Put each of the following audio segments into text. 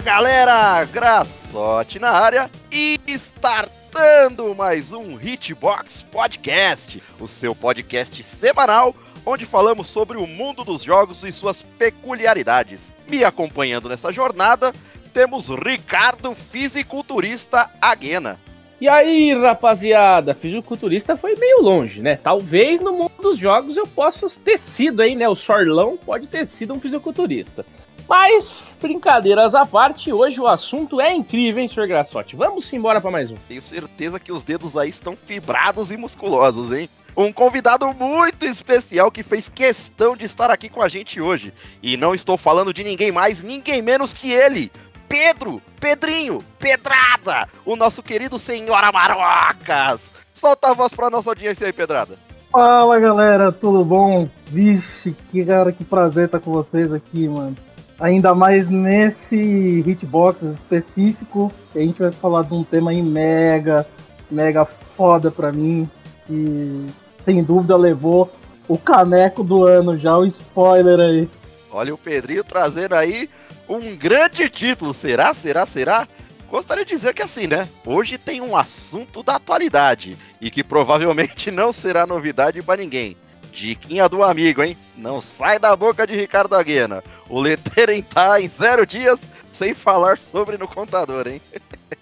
Galera, Graçote na área e startando mais um Hitbox Podcast, o seu podcast semanal onde falamos sobre o mundo dos jogos e suas peculiaridades. Me acompanhando nessa jornada temos Ricardo, fisiculturista Aguena. E aí, rapaziada, fisiculturista foi meio longe, né? Talvez no mundo dos jogos eu possa ter sido aí, né? O Sorlão pode ter sido um fisiculturista. Mas, brincadeiras à parte, hoje o assunto é incrível, hein, Sr. Graçote? Vamos embora para mais um. Tenho certeza que os dedos aí estão fibrados e musculosos, hein? Um convidado muito especial que fez questão de estar aqui com a gente hoje. E não estou falando de ninguém mais, ninguém menos que ele, Pedro, Pedrinho, Pedrada, o nosso querido Senhora Marocas. Solta a voz pra nossa audiência aí, Pedrada. Fala galera, tudo bom? Vixe, que cara, que prazer estar com vocês aqui, mano. Ainda mais nesse hitbox específico, a gente vai falar de um tema aí mega, mega foda pra mim, que sem dúvida levou o caneco do ano já, o spoiler aí. Olha o Pedrinho trazendo aí um grande título, será, será, será? Gostaria de dizer que assim, né? Hoje tem um assunto da atualidade e que provavelmente não será novidade para ninguém. Diquinha do amigo, hein? Não sai da boca de Ricardo Aguena. O Leteren tá em zero dias sem falar sobre no contador, hein?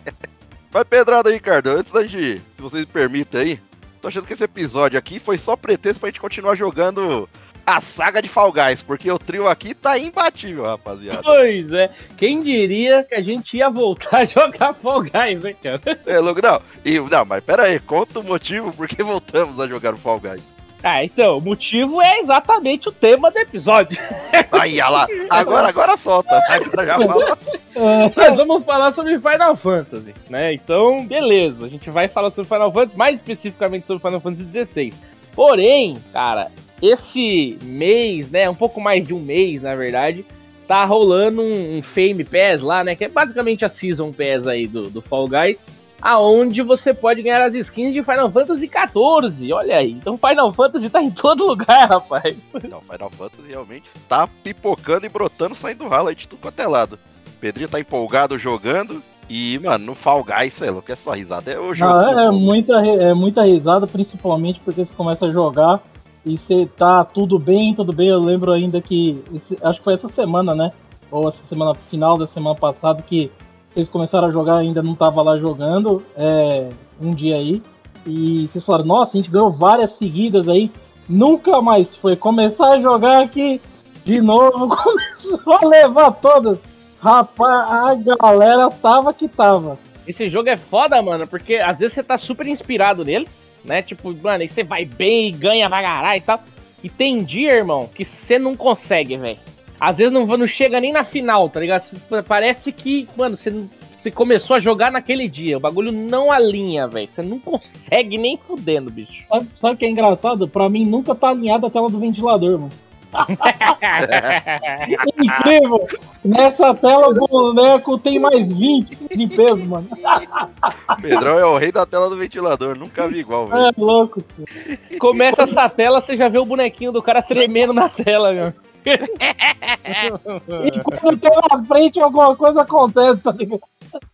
Vai pedrada aí, Ricardo. Antes da gente, se vocês me permitem aí, tô achando que esse episódio aqui foi só pretexto pra gente continuar jogando a saga de Fall Guys, porque o trio aqui tá imbatível, rapaziada. Pois é, quem diria que a gente ia voltar a jogar Fall Guys, né, cara? É, louco, não. E, não, mas pera aí, conta o motivo por que voltamos a jogar o Fall Guys. Ah, então, o motivo é exatamente o tema do episódio. Aí, olha lá. Agora, agora solta. Agora já fala. Nós vamos falar sobre Final Fantasy, né? Então, beleza. A gente vai falar sobre Final Fantasy, mais especificamente sobre Final Fantasy XVI. Porém, cara, esse mês, né? Um pouco mais de um mês, na verdade, tá rolando um, um Fame Pass lá, né? Que é basicamente a Season Pass aí do, do Fall Guys aonde você pode ganhar as skins de Final Fantasy XIV. Olha aí. Então Final Fantasy tá em todo lugar, rapaz. Não, Final Fantasy realmente tá pipocando e brotando, saindo do ralo aí de tudo quanto é lado. Pedrinho tá empolgado jogando. E, mano, no Fall Guys, sei lá, que é só risada. É o jogo. é, muita, é muita risada, principalmente porque você começa a jogar e você tá tudo bem, tudo bem. Eu lembro ainda que. Esse, acho que foi essa semana, né? Ou essa semana, final da semana passada, que vocês começaram a jogar, ainda não tava lá jogando, é, um dia aí, e vocês falaram, nossa, a gente ganhou várias seguidas aí, nunca mais foi começar a jogar aqui de novo, começou a levar todas. Rapaz, a galera tava que tava. Esse jogo é foda, mano, porque às vezes você tá super inspirado nele, né? Tipo, mano, aí você vai bem, ganha, vai e tal. E tem dia, irmão, que você não consegue, velho. Às vezes não, não chega nem na final, tá ligado? Parece que, mano, você, você começou a jogar naquele dia. O bagulho não alinha, velho. Você não consegue nem fudendo, bicho. Sabe, sabe o que é engraçado? Pra mim nunca tá alinhada a tela do ventilador, mano. Incrível! Nessa tela o boneco tem mais 20 de peso, mano. Pedrão é o rei da tela do ventilador, nunca vi igual, velho. É louco. Começa essa tela, você já vê o bonequinho do cara tremendo na tela, meu e quando tem na frente alguma coisa acontece, tá ligado?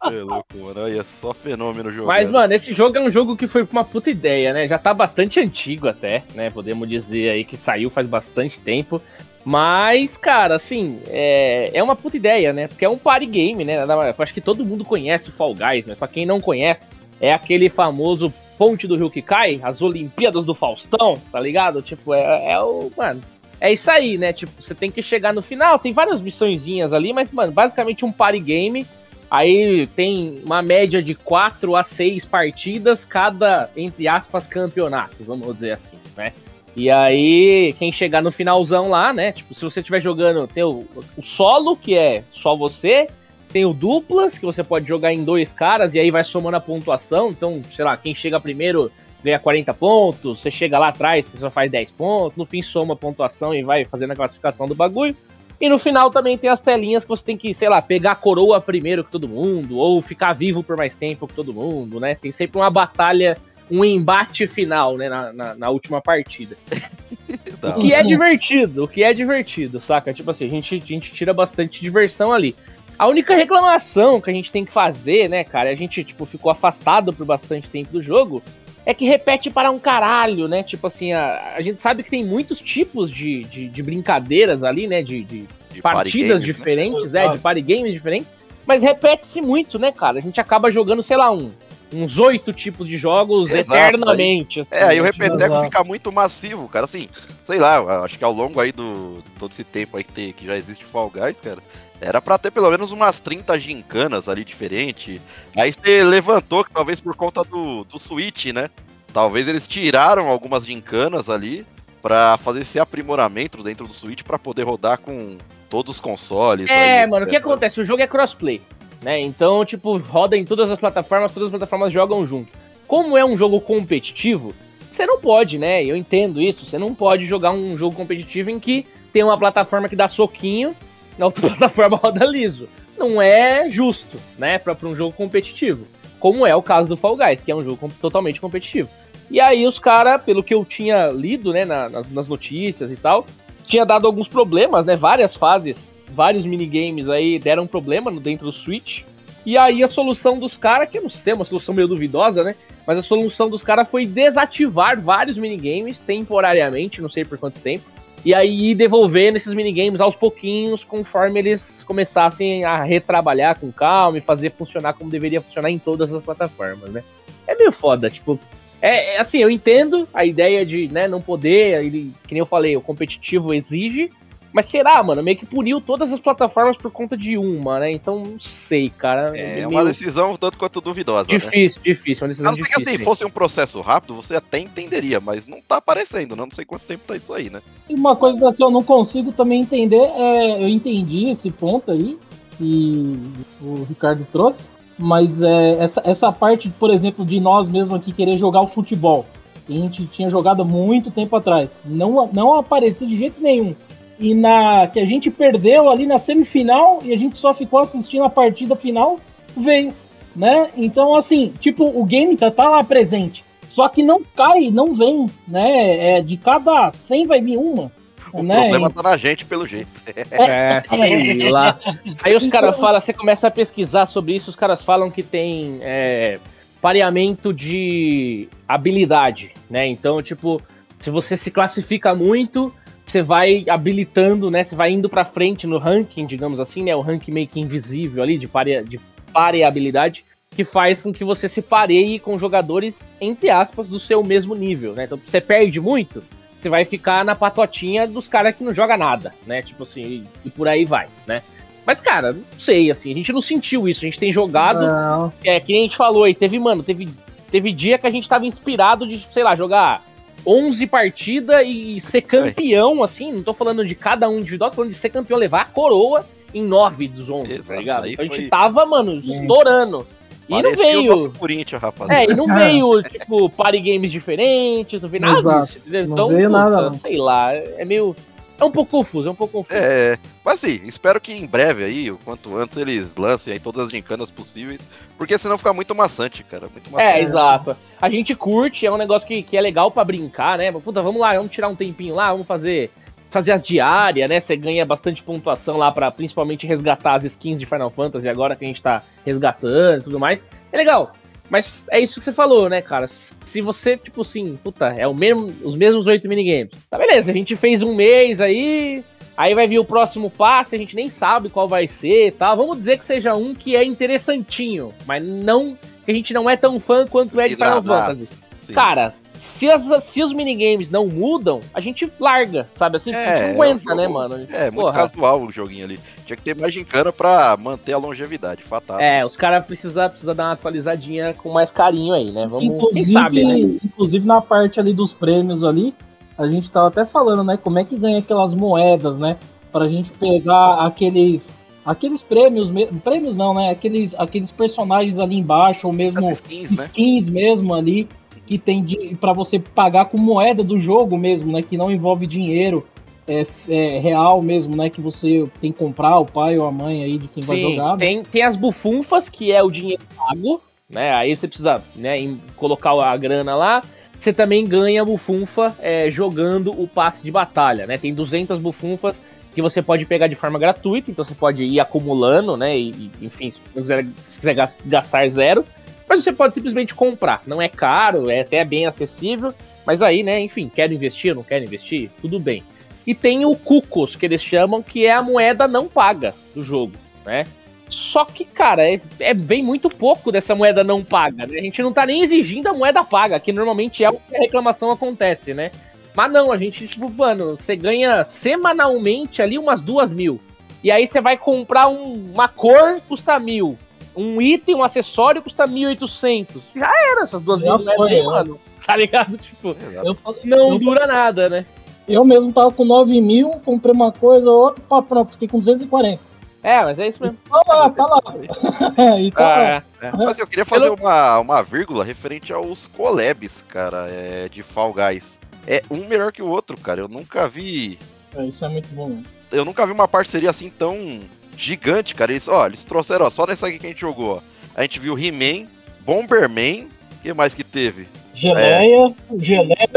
É louco, mano. Aí é só fenômeno jogando. Mas, mano, esse jogo é um jogo que foi uma puta ideia, né? Já tá bastante antigo até, né? Podemos dizer aí que saiu faz bastante tempo. Mas, cara, assim, é, é uma puta ideia, né? Porque é um party game, né? Eu acho que todo mundo conhece o Fall Guys, mas pra quem não conhece, é aquele famoso Ponte do Rio que cai, as Olimpíadas do Faustão, tá ligado? Tipo, é, é o. Mano, é isso aí, né? Tipo, você tem que chegar no final, tem várias missõezinhas ali, mas, mano, basicamente um party game. Aí tem uma média de 4 a 6 partidas, cada, entre aspas, campeonato, vamos dizer assim, né? E aí, quem chegar no finalzão lá, né? Tipo, se você estiver jogando, tem o, o, solo, que é só você, tem o duplas, que você pode jogar em dois caras, e aí vai somando a pontuação. Então, sei lá, quem chega primeiro ganha 40 pontos, você chega lá atrás, você só faz 10 pontos, no fim soma a pontuação e vai fazendo a classificação do bagulho. E no final também tem as telinhas que você tem que, sei lá, pegar a coroa primeiro que todo mundo, ou ficar vivo por mais tempo que todo mundo, né? Tem sempre uma batalha, um embate final, né, na, na, na última partida. o que é divertido, o que é divertido, saca? Tipo assim, a gente, a gente tira bastante diversão ali. A única reclamação que a gente tem que fazer, né, cara, a gente, tipo, ficou afastado por bastante tempo do jogo, é que repete para um caralho, né? Tipo assim, a, a gente sabe que tem muitos tipos de, de, de brincadeiras ali, né? De, de, de partidas games, né? diferentes, né? é, de party games diferentes, mas repete-se muito, né, cara? A gente acaba jogando, sei lá, um uns oito tipos de jogos Exato, eternamente. Aí, assim, é, aí o repeteco fica muito massivo, cara. Assim, sei lá, acho que ao longo aí do todo esse tempo aí que, tem, que já existe Fall Guys, cara, era pra ter pelo menos umas 30 gincanas ali diferente. Aí você levantou que talvez por conta do, do Switch, né? Talvez eles tiraram algumas gincanas ali para fazer esse aprimoramento dentro do Switch para poder rodar com todos os consoles. É, aí, mano, o que acontece? O jogo é crossplay né? Então, tipo, roda em todas as plataformas, todas as plataformas jogam junto. Como é um jogo competitivo, você não pode, né? Eu entendo isso. Você não pode jogar um jogo competitivo em que tem uma plataforma que dá soquinho, na outra plataforma roda liso. Não é justo, né? Pra um jogo competitivo. Como é o caso do Fall Guys, que é um jogo totalmente competitivo. E aí os caras, pelo que eu tinha lido, né, nas, nas notícias e tal, tinha dado alguns problemas, né? Várias fases vários minigames aí deram problema dentro do Switch. E aí a solução dos caras, que eu não sei, é uma solução meio duvidosa, né? Mas a solução dos caras foi desativar vários minigames temporariamente, não sei por quanto tempo. E aí devolvendo esses minigames aos pouquinhos, conforme eles começassem a retrabalhar com calma e fazer funcionar como deveria funcionar em todas as plataformas, né? É meio foda, tipo. É, é assim, eu entendo a ideia de né, não poder, ele, que nem eu falei, o competitivo exige, mas será, mano? Meio que puniu todas as plataformas por conta de uma, né? Então, não sei, cara. É, é uma decisão tanto quanto duvidosa. Difícil, né? difícil. Uma decisão não, difícil. que assim, fosse um processo rápido, você até entenderia, mas não tá aparecendo, né? Não sei quanto tempo tá isso aí, né? E uma coisa que eu não consigo também entender é. Eu entendi esse ponto aí que o Ricardo trouxe, mas é, essa, essa parte, por exemplo, de nós mesmos aqui querer jogar o futebol. Que a gente tinha jogado muito tempo atrás. Não, não aparecia de jeito nenhum e na que a gente perdeu ali na semifinal e a gente só ficou assistindo a partida final, veio, né? Então, assim, tipo, o game tá, tá lá presente, só que não cai, não vem, né? É, de cada 100 vai vir uma. O né? problema tá na gente, pelo jeito. É, sei lá. Aí os caras falam, você começa a pesquisar sobre isso, os caras falam que tem é, pareamento de habilidade, né? Então, tipo, se você se classifica muito, você vai habilitando, né? Você vai indo para frente no ranking, digamos assim, né? O ranking meio que invisível ali de, pare, de pareabilidade, que faz com que você se pareie com jogadores, entre aspas, do seu mesmo nível, né? Então, você perde muito, você vai ficar na patotinha dos caras que não joga nada, né? Tipo assim, e, por aí vai, né? Mas, cara, não sei, assim, a gente não sentiu isso, a gente tem jogado. Não. É, que a gente falou aí, teve, mano, teve, teve dia que a gente tava inspirado de, sei lá, jogar 11 partidas e ser campeão, assim, não tô falando de cada um individual, tô falando de ser campeão, levar a coroa em 9 dos 11, tá Exato, tá ligado? Então a gente tava, mano, estourando. E não veio. O Corinthians, rapaz. É, e não veio, tipo, party games diferentes, não veio nada Exato. disso, entendeu? Não então, veio puta, nada, sei lá, é meio. É um pouco confuso, é um pouco confuso. É, mas assim, espero que em breve aí, o quanto antes, eles lancem aí todas as gincanas possíveis, porque senão fica muito maçante, cara. Muito maçante. É, exato. A gente curte, é um negócio que, que é legal para brincar, né? Puta, vamos lá, vamos tirar um tempinho lá, vamos fazer fazer as diárias, né? Você ganha bastante pontuação lá para principalmente resgatar as skins de Final Fantasy agora que a gente tá resgatando e tudo mais. É legal. Mas é isso que você falou, né, cara? Se você, tipo assim, puta, é o mesmo, os mesmos oito minigames. Tá beleza, a gente fez um mês aí, aí vai vir o próximo passe, a gente nem sabe qual vai ser, tá? Vamos dizer que seja um que é interessantinho, mas não que a gente não é tão fã quanto é de Final Fantasy. Cara, se, as, se os minigames não mudam, a gente larga, sabe? Assim, é, a gente aguenta, é um né, mano? É, muito Porra. casual o joguinho ali. Tinha que ter mais gincana pra manter a longevidade, fatal. É, os caras precisam precisa dar uma atualizadinha com mais carinho aí, né? Vamos, inclusive, quem sabe, né? Inclusive na parte ali dos prêmios ali, a gente tava até falando, né? Como é que ganha aquelas moedas, né? Pra gente pegar aqueles aqueles prêmios, prêmios não, né? Aqueles, aqueles personagens ali embaixo, ou mesmo As skins, né? skins né? mesmo ali, que tem para você pagar com moeda do jogo mesmo, né? Que não envolve dinheiro é, é, real mesmo, né? Que você tem que comprar, o pai ou a mãe aí de quem Sim, vai jogar. Né? Tem, tem as bufunfas, que é o dinheiro pago, né? Aí você precisa né, colocar a grana lá. Você também ganha bufunfa é, jogando o passe de batalha, né? Tem 200 bufunfas que você pode pegar de forma gratuita, então você pode ir acumulando, né? E, enfim, se quiser, se quiser gastar zero, mas você pode simplesmente comprar. Não é caro, é até bem acessível, mas aí, né, enfim, quer investir, não quer investir, tudo bem. E tem o Cucos, que eles chamam, que é a moeda não paga do jogo, né? Só que, cara, é, é vem muito pouco dessa moeda não paga. Né? A gente não tá nem exigindo a moeda paga, que normalmente é o que a reclamação acontece, né? Mas não, a gente, tipo, mano, você ganha semanalmente ali umas duas mil. E aí você vai comprar um, uma cor, custa mil. Um item, um acessório, custa mil oitocentos. Já era essas duas mil foi, aí, é. mano. Tá ligado? Tipo, eu, não eu, dura nada, né? Eu mesmo tava com 9 mil, comprei uma coisa, outra, pá, pronto, fiquei com 240. É, mas é isso mesmo. Tá lá, tá lá. tá ah, É, é. Mas eu queria fazer uma, uma vírgula referente aos collabs, cara, é, de Fall Guys é um melhor que o outro, cara. Eu nunca vi. É, isso é muito bom. Eu nunca vi uma parceria assim tão gigante, cara. Eles, ó, eles trouxeram, ó, só nessa aqui que a gente jogou, ó. A gente viu He-Man, Bomberman, o que mais que teve? Geleia, é... geleia.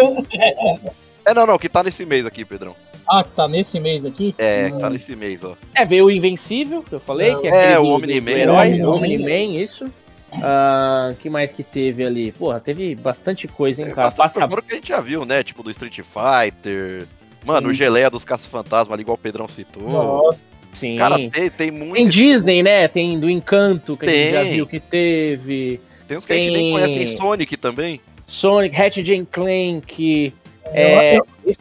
é, não, não, que tá nesse mês aqui, Pedrão. Ah, que tá nesse mês aqui? É, que tá nesse mês, ó. É, veio o Invencível, que eu falei, é, que é, é o Omni-Man. Herói, o Omni-Man, isso. Uh, que mais que teve ali? Porra, teve bastante coisa, hein, cara. Passa... que a gente já viu, né? Tipo do Street Fighter. Mano, Sim. o Geleia dos Caça-Fantasma ali, igual o Pedrão citou. Nossa. Sim. Cara, tem, tem muito. Tem Disney, né? Tem do Encanto, que tem. a gente já viu que teve. Tem uns que tem... a gente nem conhece, tem Sonic também. Sonic, Ratchet Clank. É,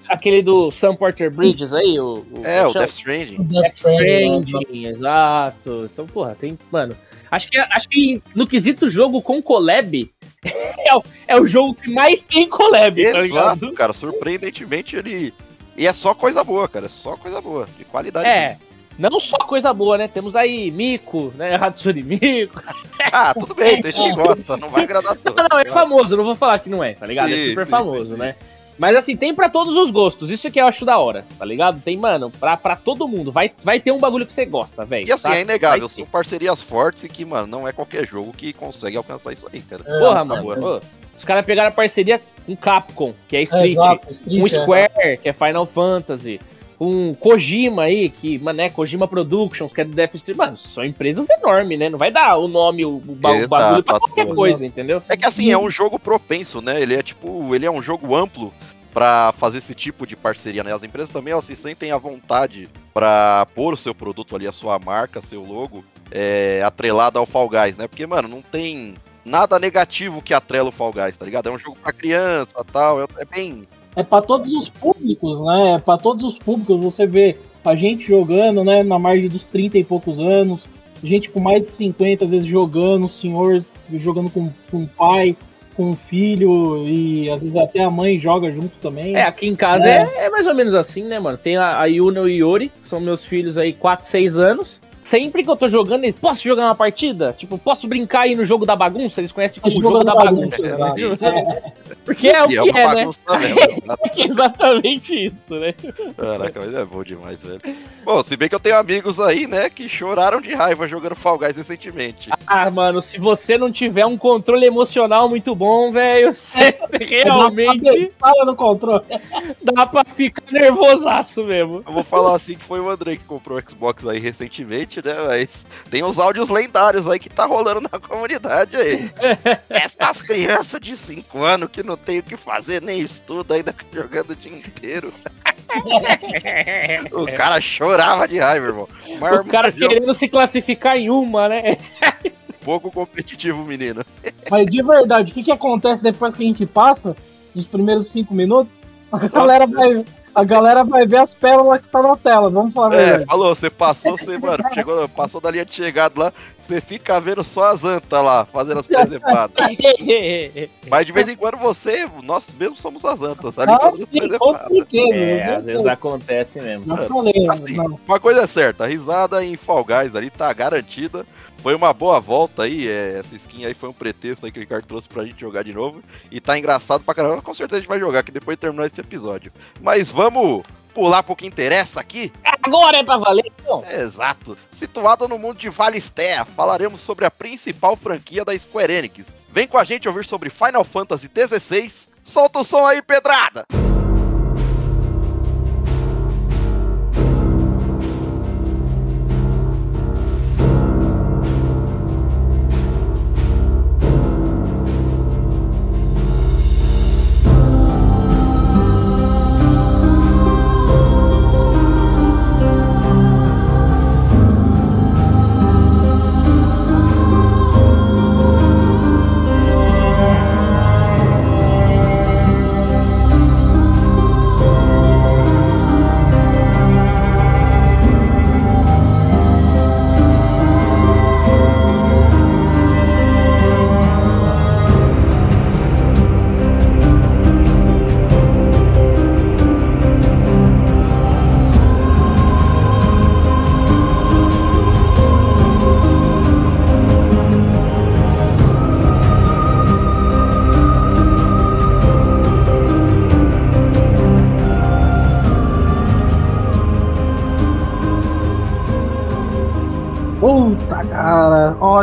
aquele do Sam Porter Bridges aí, o, o é, o Death Stranding. Death Stranding, exato. Então, porra, tem, mano, Acho que, acho que no quesito jogo com collab, é, o, é o jogo que mais tem collab, tá Exato, tá cara. Surpreendentemente ele. E é só coisa boa, cara. É só coisa boa. De qualidade. É. Não só coisa boa, né? Temos aí Mico, né? Hatsune Mico. ah, tudo bem, tem gente que gosta, não vai agradar todos. Não, não, é famoso, não vou falar que não é, tá ligado? É super famoso, né? Mas assim, tem para todos os gostos. Isso que eu acho da hora, tá ligado? Tem, mano, pra, pra todo mundo. Vai, vai ter um bagulho que você gosta, velho. E assim, tá? é inegável. São parcerias fortes e que, mano, não é qualquer jogo que consegue alcançar isso aí, cara. É, Porra, mano. Pô, os caras pegaram a parceria com Capcom, que é Street. É, exato, Street com é. Square, é. que é Final Fantasy com Kojima aí, que, mano, é Kojima Productions, que é do Death Stranding. Mano, são empresas enormes, né? Não vai dar o nome, o, o bagulho pra qualquer coisa, entendeu? É que assim, é um jogo propenso, né? Ele é tipo, ele é um jogo amplo para fazer esse tipo de parceria, né? As empresas também elas se sentem à vontade para pôr o seu produto ali, a sua marca, seu logo, é, atrelado ao Fall Guys, né? Porque, mano, não tem nada negativo que atrela o Fall Guys, tá ligado? É um jogo para criança tal, é, é bem é para todos os públicos, né? É para todos os públicos. Você vê a gente jogando, né, na margem dos 30 e poucos anos, gente com mais de 50 às vezes jogando, senhor jogando com, com o pai, com o filho e às vezes até a mãe joga junto também. É, aqui em casa é, é, é mais ou menos assim, né, mano? Tem a, a Yuna e o Yori, que são meus filhos aí, 4, 6 anos sempre que eu tô jogando, eles, posso jogar uma partida? Tipo, posso brincar aí no jogo da bagunça? Eles conhecem como o jogo, jogo da, bagunça. bagunça é. Porque é o que é, é né? é exatamente isso, né? Caraca, mas é bom demais, velho. Bom, se bem que eu tenho amigos aí, né, que choraram de raiva jogando Fall Guys recentemente. Ah, mano, se você não tiver um controle emocional muito bom, velho, você realmente... Dá no controle. Dá pra ficar nervosaço mesmo. Eu vou falar assim que foi o André que comprou o Xbox aí recentemente, né? Mas tem os áudios lendários aí que tá rolando na comunidade aí. Essas crianças de 5 anos que não tem o que fazer, nem estudo ainda jogando o dia inteiro. o cara chorava de raiva, irmão. Mas o cara querendo se classificar em uma, né? Pouco competitivo, menino. Mas de verdade, o que, que acontece depois que a gente passa, nos primeiros 5 minutos? A galera vai, a galera vai ver as pérolas que tá na tela, vamos falar. É, falou, você passou, você, mano, chegou, passou da linha de chegada lá, você fica vendo só as antas lá, fazendo as presepadas. Mas de vez em quando você, nós mesmos somos as antas, ali ah, sim, com certeza, é, às vezes acontece mesmo. Falei, assim. Uma coisa é certa, a risada em Fall Guys ali tá garantida. Foi uma boa volta aí, é, essa skin aí foi um pretexto aí que o Ricardo trouxe pra gente jogar de novo. E tá engraçado pra caramba, com certeza a gente vai jogar aqui depois de terminar esse episódio. Mas vamos pular pro que interessa aqui? Agora é pra valer, então. Exato. Situado no mundo de Valistea, falaremos sobre a principal franquia da Square Enix. Vem com a gente ouvir sobre Final Fantasy XVI. Solta o som aí, pedrada! Música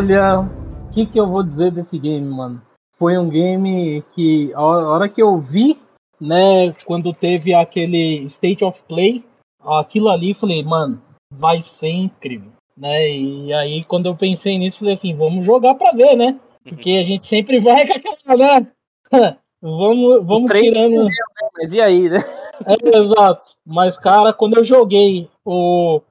olha, o que, que eu vou dizer desse game, mano? Foi um game que, a hora que eu vi, né, quando teve aquele State of Play, aquilo ali, falei, mano, vai ser incrível, né? E aí, quando eu pensei nisso, falei assim, vamos jogar pra ver, né? Porque a gente sempre vai com aquela, né? vamos, vamos tirando. né? Mas e aí, né? É, exato. Mas, cara, quando eu joguei o,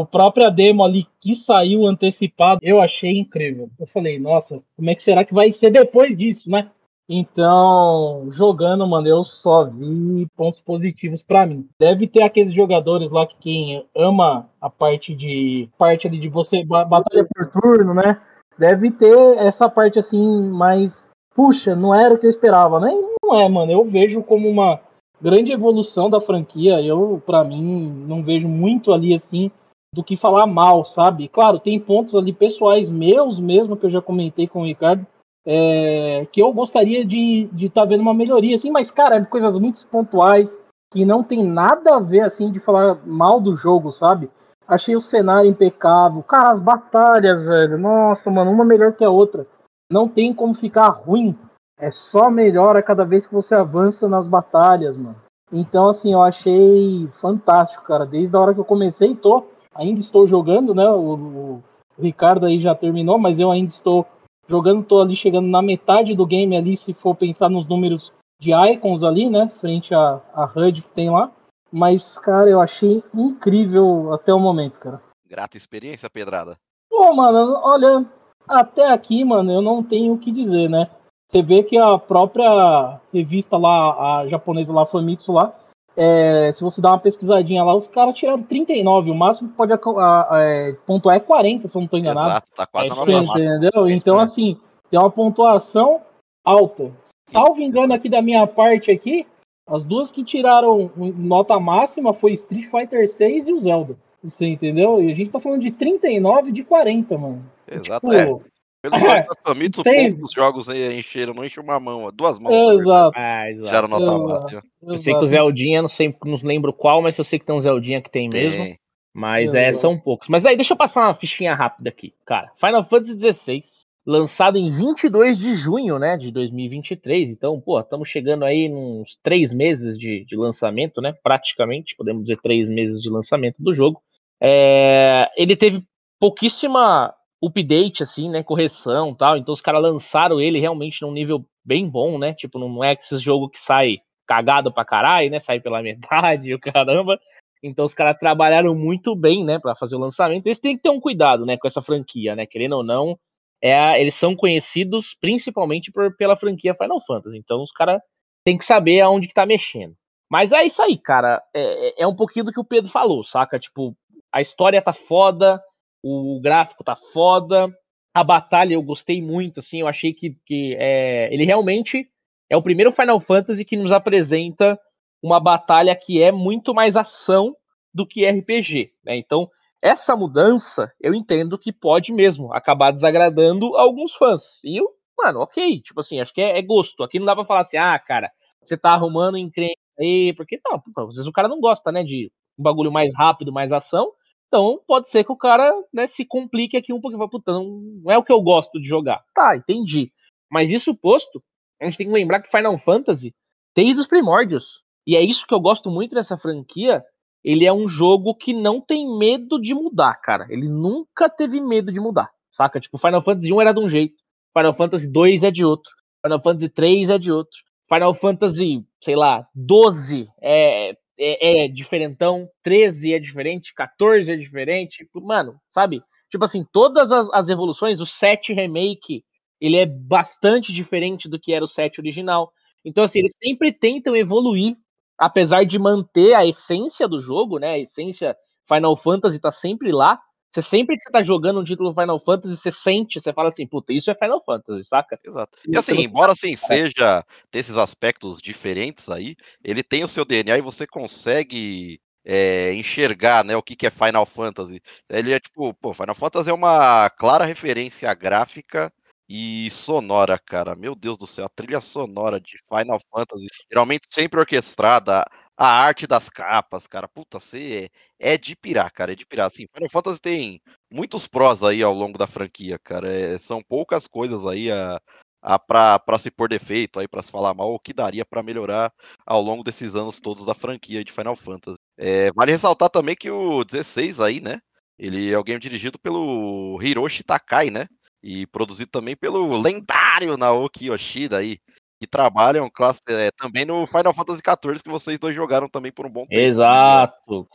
o própria demo ali que saiu antecipado, eu achei incrível. Eu falei, nossa, como é que será que vai ser depois disso, né? Então, jogando, mano, eu só vi pontos positivos pra mim. Deve ter aqueles jogadores lá que quem ama a parte de parte ali de você ba- batalha por turno, né? Deve ter essa parte assim mais puxa, não era o que eu esperava, né? E não é, mano. Eu vejo como uma grande evolução da franquia. Eu, pra mim, não vejo muito ali assim do que falar mal, sabe? Claro, tem pontos ali pessoais meus mesmo que eu já comentei com o Ricardo é, que eu gostaria de estar vendo uma melhoria, assim, mas, cara, é coisas muito pontuais que não tem nada a ver, assim, de falar mal do jogo, sabe? Achei o cenário impecável. Cara, as batalhas, velho, nossa, mano, uma melhor que a outra. Não tem como ficar ruim. É só melhora cada vez que você avança nas batalhas, mano. Então, assim, eu achei fantástico, cara. Desde a hora que eu comecei, tô, ainda estou jogando, né? O, o Ricardo aí já terminou, mas eu ainda estou jogando, tô ali chegando na metade do game ali, se for pensar nos números de icons ali, né, frente à, à HUD que tem lá. Mas, cara, eu achei incrível até o momento, cara. Grata experiência, Pedrada. Pô, mano, olha, até aqui, mano, eu não tenho o que dizer, né? Você vê que a própria revista lá, a japonesa lá, Famitsu lá, é, se você dá uma pesquisadinha lá, os caras tiraram 39, o máximo que pode a, a, é, pontuar é 40, se eu não tô enganado. Exato, tá quase É na. Entendeu? Então, assim, tem uma pontuação alta. Salvo engano aqui da minha parte aqui, as duas que tiraram nota máxima foi Street Fighter 6 e o Zelda. Você entendeu? E a gente tá falando de 39 de 40, mano. Exato, Tipo, é. Pelos é, jogos da Famitsu, tem- poucos jogos aí encheram, não enche uma mão, ó, duas mãos. exato. Ah, exato. Tiraram nota Exato. máxima. Eu sei que o. Zeldinha, não sei, não lembro qual, mas eu sei que tem um Zeldinha que tem mesmo. Tem. Mas Exato. é, são poucos. Mas aí, deixa eu passar uma fichinha rápida aqui, cara. Final Fantasy XVI, lançado em 22 de junho, né, de 2023. Então, pô, estamos chegando aí uns três meses de, de lançamento, né, praticamente, podemos dizer três meses de lançamento do jogo. É, ele teve pouquíssima update, assim, né, correção tal. Então, os caras lançaram ele realmente num nível bem bom, né, tipo, não é esse jogo que sai cagado pra caralho, né, sai pela metade o caramba. Então os caras trabalharam muito bem, né, para fazer o lançamento. Eles têm que ter um cuidado, né, com essa franquia, né, querendo ou não, é a- eles são conhecidos principalmente por, pela franquia Final Fantasy. Então os caras têm que saber aonde que tá mexendo. Mas é isso aí, cara. É, é- é um pouquinho do que o Pedro falou, saca? Tipo, a história tá foda, o gráfico tá foda, a batalha eu gostei muito, assim, eu achei que, que é, ele realmente é o primeiro Final Fantasy que nos apresenta uma batalha que é muito mais ação do que RPG, né? Então, essa mudança, eu entendo que pode mesmo acabar desagradando alguns fãs. E eu, mano, ok, tipo assim, acho que é, é gosto. Aqui não dá pra falar assim, ah, cara, você tá arrumando encrenca aí, porque não, às vezes o cara não gosta, né, de um bagulho mais rápido, mais ação. Então, pode ser que o cara, né, se complique aqui um pouquinho, puta, não, não é o que eu gosto de jogar. Tá, entendi. Mas isso posto, a gente tem que lembrar que Final Fantasy, desde os primórdios, e é isso que eu gosto muito dessa franquia, ele é um jogo que não tem medo de mudar, cara. Ele nunca teve medo de mudar, saca? Tipo, Final Fantasy 1 era de um jeito, Final Fantasy 2 é de outro, Final Fantasy 3 é de outro, Final Fantasy, sei lá, 12 é, é, é diferentão, 13 é diferente, 14 é diferente, mano, sabe? Tipo assim, todas as, as evoluções, o 7 Remake, ele é bastante diferente do que era o 7 original. Então, assim, eles sempre tentam evoluir apesar de manter a essência do jogo, né? A essência Final Fantasy tá sempre lá. Você sempre que você tá jogando um título Final Fantasy, você sente, você fala assim, puta, isso é Final Fantasy, saca? Exato. E assim, embora assim seja ter esses aspectos diferentes aí, ele tem o seu DNA e você consegue é, enxergar, né, o que, que é Final Fantasy. Ele é tipo, pô, Final Fantasy é uma clara referência gráfica e sonora, cara. Meu Deus do céu, a trilha sonora de Final Fantasy, geralmente sempre orquestrada, a arte das capas, cara. Puta, você é, de pirar, cara. É de pirar. Assim, Final Fantasy tem muitos prós aí ao longo da franquia, cara. É, são poucas coisas aí a, a pra, pra se pôr defeito, aí para se falar mal, o que daria para melhorar ao longo desses anos todos da franquia de Final Fantasy. É, vale ressaltar também que o 16 aí, né? Ele é o game dirigido pelo Hiroshi Takai, né? E produzido também pelo lendário Naoki Yoshida aí, que trabalham classe, é, também no Final Fantasy XIV, que vocês dois jogaram também por um bom tempo. Né? Exato.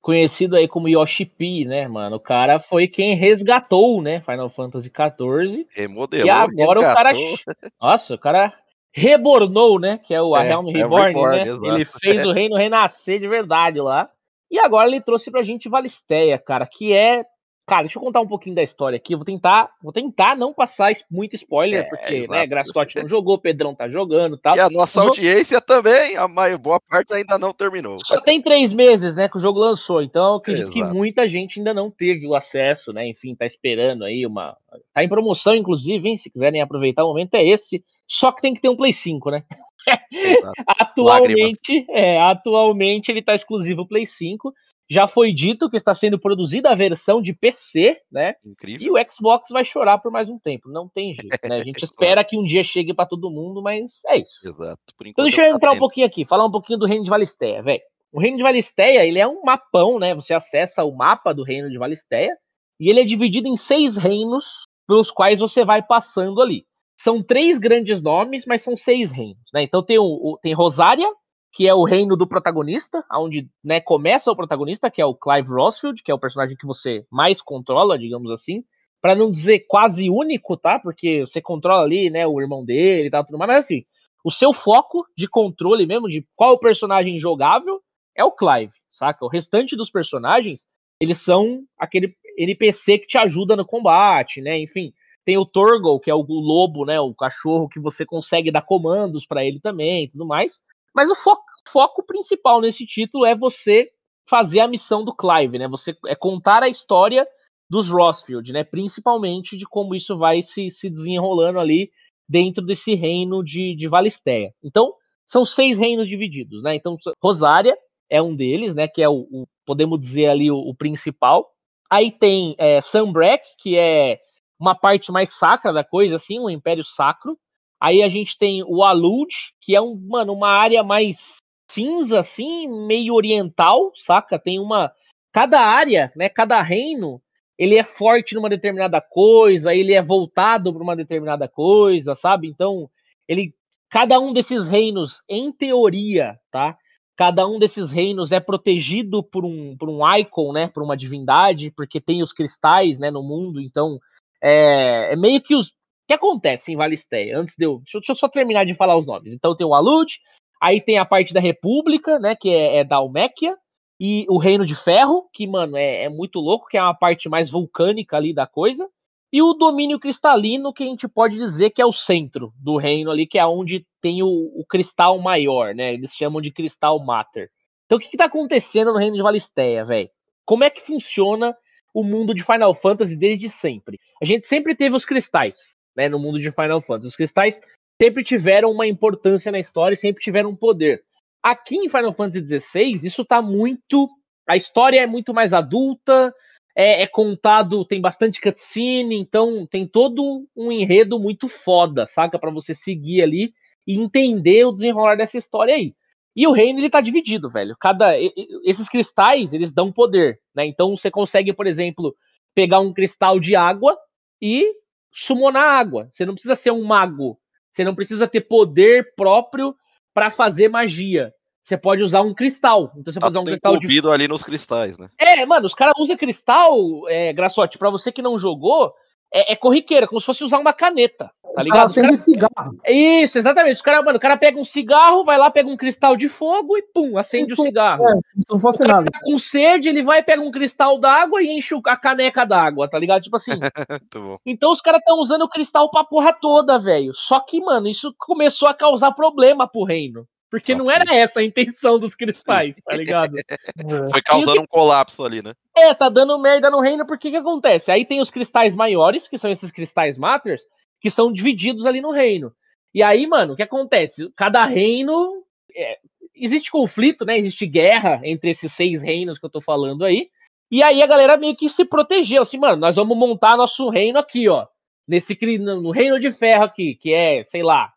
Conhecido aí como Yoshi P, né, mano? O cara foi quem resgatou, né, Final Fantasy XIV. Remodelou, E agora resgatou. o cara... Nossa, o cara rebornou, né, que é o é, Realm Reborn, é Reborn né? Exato. Ele fez o reino renascer de verdade lá. E agora ele trouxe pra gente Valisteia, cara, que é Cara, deixa eu contar um pouquinho da história aqui. Eu vou tentar, vou tentar não passar muito spoiler, é, porque, exato. né, não jogou, Pedrão tá jogando tal. E a nossa audiência também, a maior boa parte ainda não terminou. Só tem três meses, né, que o jogo lançou, então eu acredito exato. que muita gente ainda não teve o acesso, né, enfim, tá esperando aí uma... Tá em promoção, inclusive, hein, se quiserem aproveitar o momento é esse, só que tem que ter um Play 5, né? atualmente, é, atualmente ele tá exclusivo Play 5, já foi dito que está sendo produzida a versão de PC, né? Incrível. E o Xbox vai chorar por mais um tempo. Não tem jeito, né? A gente espera que um dia chegue para todo mundo, mas é isso. Exato. então deixa eu entrar um pouquinho aqui, falar um pouquinho do Reino de Valisteia, velho. O Reino de Valisteia, ele é um mapão, né? Você acessa o mapa do Reino de Valisteia e ele é dividido em seis reinos pelos quais você vai passando ali. São três grandes nomes, mas são seis reinos, né? Então tem, o, o tem Rosária, que é o reino do protagonista, onde né, começa o protagonista, que é o Clive Rossfield, que é o personagem que você mais controla, digamos assim. para não dizer quase único, tá? Porque você controla ali, né, o irmão dele e tal, tudo mais, mas assim, o seu foco de controle mesmo, de qual personagem jogável, é o Clive, saca? O restante dos personagens, eles são aquele NPC que te ajuda no combate, né? Enfim, tem o Torgal, que é o lobo, né? O cachorro que você consegue dar comandos para ele também, tudo mais. Mas o foco, foco principal nesse título é você fazer a missão do Clive, né? Você é contar a história dos Rossfield, né? Principalmente de como isso vai se, se desenrolando ali dentro desse reino de, de Valisteia. Então, são seis reinos divididos, né? Então, Rosária é um deles, né? Que é o, o podemos dizer ali o, o principal. Aí tem é, Sunbreak, que é uma parte mais sacra da coisa, assim, um império sacro. Aí a gente tem o Alud, que é um, mano, uma área mais cinza, assim, meio oriental, saca? Tem uma. Cada área, né? Cada reino, ele é forte numa determinada coisa, ele é voltado para uma determinada coisa, sabe? Então, ele. Cada um desses reinos, em teoria, tá? Cada um desses reinos é protegido por um, por um icon, né? Por uma divindade, porque tem os cristais, né? No mundo, então é, é meio que os que acontece em Valisteia? Antes de eu. Deixa, eu só terminar de falar os nomes. Então tem o Alud, aí tem a parte da República, né? Que é, é da Alméquia, e o Reino de Ferro, que, mano, é, é, muito louco, que é uma parte mais vulcânica ali da coisa. E o domínio cristalino, que a gente pode dizer que é o centro do reino ali, que é onde tem o, o cristal maior, né? Eles chamam de cristal mater. Então o que, que tá acontecendo no reino de Valisteia, velho? Como é que funciona o mundo de Final Fantasy desde sempre? A gente sempre teve os cristais né, no mundo de Final Fantasy. Os cristais sempre tiveram uma importância na história e sempre tiveram um poder. Aqui em Final Fantasy XVI, isso tá muito. A história é muito mais adulta, é, é contado, tem bastante cutscene, então tem todo um enredo muito foda, saca? para você seguir ali e entender o desenrolar dessa história aí. E o reino ele tá dividido, velho. Cada esses cristais, eles dão poder, né? Então você consegue, por exemplo, pegar um cristal de água e summonar água. Você não precisa ser um mago. Você não precisa ter poder próprio para fazer magia. Você pode usar um cristal. Então você tá pode usar um cristal de... ali nos cristais, né? É, mano, os caras usam cristal, é, Graçote, para você que não jogou, é, é, corriqueira, como se fosse usar uma caneta. Tá ligado? Acende cara... cigarro. Isso, exatamente. Os cara, mano, o cara pega um cigarro, vai lá, pega um cristal de fogo e pum, acende o cigarro. É, não fosse nada. Tá com sede, ele vai, pega um cristal d'água e enche a caneca d'água, tá ligado? Tipo assim. então os caras estão usando o cristal pra porra toda, velho. Só que, mano, isso começou a causar problema pro reino. Porque não era essa a intenção dos cristais, tá ligado? Foi causando um colapso ali, né? É, tá dando merda no reino, porque que acontece? Aí tem os cristais maiores, que são esses cristais Matters, que são divididos ali no reino. E aí, mano, o que acontece? Cada reino. É, existe conflito, né? Existe guerra entre esses seis reinos que eu tô falando aí. E aí a galera meio que se protegeu, assim, mano, nós vamos montar nosso reino aqui, ó. Nesse no reino de ferro aqui, que é, sei lá,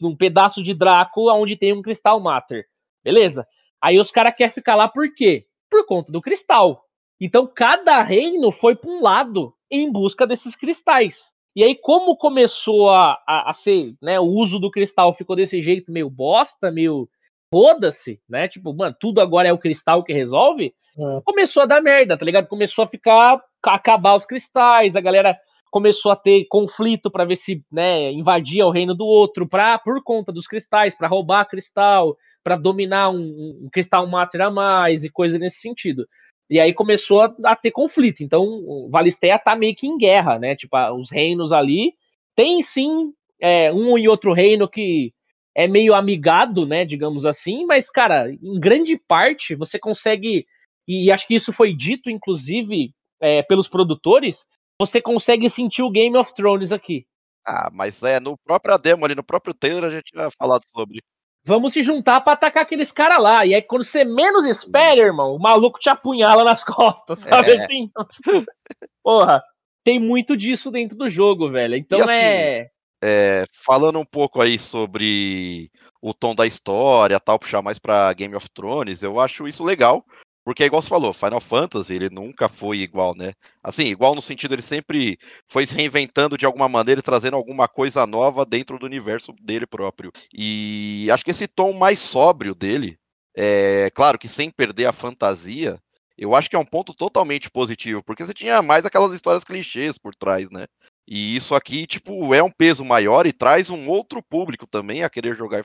num, pedaço de Draco onde tem um cristal matter. Beleza? Aí os caras querem ficar lá por quê? Por conta do cristal. Então cada reino foi para um lado em busca desses cristais. E aí, como começou a, a, a, ser, né, o uso do cristal ficou desse jeito meio bosta, meio foda-se, né? Tipo, mano, tudo agora é o cristal que resolve. É. Começou a dar merda, tá ligado? Começou a ficar, a acabar os cristais, a galera começou a ter conflito para ver se, né, invadia o reino do outro, pra, por conta dos cristais, para roubar cristal, para dominar um, um cristal mater a mais e coisa nesse sentido. E aí começou a, a ter conflito. Então, Valisteia tá meio que em guerra, né? Tipo, os reinos ali. Tem sim é, um e outro reino que é meio amigado, né? Digamos assim, mas, cara, em grande parte você consegue. E acho que isso foi dito, inclusive, é, pelos produtores. Você consegue sentir o Game of Thrones aqui. Ah, mas é, no próprio demo ali, no próprio trailer, a gente tinha falado sobre vamos se juntar para atacar aqueles caras lá. E aí, quando você menos espera, irmão, o maluco te apunhala nas costas, sabe é. assim? Porra, tem muito disso dentro do jogo, velho. Então assim, é... é. Falando um pouco aí sobre o tom da história, tal, puxar mais pra Game of Thrones, eu acho isso legal, porque é igual você falou, Final Fantasy, ele nunca foi igual, né? Assim, igual no sentido, ele sempre foi se reinventando de alguma maneira e trazendo alguma coisa nova dentro do universo dele próprio. E acho que esse tom mais sóbrio dele, é claro que sem perder a fantasia, eu acho que é um ponto totalmente positivo, porque você tinha mais aquelas histórias clichês por trás, né? E isso aqui, tipo, é um peso maior e traz um outro público também a querer jogar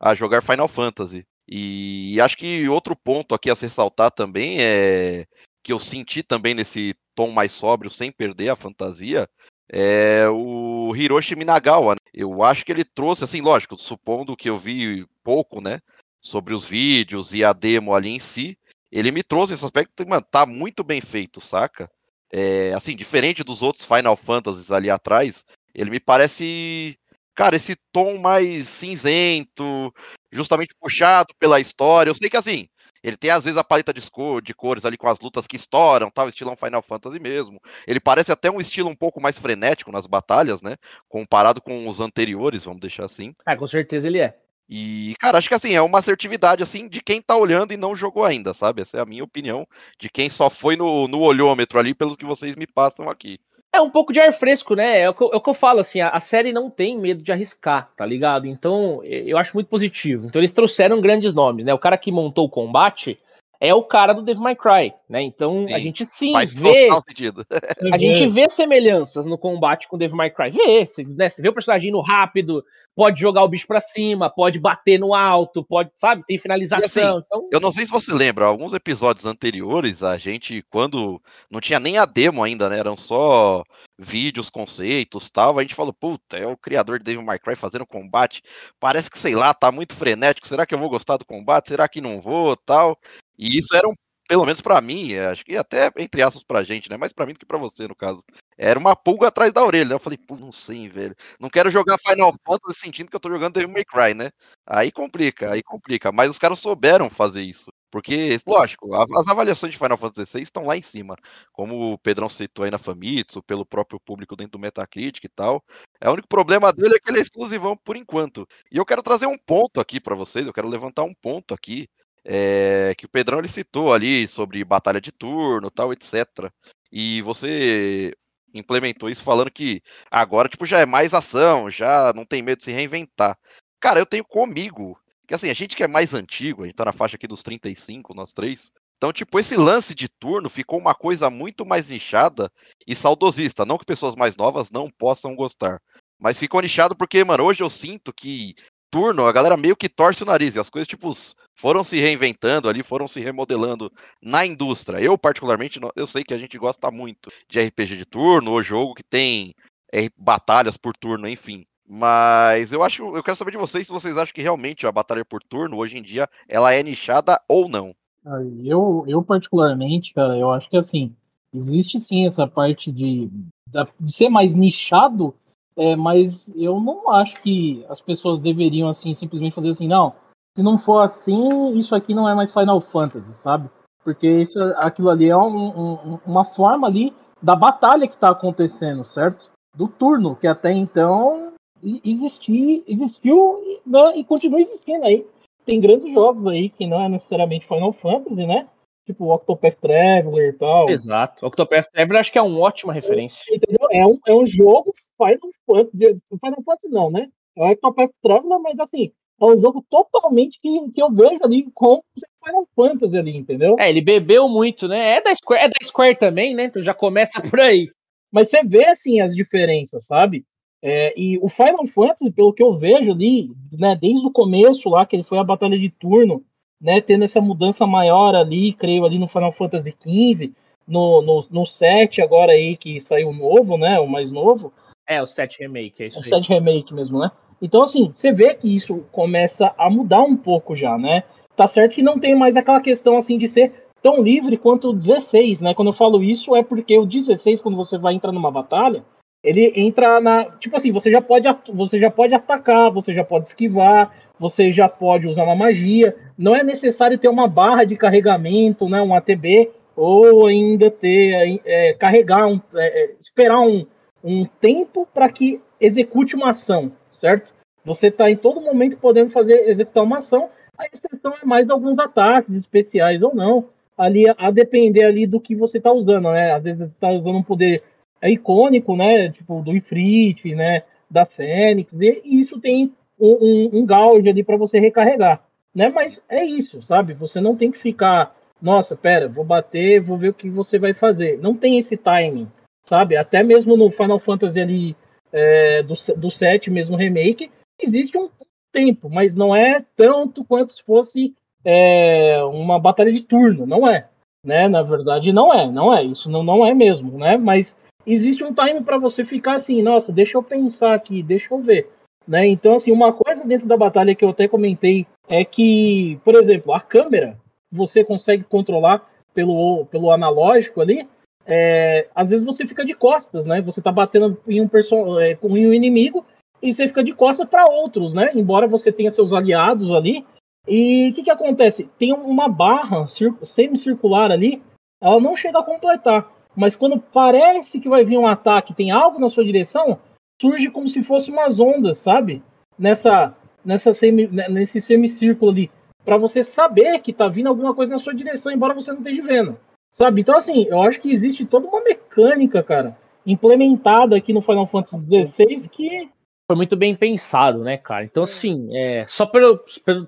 a jogar Final Fantasy. E acho que outro ponto aqui a se ressaltar também é que eu senti também nesse tom mais sóbrio, sem perder a fantasia, é o Hiroshi Minagawa. Né? Eu acho que ele trouxe, assim, lógico, supondo que eu vi pouco, né, sobre os vídeos e a demo ali em si, ele me trouxe esse aspecto, mano, tá muito bem feito, saca? É, assim, diferente dos outros Final Fantasies ali atrás, ele me parece cara, esse tom mais cinzento, justamente puxado pela história. Eu sei que assim, ele tem às vezes a paleta de, cor, de cores ali com as lutas que estouram, tal, estilão Final Fantasy mesmo. Ele parece até um estilo um pouco mais frenético nas batalhas, né? Comparado com os anteriores, vamos deixar assim. Ah, com certeza ele é. E, cara, acho que assim, é uma assertividade assim de quem tá olhando e não jogou ainda, sabe? Essa é a minha opinião de quem só foi no, no olhômetro ali, pelos que vocês me passam aqui. É um pouco de ar fresco, né? É o que eu, é o que eu falo, assim, a, a, série não tem medo de arriscar, tá ligado? Então, eu acho muito positivo. Então, eles trouxeram grandes nomes, né? O cara que montou o combate é o cara do Devil May Cry, né? Então, sim, a gente sim faz vê... sentido. a gente vê semelhanças no combate com o Devil May Cry. Vê, você, né? Você vê o personagem indo rápido, pode jogar o bicho para cima, pode bater no alto, pode, sabe, tem finalização. Assim, então... Eu não sei se você lembra, alguns episódios anteriores, a gente, quando não tinha nem a demo ainda, né? Eram só vídeos, conceitos tal. A gente falou, puta, é o criador de Devil May Cry fazendo combate. Parece que, sei lá, tá muito frenético. Será que eu vou gostar do combate? Será que não vou? tal. E isso era um pelo menos para mim, é, acho que até entre aspas pra gente, né? Mais para mim do que para você, no caso. Era uma pulga atrás da orelha. Né? Eu falei, pô, não sei, velho. Não quero jogar Final Fantasy sentindo que eu tô jogando Devil May Cry, né? Aí complica, aí complica. Mas os caras souberam fazer isso. Porque, lógico, as avaliações de Final Fantasy VI estão lá em cima. Como o Pedrão citou aí na Famitsu, pelo próprio público dentro do Metacritic e tal. É, o único problema dele é que ele é exclusivão por enquanto. E eu quero trazer um ponto aqui para vocês, eu quero levantar um ponto aqui é, que o Pedrão ele citou ali sobre batalha de turno, tal, etc. E você implementou isso falando que agora tipo já é mais ação, já não tem medo de se reinventar. Cara, eu tenho comigo que assim, a gente que é mais antigo, a gente tá na faixa aqui dos 35, nós três. Então, tipo, esse lance de turno ficou uma coisa muito mais nichada e saudosista. Não que pessoas mais novas não possam gostar. Mas ficou nichado porque, mano, hoje eu sinto que turno, a galera meio que torce o nariz. E as coisas, tipo, foram se reinventando ali, foram se remodelando na indústria. Eu, particularmente, eu sei que a gente gosta muito de RPG de turno, ou jogo que tem é, batalhas por turno, enfim. Mas eu acho, eu quero saber de vocês se vocês acham que realmente a batalha por turno, hoje em dia, ela é nichada ou não. Eu, eu particularmente, cara, eu acho que assim, existe sim essa parte de, de ser mais nichado, é, mas eu não acho que as pessoas deveriam, assim, simplesmente fazer assim, não, se não for assim, isso aqui não é mais Final Fantasy, sabe? Porque isso, aquilo ali é um, um, uma forma ali da batalha que está acontecendo, certo? Do turno, que até então existia, existiu né, e continua existindo aí. Tem grandes jogos aí que não é necessariamente Final Fantasy, né? Tipo Octopath Traveler e tal. Exato. Octopath Traveler acho que é uma ótima referência. Entendeu? É um, é um jogo Final Fantasy. Final Fantasy não, né? É o Octopath Traveler, mas assim, é um jogo totalmente que, que eu vejo ali com Final Fantasy ali, entendeu? É, ele bebeu muito, né? É da Square, é da Square também, né? Então já começa por aí. Mas você vê, assim, as diferenças, sabe? É, e o Final Fantasy, pelo que eu vejo ali, né, desde o começo lá, que ele foi a batalha de turno, né, tendo essa mudança maior ali, creio ali no Final Fantasy XV, no, no, no 7 agora aí, que saiu novo, né, o mais novo. É, o 7 Remake, é isso O 7 Remake mesmo, né? Então, assim, você vê que isso começa a mudar um pouco já, né? Tá certo que não tem mais aquela questão, assim, de ser tão livre quanto o 16, né? Quando eu falo isso é porque o 16, quando você vai entrar numa batalha, ele entra na. Tipo assim, você já pode, você já pode atacar, você já pode esquivar, você já pode usar uma magia. Não é necessário ter uma barra de carregamento, né? Um ATB, ou ainda ter. É, carregar, um, é, esperar um, um tempo para que execute uma ação, certo? Você está em todo momento podendo fazer executar uma ação. A exceção é mais alguns ataques especiais ou não. Ali a depender ali do que você está usando, né? Às vezes está usando um poder é icônico, né? Tipo, do Ifrit, né? Da Fênix, e isso tem um, um, um gauge ali para você recarregar, né? Mas é isso, sabe? Você não tem que ficar, nossa, pera, vou bater, vou ver o que você vai fazer. Não tem esse timing, sabe? Até mesmo no Final Fantasy ali é, do, do 7, mesmo remake, existe um tempo, mas não é tanto quanto se fosse é, uma batalha de turno, não é. Né? Na verdade, não é, não é. Isso não, não é mesmo, né? Mas existe um time para você ficar assim, nossa, deixa eu pensar aqui, deixa eu ver. Né? Então, assim, uma coisa dentro da batalha que eu até comentei é que, por exemplo, a câmera você consegue controlar pelo, pelo analógico ali. É, às vezes você fica de costas, né? Você tá batendo em um, é, em um inimigo e você fica de costas para outros, né? Embora você tenha seus aliados ali. E o que, que acontece? Tem uma barra semicircular ali, ela não chega a completar mas quando parece que vai vir um ataque, tem algo na sua direção, surge como se fosse umas ondas, sabe? Nessa, nessa semi, né, nesse semicírculo ali, para você saber que tá vindo alguma coisa na sua direção, embora você não esteja vendo, sabe? Então assim, eu acho que existe toda uma mecânica, cara, implementada aqui no Final Fantasy XVI que foi muito bem pensado, né, cara? Então, assim, é, só para eu,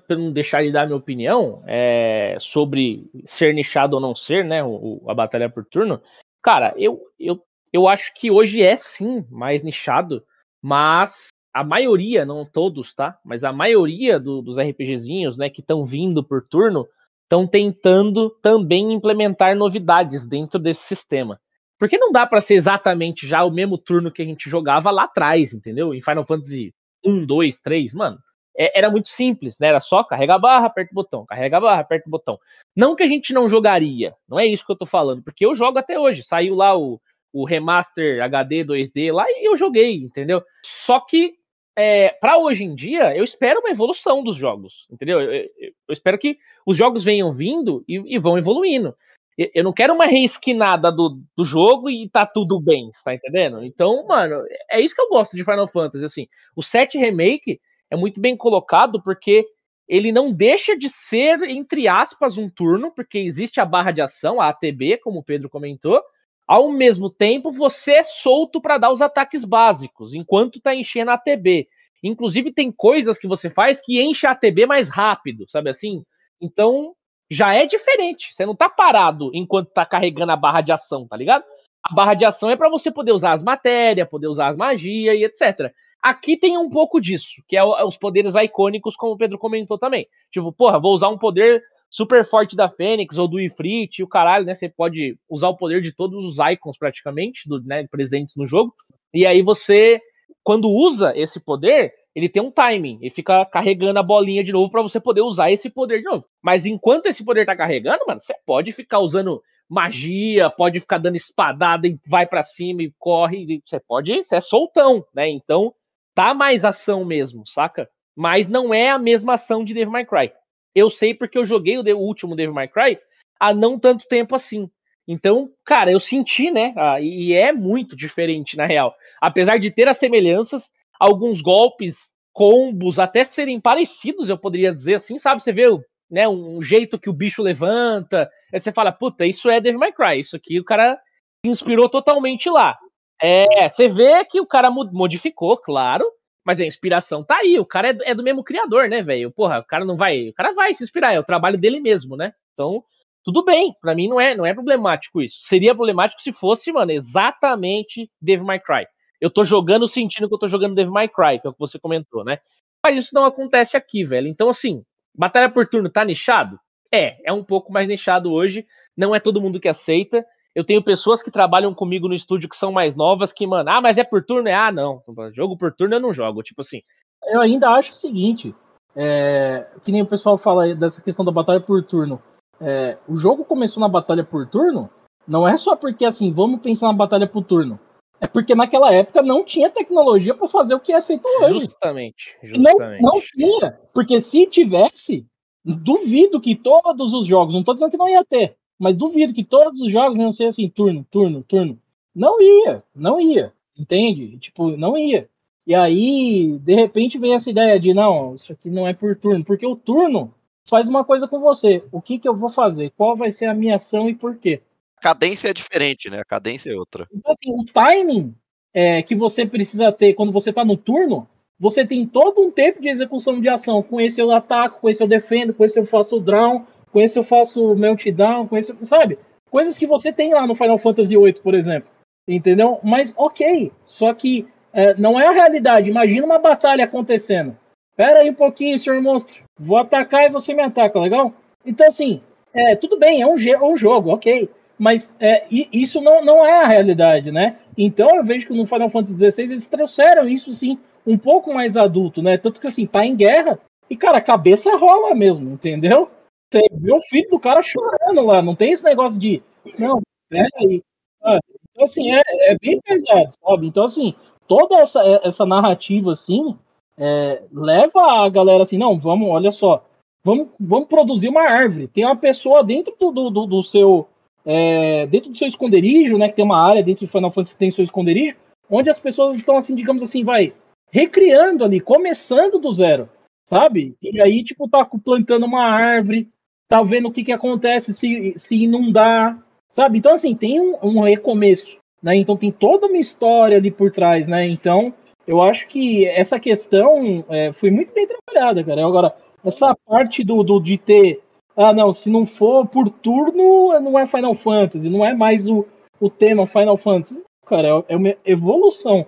não deixar de dar minha opinião é, sobre ser nichado ou não ser, né, o, a batalha por turno, Cara, eu, eu, eu acho que hoje é sim mais nichado, mas a maioria, não todos, tá? Mas a maioria do, dos RPGzinhos, né, que estão vindo por turno, estão tentando também implementar novidades dentro desse sistema. Porque não dá para ser exatamente já o mesmo turno que a gente jogava lá atrás, entendeu? Em Final Fantasy 1, 2, 3, mano é, era muito simples, né? Era só carrega a barra, aperta o botão, carrega a barra, aperta o botão. Não que a gente não jogaria, não é isso que eu tô falando, porque eu jogo até hoje. Saiu lá o, o remaster HD 2D lá e eu joguei, entendeu? Só que é, para hoje em dia, eu espero uma evolução dos jogos, entendeu? Eu, eu, eu espero que os jogos venham vindo e, e vão evoluindo. Eu, não quero uma reesquinada do, do jogo e tá tudo bem, tá entendendo? Então, mano, é isso que eu gosto de Final Fantasy, assim. O 7 Remake é muito bem colocado porque ele não deixa de ser, entre aspas, um turno, porque existe a barra de ação, a ATB, como o Pedro comentou. Ao mesmo tempo, você é solto para dar os ataques básicos, enquanto está enchendo a ATB. Inclusive, tem coisas que você faz que enche a ATB mais rápido, sabe assim? Então, já é diferente. Você não tá parado enquanto tá carregando a barra de ação, tá ligado? A barra de ação é para você poder usar as matérias, poder usar as magias e etc. Aqui tem um pouco disso, que é os poderes icônicos, como o Pedro comentou também. Tipo, porra, vou usar um poder super forte da Fênix ou do Ifrit, o caralho, né? Você pode usar o poder de todos os icons praticamente, do, né, presentes no jogo. E aí você, quando usa esse poder, ele tem um timing, ele fica carregando a bolinha de novo para você poder usar esse poder de novo. Mas enquanto esse poder tá carregando, mano, você pode ficar usando magia, pode ficar dando espadada e vai para cima e corre, você pode, você é soltão, né? Então, tá mais ação mesmo, saca? mas não é a mesma ação de Devil May Cry. Eu sei porque eu joguei o, último Devil May Cry há não tanto tempo assim. Então, cara, eu senti, né? E é muito diferente, na real. Apesar de ter as semelhanças, alguns golpes, combos, até serem parecidos, eu poderia dizer assim, sabe? Você vê né, um jeito que o bicho levanta, aí você fala, puta, isso é Devil May Cry, isso aqui o cara inspirou totalmente lá. É, você vê que o cara modificou, claro, mas a inspiração tá aí, o cara é, é do mesmo criador, né, velho? Porra, o cara não vai, o cara vai se inspirar, é o trabalho dele mesmo, né? Então, tudo bem, para mim não é, não é problemático isso. Seria problemático se fosse, mano, exatamente Devil May Cry. Eu tô jogando sentindo que eu tô jogando Devil May Cry, que é o que você comentou, né? Mas isso não acontece aqui, velho. Então, assim, batalha por turno tá nichado? É, é um pouco mais nichado hoje. Não é todo mundo que aceita. Eu tenho pessoas que trabalham comigo no estúdio que são mais novas que, mano, ah, mas é por turno? É, ah, não. Jogo por turno eu não jogo. Tipo assim. Eu ainda acho o seguinte: é, que nem o pessoal fala dessa questão da batalha por turno. É, o jogo começou na batalha por turno, não é só porque assim, vamos pensar na batalha por turno. É porque naquela época não tinha tecnologia para fazer o que é feito hoje. Justamente. justamente. Não, não tinha. Porque se tivesse, duvido que todos os jogos, não estou dizendo que não ia ter, mas duvido que todos os jogos iam ser assim, turno, turno, turno. Não ia, não ia. Entende? Tipo, não ia. E aí, de repente, vem essa ideia de não, isso aqui não é por turno, porque o turno faz uma coisa com você. O que, que eu vou fazer? Qual vai ser a minha ação e por quê? A cadência é diferente, né? A cadência é outra. Então, assim, o timing é, que você precisa ter quando você está no turno, você tem todo um tempo de execução de ação. Com esse eu ataco, com esse eu defendo, com esse eu faço draw, com esse eu faço meltdown, com esse, sabe? Coisas que você tem lá no Final Fantasy VIII, por exemplo. Entendeu? Mas ok, só que é, não é a realidade. Imagina uma batalha acontecendo. Pera aí um pouquinho, senhor monstro. Vou atacar e você me ataca, legal? Então, assim, é, tudo bem, é um, é um jogo, ok. Mas é, isso não, não é a realidade, né? Então eu vejo que no Final Fantasy XVI eles trouxeram isso, sim, um pouco mais adulto, né? Tanto que, assim, tá em guerra e, cara, a cabeça rola mesmo, entendeu? Você vê o filho do cara chorando lá, não tem esse negócio de. Não, pera aí. Ah, então, assim, é, é bem pesado, sabe? Então, assim, toda essa, essa narrativa, assim, é, leva a galera assim, não, vamos, olha só, vamos, vamos produzir uma árvore. Tem uma pessoa dentro do, do, do seu. É, dentro do seu esconderijo, né? Que tem uma área dentro do Final Fantasy que tem seu esconderijo, onde as pessoas estão assim, digamos assim, vai, recriando ali, começando do zero, sabe? E aí, tipo, tá plantando uma árvore, tá vendo o que, que acontece se, se inundar, sabe? Então, assim, tem um, um recomeço, né? Então tem toda uma história ali por trás, né? Então, eu acho que essa questão é, foi muito bem trabalhada, cara. Agora, essa parte do, do, de ter. Ah, não, se não for por turno, não é Final Fantasy, não é mais o, o tema Final Fantasy. Cara, é, é uma evolução.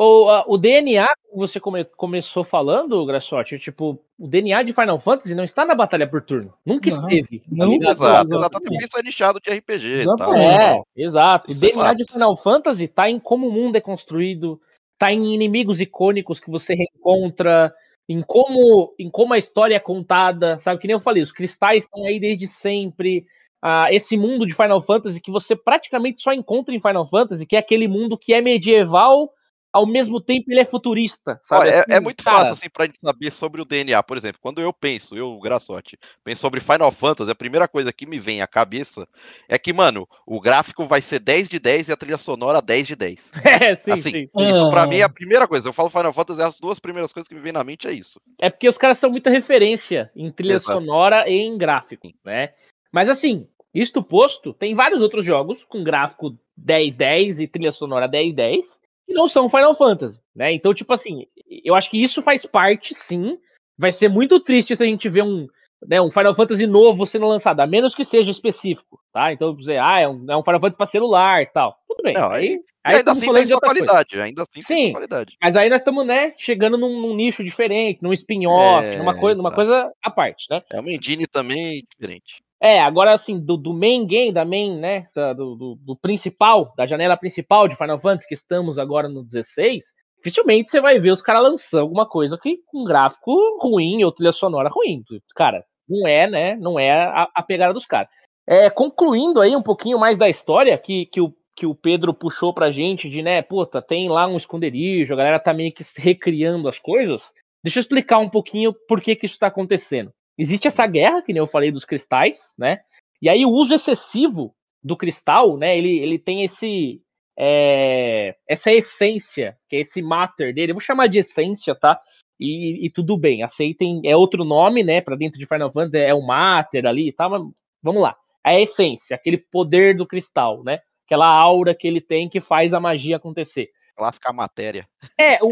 O, a, o DNA, como você come, começou falando, Grassotti, tipo, o DNA de Final Fantasy não está na batalha por turno. Nunca não, esteve. Não, exato, exatamente. Isso é nichado de RPG. Tal. É, exato. Isso o DNA é de Final Fantasy está em como o mundo é construído, tá em inimigos icônicos que você reencontra, em como, em como a história é contada, sabe? Que nem eu falei, os cristais estão aí desde sempre. Ah, esse mundo de Final Fantasy que você praticamente só encontra em Final Fantasy, que é aquele mundo que é medieval ao mesmo tempo ele é futurista, sabe? Olha, é, assim, é, muito cara... fácil assim pra gente saber sobre o DNA, por exemplo, quando eu penso, eu, Graçote, penso sobre Final Fantasy, a primeira coisa que me vem à cabeça é que, mano, o gráfico vai ser 10 de 10 e a trilha sonora 10 de 10. É, sim, assim, sim, sim. Isso pra mim é a primeira coisa. Eu falo Final Fantasy, as duas primeiras coisas que me vem na mente é isso. É porque os caras são muita referência em trilha Exato. sonora e em gráfico, né? Mas assim, isto posto, tem vários outros jogos com gráfico 10-10 e trilha sonora 10-10 que não são Final Fantasy, né? Então, tipo assim, eu acho que isso faz parte, sim. Vai ser muito triste se a gente ver um, né, um Final Fantasy novo sendo lançado, a menos que seja específico, tá? Então, dizer, ah, é um, é um Final Fantasy para celular e tal. Tudo bem. Não, aí, aí ainda assim tem sua qualidade, coisa. ainda assim Sim, qualidade. Mas aí nós estamos, né, chegando num, num, nicho diferente, num spin-off, é, numa, coisa, numa coisa à parte, né? É uma engine também diferente. É, agora assim, do, do main game, da main, né, da, do, do, do, principal, da janela principal de Final Fantasy, que estamos agora no 16, dificilmente você vai ver os caras lançando alguma coisa que, com gráfico ruim ou trilha sonora ruim. Cara, não é, né, não é a, a pegada dos caras. É, concluindo aí um pouquinho mais da história que, que, o, que o Pedro puxou pra gente, de, né, puta, tem lá um esconderijo, a galera tá meio que recriando as coisas. Deixa eu explicar um pouquinho por que, que isso está acontecendo. Existe essa guerra, que nem eu falei, dos cristais, né? E aí o uso excessivo do cristal, né? Ele, ele tem esse é, essa essência, que é esse matter dele. Eu vou chamar de essência, tá? E, e tudo bem, aceitem. É outro nome, né? Para dentro de Final Fantasy é, é o matter ali, tá? Mas vamos lá. A essência, aquele poder do cristal, né? Aquela aura que ele tem que faz a magia acontecer. Clássica matéria. É, o,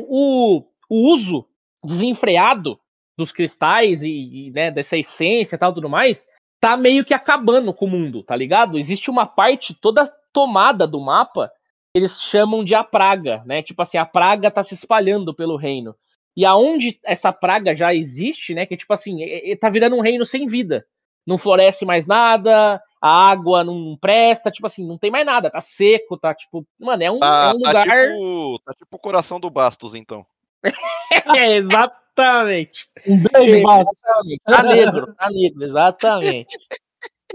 o, o uso desenfreado dos cristais e, e né, dessa essência e tal, tudo mais, tá meio que acabando com o mundo, tá ligado? Existe uma parte toda tomada do mapa eles chamam de a praga, né? Tipo assim, a praga tá se espalhando pelo reino. E aonde essa praga já existe, né? Que tipo assim, tá virando um reino sem vida. Não floresce mais nada, a água não presta, tipo assim, não tem mais nada, tá seco, tá tipo. Mano, é um, tá, é um lugar. Tá tipo, tá tipo o coração do Bastos, então. é, exatamente. Um beijo, Bastos. Tá negro, tá negro, exatamente.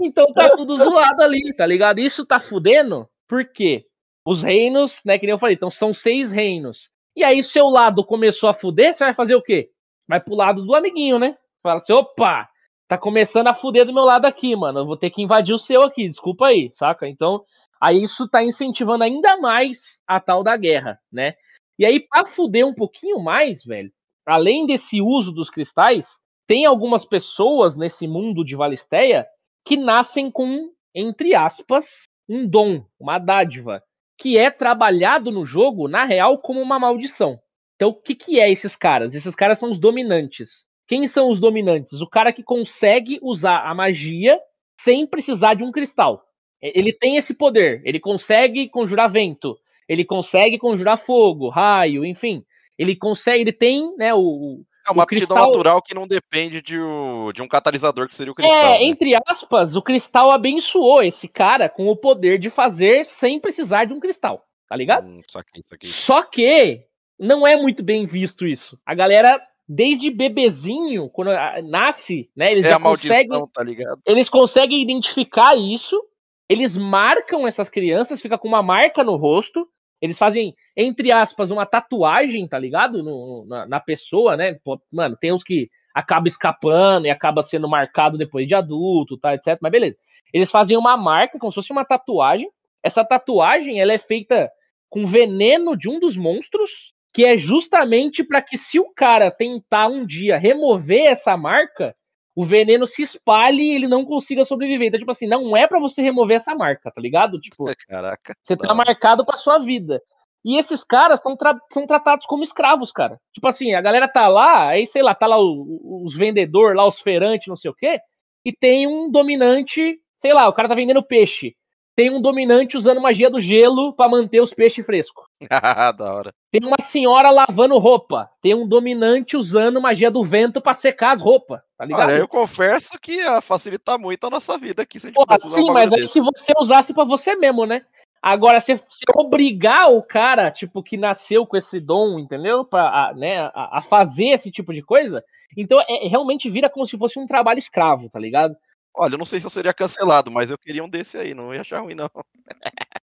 Então tá tudo zoado ali, tá ligado? Isso tá fudendo, por quê? Os reinos, né, que nem eu falei, então são seis reinos. E aí, seu lado começou a fuder, você vai fazer o quê? Vai pro lado do amiguinho, né? Fala assim, opa, tá começando a fuder do meu lado aqui, mano. Eu vou ter que invadir o seu aqui, desculpa aí, saca? Então, aí isso tá incentivando ainda mais a tal da guerra, né? E aí, pra fuder um pouquinho mais, velho, além desse uso dos cristais, tem algumas pessoas nesse mundo de Valisteia que nascem com, entre aspas, um dom, uma dádiva, que é trabalhado no jogo, na real, como uma maldição. Então, o que, que é esses caras? Esses caras são os dominantes. Quem são os dominantes? O cara que consegue usar a magia sem precisar de um cristal. Ele tem esse poder. Ele consegue conjurar vento. Ele consegue conjurar fogo, raio, enfim. Ele consegue, ele tem, né, o, é uma aptidão cristal... natural que não depende de, o, de um catalisador que seria o cristal. É, né? entre aspas, o cristal abençoou esse cara com o poder de fazer sem precisar de um cristal, tá ligado? Hum, saquei, saquei. Só que não é muito bem visto isso. A galera, desde bebezinho, quando nasce, né, eles é já conseguem, maldição, tá ligado? Eles conseguem identificar isso, eles marcam essas crianças, fica com uma marca no rosto, eles fazem, entre aspas, uma tatuagem, tá ligado? No, na, na, pessoa, né? Mano, tem uns que acaba escapando e acaba sendo marcado depois de adulto, tá, etc. Mas beleza. Eles fazem uma marca, como se fosse uma tatuagem. Essa tatuagem, ela é feita com veneno de um dos monstros, que é justamente para que se o cara tentar um dia remover essa marca, o veneno se espalhe e ele não consiga sobreviver. Então, tipo assim, não é para você remover essa marca, tá ligado? Tipo, Caraca. Você tá marcado pra sua vida. E esses caras são, tra são tratados como escravos, cara. Tipo assim, a galera tá lá, aí sei lá, tá lá o, os vendedores, lá os feirantes, não sei o quê, e tem um dominante, sei lá, o cara tá vendendo peixe tem um dominante usando magia do gelo para manter os peixes frescos. da hora. Tem uma senhora lavando roupa. Tem um dominante usando magia do vento para secar as roupas. Tá ligado? Olha, eu confesso que ia facilitar muito a nossa vida aqui. Se Porra, sim, mas aí se você usasse para você mesmo, né? Agora, se, se obrigar o cara, tipo, que nasceu com esse dom, entendeu? Pra, a, né, a, a fazer esse tipo de coisa, então é, realmente vira como se fosse um trabalho escravo, tá ligado? Olha, eu não sei se eu seria cancelado, mas eu queria um desse aí, não ia achar ruim, não.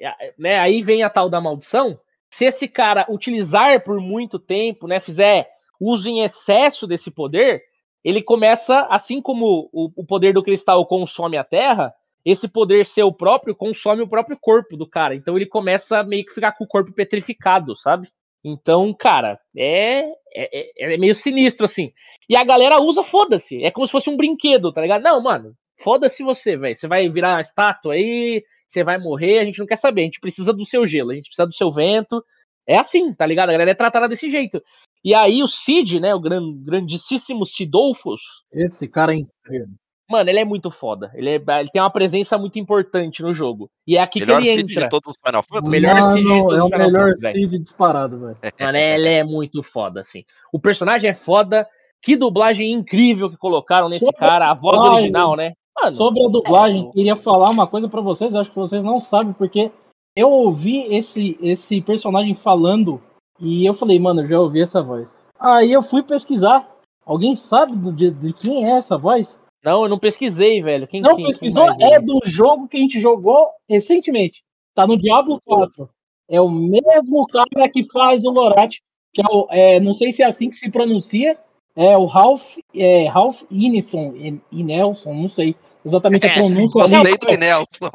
É, né, aí vem a tal da maldição. Se esse cara utilizar por muito tempo, né, fizer uso em excesso desse poder, ele começa, assim como o, o poder do cristal consome a terra, esse poder seu próprio consome o próprio corpo do cara. Então ele começa a meio que ficar com o corpo petrificado, sabe? Então, cara, é, é, é, é meio sinistro, assim. E a galera usa, foda-se. É como se fosse um brinquedo, tá ligado? Não, mano, foda-se você, velho. Você vai virar uma estátua aí, você vai morrer, a gente não quer saber. A gente precisa do seu gelo, a gente precisa do seu vento. É assim, tá ligado? A galera é tratada desse jeito. E aí o Cid, né, o grandíssimo Sidolfos. Esse cara é incrível. Mano, ele é muito foda. Ele, é, ele tem uma presença muito importante no jogo. E é aqui melhor que ele Cid entra. De todos os Final Fantasy. Melhor Mano, Cid de todos é o melhor Cid disparado, velho. Mano, ele é muito foda, assim. O personagem é foda. Que dublagem incrível que colocaram nesse Sobre cara. A voz original, né? Mano, Sobre a dublagem, é... queria falar uma coisa para vocês. Acho que vocês não sabem, porque eu ouvi esse, esse personagem falando e eu falei, mano, eu já ouvi essa voz. Aí eu fui pesquisar. Alguém sabe de, de quem é essa voz? Não, eu não pesquisei, velho. Quem Não quem, pesquisou? Quem é do jogo que a gente jogou recentemente. Tá no Diablo 4. É o mesmo cara que faz o Lorat. que é o, é, não sei se é assim que se pronuncia, é o Ralph, é, Ralph Ineson, Inelson, não sei exatamente a pronúncia. Gostei do Inelson.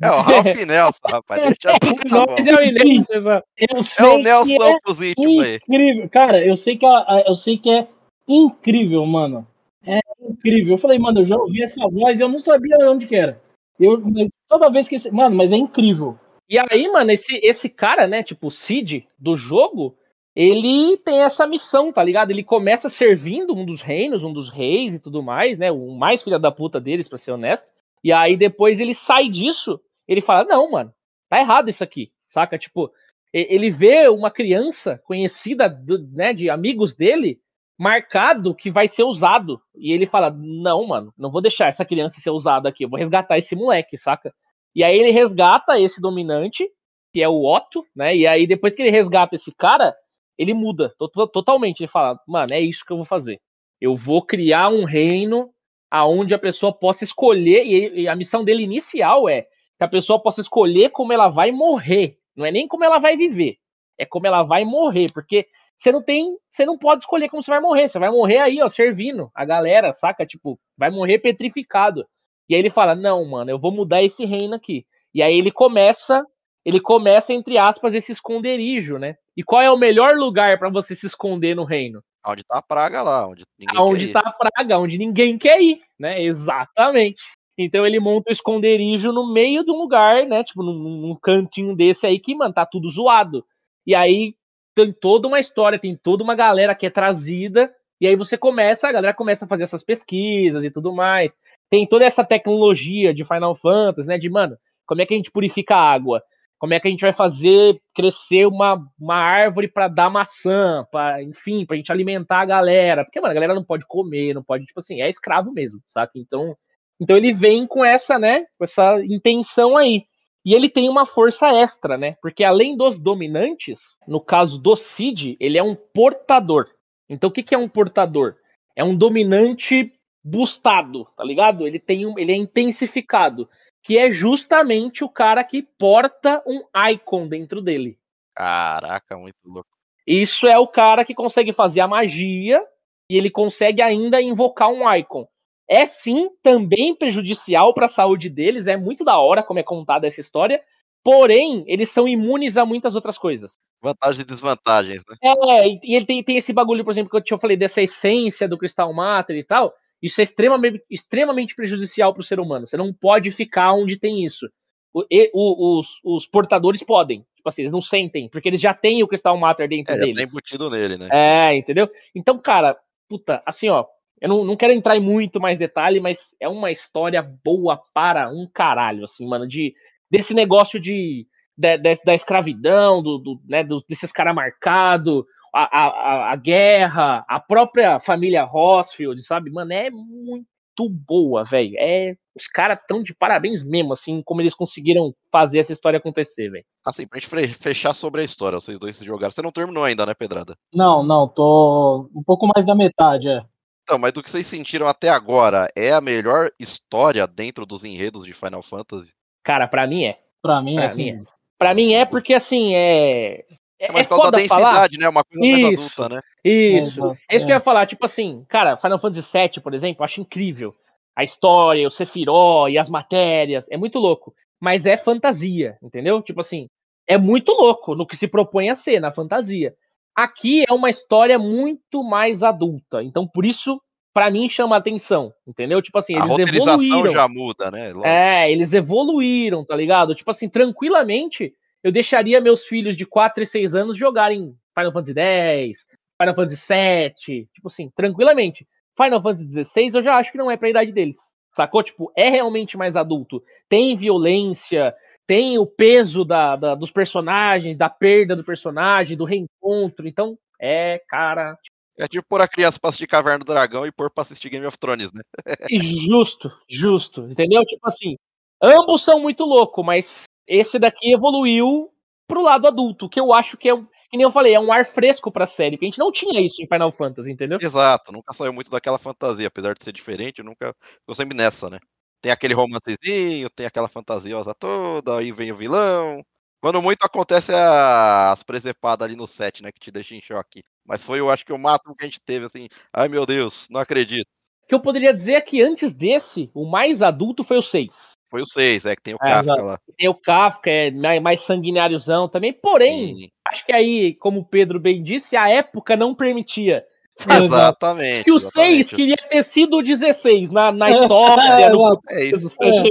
É o Ralph Nelson, rapaz. Deixa tudo tá bom. É o Inelson, eu sei é o Nelson é pros íntimos aí. Incrível. Cara, eu sei, que é, eu sei que é incrível, mano. É incrível. Eu falei, mano, eu já ouvi essa voz e eu não sabia onde que era. Eu, mas toda vez que esse. Mano, mas é incrível. E aí, mano, esse, esse cara, né, tipo, o Cid do jogo, ele tem essa missão, tá ligado? Ele começa servindo um dos reinos, um dos reis e tudo mais, né? O mais filha da puta deles, pra ser honesto. E aí depois ele sai disso, ele fala: Não, mano, tá errado isso aqui, saca? Tipo, ele vê uma criança conhecida, do, né, de amigos dele, marcado que vai ser usado. E ele fala: Não, mano, não vou deixar essa criança ser usada aqui, eu vou resgatar esse moleque, saca? E aí ele resgata esse dominante, que é o Otto, né? E aí depois que ele resgata esse cara, ele muda totalmente. Ele fala, mano, é isso que eu vou fazer. Eu vou criar um reino aonde a pessoa possa escolher, e a missão dele inicial é que a pessoa possa escolher como ela vai morrer. Não é nem como ela vai viver, é como ela vai morrer, porque você não tem, você não pode escolher como você vai morrer, você vai morrer aí, ó, servindo a galera, saca? Tipo, vai morrer petrificado. E aí ele fala: "Não, mano, eu vou mudar esse reino aqui". E aí ele começa ele começa, entre aspas, esse esconderijo, né? E qual é o melhor lugar para você se esconder no reino? Onde tá a praga lá, onde ninguém Onde tá a praga, onde ninguém quer ir, né? Exatamente. Então ele monta o esconderijo no meio de um lugar, né? Tipo, num, num cantinho desse aí que, mano, tá tudo zoado. E aí tem toda uma história, tem toda uma galera que é trazida. E aí você começa, a galera começa a fazer essas pesquisas e tudo mais. Tem toda essa tecnologia de Final Fantasy, né? De, mano, como é que a gente purifica a água? Como é que a gente vai fazer crescer uma, uma árvore para dar maçã, para enfim, para a gente alimentar a galera, porque mano, a galera não pode comer, não pode, tipo assim, é escravo mesmo, saca? Então, então ele vem com essa, né, com essa intenção aí. E ele tem uma força extra, né? Porque além dos dominantes, no caso do Cid, ele é um portador. Então o que, que é um portador? É um dominante boostado, tá ligado? Ele tem um, ele é intensificado que é justamente o cara que porta um icon dentro dele. Caraca, muito louco. Isso é o cara que consegue fazer a magia e ele consegue ainda invocar um icon. É sim também prejudicial para a saúde deles, é muito da hora como é contada essa história, porém, eles são imunes a muitas outras coisas. Vantagens e desvantagens, né? É, e ele tem, tem esse bagulho, por exemplo, que eu te falei dessa essência do Crystal Matter e tal, isso é extremamente, extremamente prejudicial para o ser humano. Você não pode ficar onde tem isso. O, e, o, os, os, portadores podem. Tipo assim, eles não sentem, porque eles já têm o Crystal Matter dentro é, deles. Já tem embutido nele, né? É, entendeu? Então, cara, puta, assim, ó. Eu não, não quero entrar em muito mais detalhe, mas é uma história boa para um caralho, assim, mano, de, desse negócio de, de, de da escravidão, do, do né, do, desses caras marcados, a, a, a guerra, a própria família Rossfield, sabe? Mano, é muito boa, velho. É, os caras tão de parabéns mesmo, assim, como eles conseguiram fazer essa história acontecer, velho. Assim, pra gente fechar sobre a história, vocês dois se jogaram. Você não terminou ainda, né, Pedrada? Não, não, tô um pouco mais da metade, é. Então, mas do que vocês sentiram até agora, é a melhor história dentro dos enredos de Final Fantasy? Cara, para mim é. Pra mim, pra assim, mim é. Pra mim é porque, assim, é. É, é mais é da densidade, falar. né? Uma coisa isso, mais adulta, né? Isso. É, é isso que eu ia falar. Tipo assim, cara, Final Fantasy VII, por exemplo, eu acho incrível. A história, o Sephiroth e as matérias. É muito louco. Mas é fantasia, entendeu? Tipo assim, é muito louco no que se propõe a ser, na fantasia. Aqui é uma história muito mais adulta. Então, por isso, para mim, chama atenção, entendeu? Tipo assim, eles a evoluíram. já muda, né? Lógico. É, eles evoluíram, tá ligado? Tipo assim, tranquilamente eu deixaria meus filhos de 4 e 6 anos jogarem Final Fantasy X, Final Fantasy VII, tipo assim, tranquilamente. Final Fantasy XVI eu já acho que não é pra idade deles, sacou? Tipo, é realmente mais adulto. Tem violência, tem o peso da, da, dos personagens, da perda do personagem, do reencontro. Então, é, cara. É tipo pôr a criança pra assistir Caverna do Dragão e pôr pra assistir Game of Thrones, né? justo, justo. Entendeu? Tipo assim, ambos são muito loucos, mas esse daqui evoluiu pro lado adulto, que eu acho que é, que nem eu falei, é um ar fresco pra série, que a gente não tinha isso em Final Fantasy, entendeu? Exato, nunca saiu muito daquela fantasia, apesar de ser diferente, nunca ficou sempre nessa, né? Tem aquele romancezinho, tem aquela fantasiosa toda, aí vem o vilão. Quando muito acontece as presepadas ali no set, né? Que te deixa em choque. Mas foi, eu acho que o máximo que a gente teve, assim. Ai meu Deus, não acredito. O que eu poderia dizer é que antes desse, o mais adulto foi o 6. Foi o 6, é que tem o é, Kafka lá. Tem o Kafka, é mais sanguináriozão também. Porém, Sim. acho que aí, como o Pedro bem disse, a época não permitia. Exatamente. Que o 6 queria ter sido o 16 na, na história. no... É isso. É.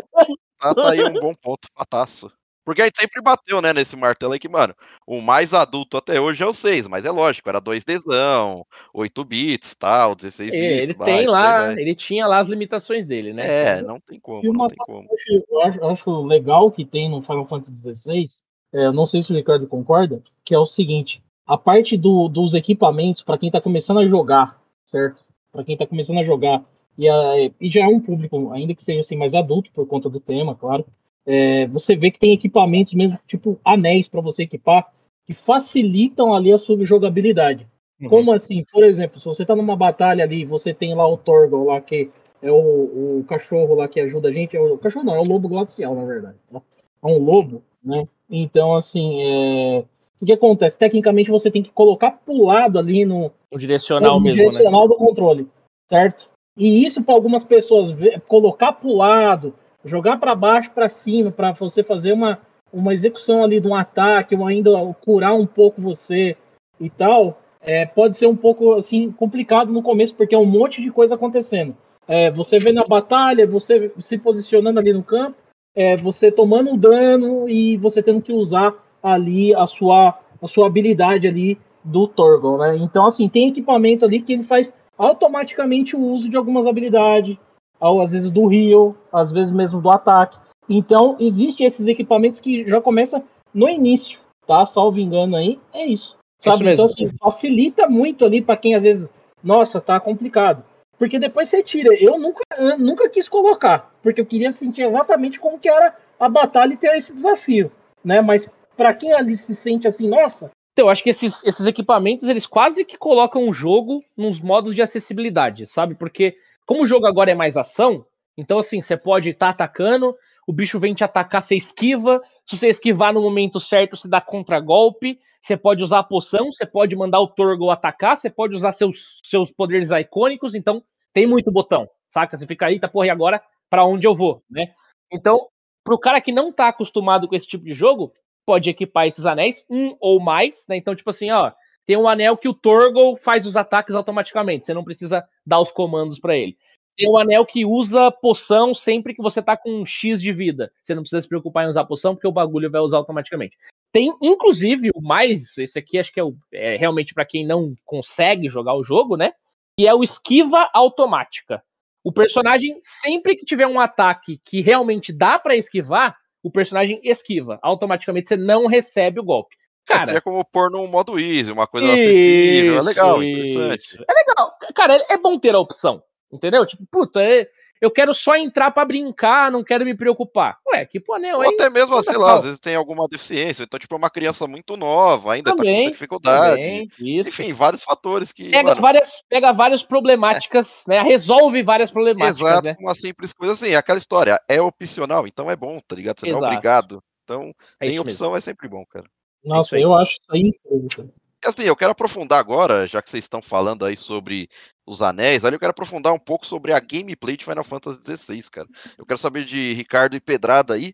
Tá, tá aí um bom ponto, fataço. Porque a gente sempre bateu, né, nesse martelo aí que, mano, o mais adulto até hoje é o 6, mas é lógico, era 2Dzão, 8 bits, tal, 16 bits. ele vai, tem lá, ele tinha lá as limitações dele, né? É, não tem como, não tem como. Eu acho, eu acho legal que tem no Final Fantasy XVI, é, não sei se o Ricardo concorda, que é o seguinte, a parte do, dos equipamentos, para quem tá começando a jogar, certo? Para quem tá começando a jogar, e, a, e já é um público, ainda que seja assim mais adulto, por conta do tema, claro, é, você vê que tem equipamentos mesmo, tipo anéis para você equipar, que facilitam ali a sua jogabilidade. Uhum. Como assim? Por exemplo, se você tá numa batalha ali, você tem lá o Torgal lá, que é o, o cachorro lá que ajuda a gente. É o, o cachorro não, é o lobo glacial, na verdade. Tá? É um lobo, né? Então, assim, é... o que acontece? Tecnicamente você tem que colocar pro lado ali no. O direcional no mesmo. direcional né? do controle, certo? E isso para algumas pessoas colocar pro lado jogar para baixo, para cima, para você fazer uma, uma execução ali de um ataque, ou ainda curar um pouco você e tal, é, pode ser um pouco assim complicado no começo, porque é um monte de coisa acontecendo. É, você vê na batalha, você se posicionando ali no campo, é, você tomando um dano e você tendo que usar ali a sua, a sua habilidade ali do Torgal, né? Então, assim, tem equipamento ali que ele faz automaticamente o uso de algumas habilidades, às vezes do Rio, às vezes mesmo do ataque. Então, existem esses equipamentos que já começam no início, tá? Salvo engano aí, é isso. Sabe? Isso então, assim, facilita muito ali para quem às vezes, nossa, tá complicado. Porque depois você tira. Eu nunca, eu nunca quis colocar, porque eu queria sentir exatamente como que era a batalha e ter esse desafio, né? Mas para quem ali se sente assim, nossa, então, eu acho que esses, esses equipamentos, eles quase que colocam o jogo nos modos de acessibilidade, sabe? Porque como o jogo agora é mais ação, então assim, você pode estar tá atacando, o bicho vem te atacar, você esquiva. Se você esquivar no momento certo, você dá contragolpe. Você pode usar a poção, você pode mandar o Torgo atacar, você pode usar seus, seus poderes icônicos. Então, tem muito botão, saca? Você fica aí, tá, porra, e agora para onde eu vou, né? Então, pro cara que não tá acostumado com esse tipo de jogo, pode equipar esses anéis, um ou mais, né? Então, tipo assim, ó, tem um anel que o Torgo faz os ataques automaticamente, você não precisa dar os comandos para ele. Tem um anel que usa poção sempre que você tá com um X de vida. Você não precisa se preocupar em usar poção, porque o bagulho vai usar automaticamente. Tem, inclusive, o mais, esse aqui acho que é, o, é realmente para quem não consegue jogar o jogo, né? Que é o esquiva automática. O personagem, sempre que tiver um ataque que realmente dá para esquivar, o personagem esquiva. Automaticamente você não recebe o golpe. Cara, seria como pôr num modo easy, uma coisa isso, acessível. É legal, isso. interessante. É legal. Cara, é bom ter a opção. Entendeu? Tipo, puta, é, eu quero só entrar para brincar, não quero me preocupar. Ué, que pô, Ou até mesmo, sei lá, às vezes tem alguma deficiência. Então, tipo, é uma criança muito nova, ainda também, tá com muita dificuldade. Também, Enfim, vários fatores que. Pega, mano, várias, pega várias problemáticas, é. né? Resolve várias problemáticas. Exato, né? uma simples coisa assim. Aquela história é opcional, então é bom, tá ligado? Você não é obrigado. Então, é tem opção, mesmo. é sempre bom, cara. Nossa, eu acho isso aí incrível. Assim, eu quero aprofundar agora, já que vocês estão falando aí sobre os anéis, ali eu quero aprofundar um pouco sobre a gameplay de Final Fantasy XVI, cara. Eu quero saber de Ricardo e Pedrada aí,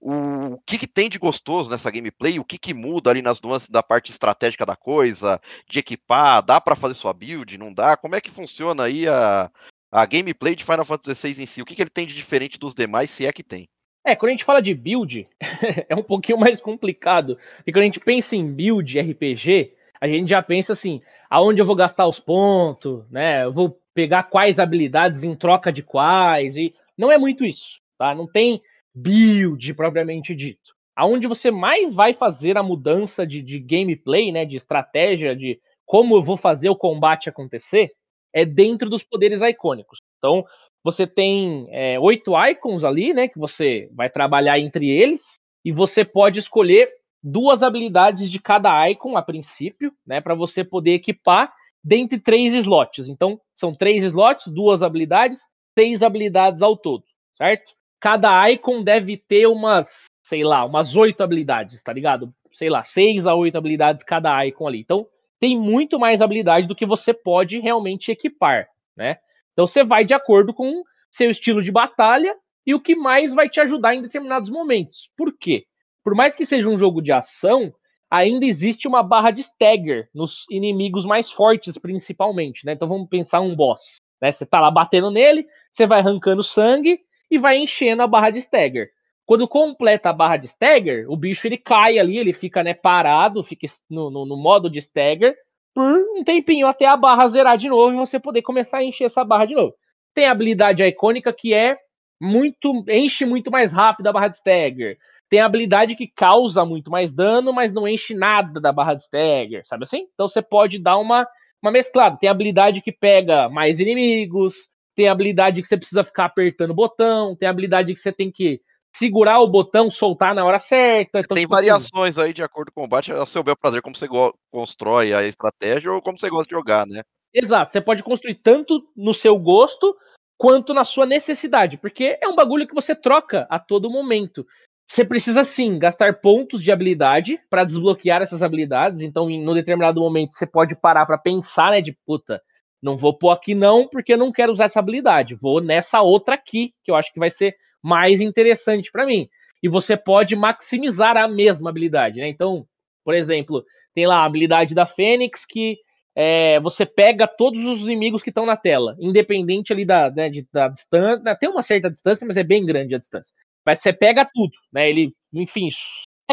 o que, que tem de gostoso nessa gameplay, o que, que muda ali nas nuances da parte estratégica da coisa, de equipar, dá para fazer sua build, não dá? Como é que funciona aí a, a gameplay de Final Fantasy XVI em si? O que, que ele tem de diferente dos demais, se é que tem? É, quando a gente fala de build, é um pouquinho mais complicado. Porque quando a gente pensa em build RPG, a gente já pensa assim, aonde eu vou gastar os pontos, né? Eu vou pegar quais habilidades em troca de quais, e não é muito isso, tá? Não tem build propriamente dito. Aonde você mais vai fazer a mudança de, de gameplay, né? De estratégia, de como eu vou fazer o combate acontecer, é dentro dos poderes icônicos. Então, você tem é, oito icons ali, né? Que você vai trabalhar entre eles. E você pode escolher duas habilidades de cada icon a princípio, né? Para você poder equipar dentre três slots. Então, são três slots, duas habilidades, seis habilidades ao todo, certo? Cada icon deve ter umas sei lá, umas oito habilidades, tá ligado? Sei lá, seis a oito habilidades cada icon ali. Então, tem muito mais habilidade do que você pode realmente equipar, né? Então, você vai de acordo com seu estilo de batalha e o que mais vai te ajudar em determinados momentos. Por quê? Por mais que seja um jogo de ação, ainda existe uma barra de stagger nos inimigos mais fortes, principalmente, né? Então vamos pensar um boss, né? Você tá lá batendo nele, você vai arrancando sangue e vai enchendo a barra de stagger. Quando completa a barra de stagger, o bicho ele cai ali, ele fica né, parado, fica no, no, no modo de stagger por um tempinho até a barra zerar de novo e você poder começar a encher essa barra de novo. Tem a habilidade icônica que é muito enche muito mais rápido a barra de stagger. Tem a habilidade que causa muito mais dano, mas não enche nada da barra de stagger, sabe assim? Então você pode dar uma, uma mesclada. Tem a habilidade que pega mais inimigos, tem a habilidade que você precisa ficar apertando o botão, tem a habilidade que você tem que segurar o botão, soltar na hora certa. Então, tem tipo variações aí de acordo com o combate, é o seu bel prazer, como você constrói a estratégia ou como você gosta de jogar, né? Exato, você pode construir tanto no seu gosto quanto na sua necessidade, porque é um bagulho que você troca a todo momento. Você precisa sim gastar pontos de habilidade para desbloquear essas habilidades. Então, em no determinado momento, você pode parar para pensar, né? De puta, não vou pôr aqui não, porque eu não quero usar essa habilidade. Vou nessa outra aqui, que eu acho que vai ser mais interessante para mim. E você pode maximizar a mesma habilidade, né? Então, por exemplo, tem lá a habilidade da Fênix que é, você pega todos os inimigos que estão na tela, independente ali da, né, de, da distância. Né, tem uma certa distância, mas é bem grande a distância. Mas você pega tudo, né? Ele, enfim,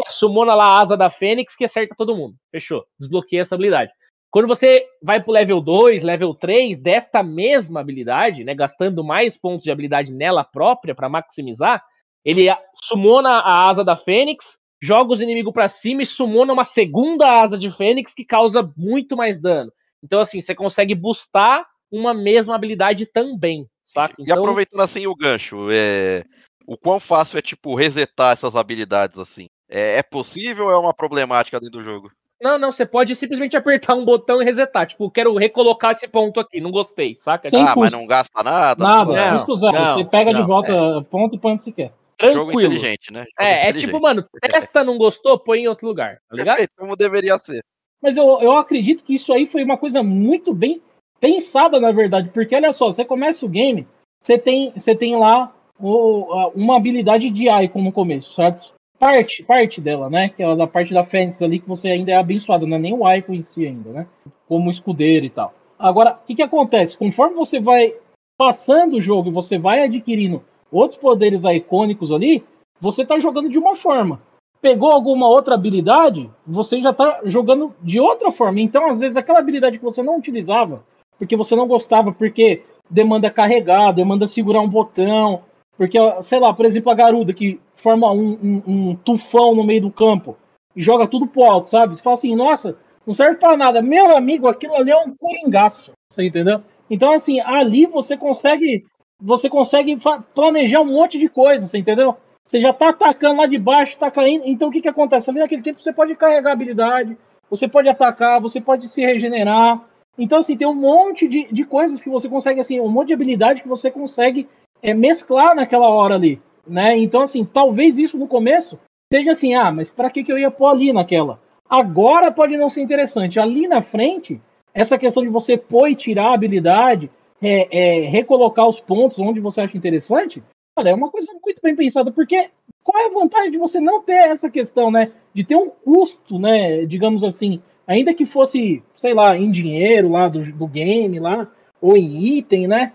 sumona lá a asa da Fênix que acerta todo mundo. Fechou. Desbloqueia essa habilidade. Quando você vai pro level 2, level 3 desta mesma habilidade, né, gastando mais pontos de habilidade nela própria para maximizar, ele sumona a asa da Fênix, joga os inimigos para cima e sumona uma segunda asa de Fênix que causa muito mais dano. Então, assim, você consegue boostar uma mesma habilidade também, saca? E então... aproveitando assim o gancho, é... o quão fácil é, tipo, resetar essas habilidades assim? É, é possível ou é uma problemática dentro do jogo? Não, não, você pode simplesmente apertar um botão e resetar. Tipo, quero recolocar esse ponto aqui, não gostei, saca? Sem ah, custo. mas não gasta nada? Nada, não, custo zero. Não, você pega não, de volta é. ponto e põe onde você quer. Tranquilo. Jogo inteligente, né? Jogo é, é inteligente. é tipo, mano, testa, não gostou, põe em outro lugar. Tá ligado? Perfeito, como deveria ser. Mas eu, eu acredito que isso aí foi uma coisa muito bem pensada, na verdade, porque olha só, você começa o game, você tem, você tem lá o, uma habilidade de Icon no começo, certo? Parte, parte dela, né? Que é da parte da Fênix ali que você ainda é abençoado, não é nem o Icon em si ainda, né? Como escudeiro e tal. Agora, o que, que acontece? Conforme você vai passando o jogo e você vai adquirindo outros poderes icônicos ali, você está jogando de uma forma. Pegou alguma outra habilidade, você já está jogando de outra forma. Então, às vezes, aquela habilidade que você não utilizava, porque você não gostava, porque demanda carregar, demanda segurar um botão, porque, sei lá, por exemplo, a Garuda, que forma um, um, um tufão no meio do campo e joga tudo pro alto, sabe? Você fala assim, nossa, não serve para nada. Meu amigo, aquilo ali é um coringaço, você entendeu? Então, assim, ali você consegue você consegue planejar um monte de coisas, você entendeu? Você já tá atacando lá de baixo, tá caindo. Então o que que acontece? Ali naquele tempo você pode carregar habilidade, você pode atacar, você pode se regenerar. Então, assim, tem um monte de, de coisas que você consegue, assim, um monte de habilidade que você consegue é, mesclar naquela hora ali, né? Então, assim, talvez isso no começo seja assim, ah, mas para que, que eu ia pôr ali naquela? Agora pode não ser interessante. Ali na frente, essa questão de você pôr e tirar a habilidade, é, é, recolocar os pontos onde você acha interessante, cara, é uma coisa muito bem pensada, porque qual é a vantagem de você não ter essa questão, né? De ter um custo, né? Digamos assim, ainda que fosse, sei lá, em dinheiro lá do, do game lá, ou em item, né?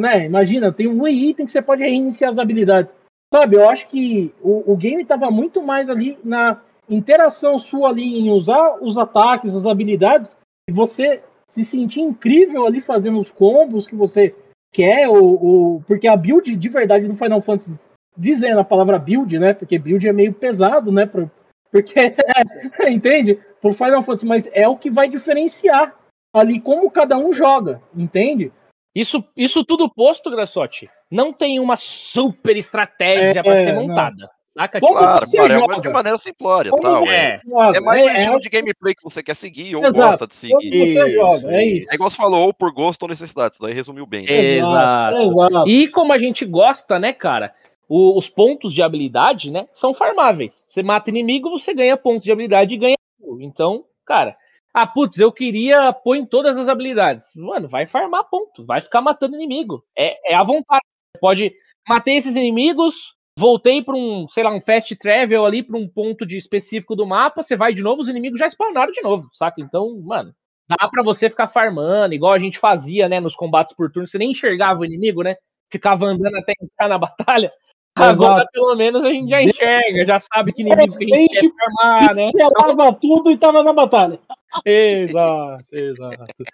Né? Imagina, tem um item que você pode reiniciar as habilidades. Sabe, eu acho que o, o game estava muito mais ali na interação sua ali em usar os ataques, as habilidades, e você se sentir incrível ali fazendo os combos que você quer, ou, ou, porque a build de verdade do Final Fantasy, dizendo a palavra build, né? Porque build é meio pesado, né? Porque, é, entende? Pro Final Fantasy, mas é o que vai diferenciar ali como cada um joga, entende? Isso, isso tudo posto, Grassotti, não tem uma super estratégia é, para ser montada. Não. Saca? Como claro, claro é de maneira simplória. tal, é. é mais é, estilo é... de gameplay que você quer seguir ou Exato. gosta de seguir. Joga, é isso. É igual você falou, ou por gosto ou necessidade. Isso daí resumiu bem. Né? Exato. Exato. E como a gente gosta, né, cara? o, os pontos de habilidade, né, são farmáveis. Você mata inimigo, você ganha pontos de habilidade e ganha. Então, cara, ah, putz, eu queria pôr em todas as habilidades. Mano, vai farmar ponto, vai ficar matando inimigo. É, é à vontade. Pode matei esses inimigos, voltei para um, sei lá, um fast travel ali para um ponto de específico do mapa, você vai de novo, os inimigos já spawnaram de novo, saca? Então, mano, dá para você ficar farmando, igual a gente fazia, né, nos combates por turno, você nem enxergava o inimigo, né? Ficava andando até entrar na batalha. Agora, pelo menos, a gente já enxerga, já sabe que inimigo que a gente quer farmar, né? Esperava tudo e tava na batalha. Exato, exato.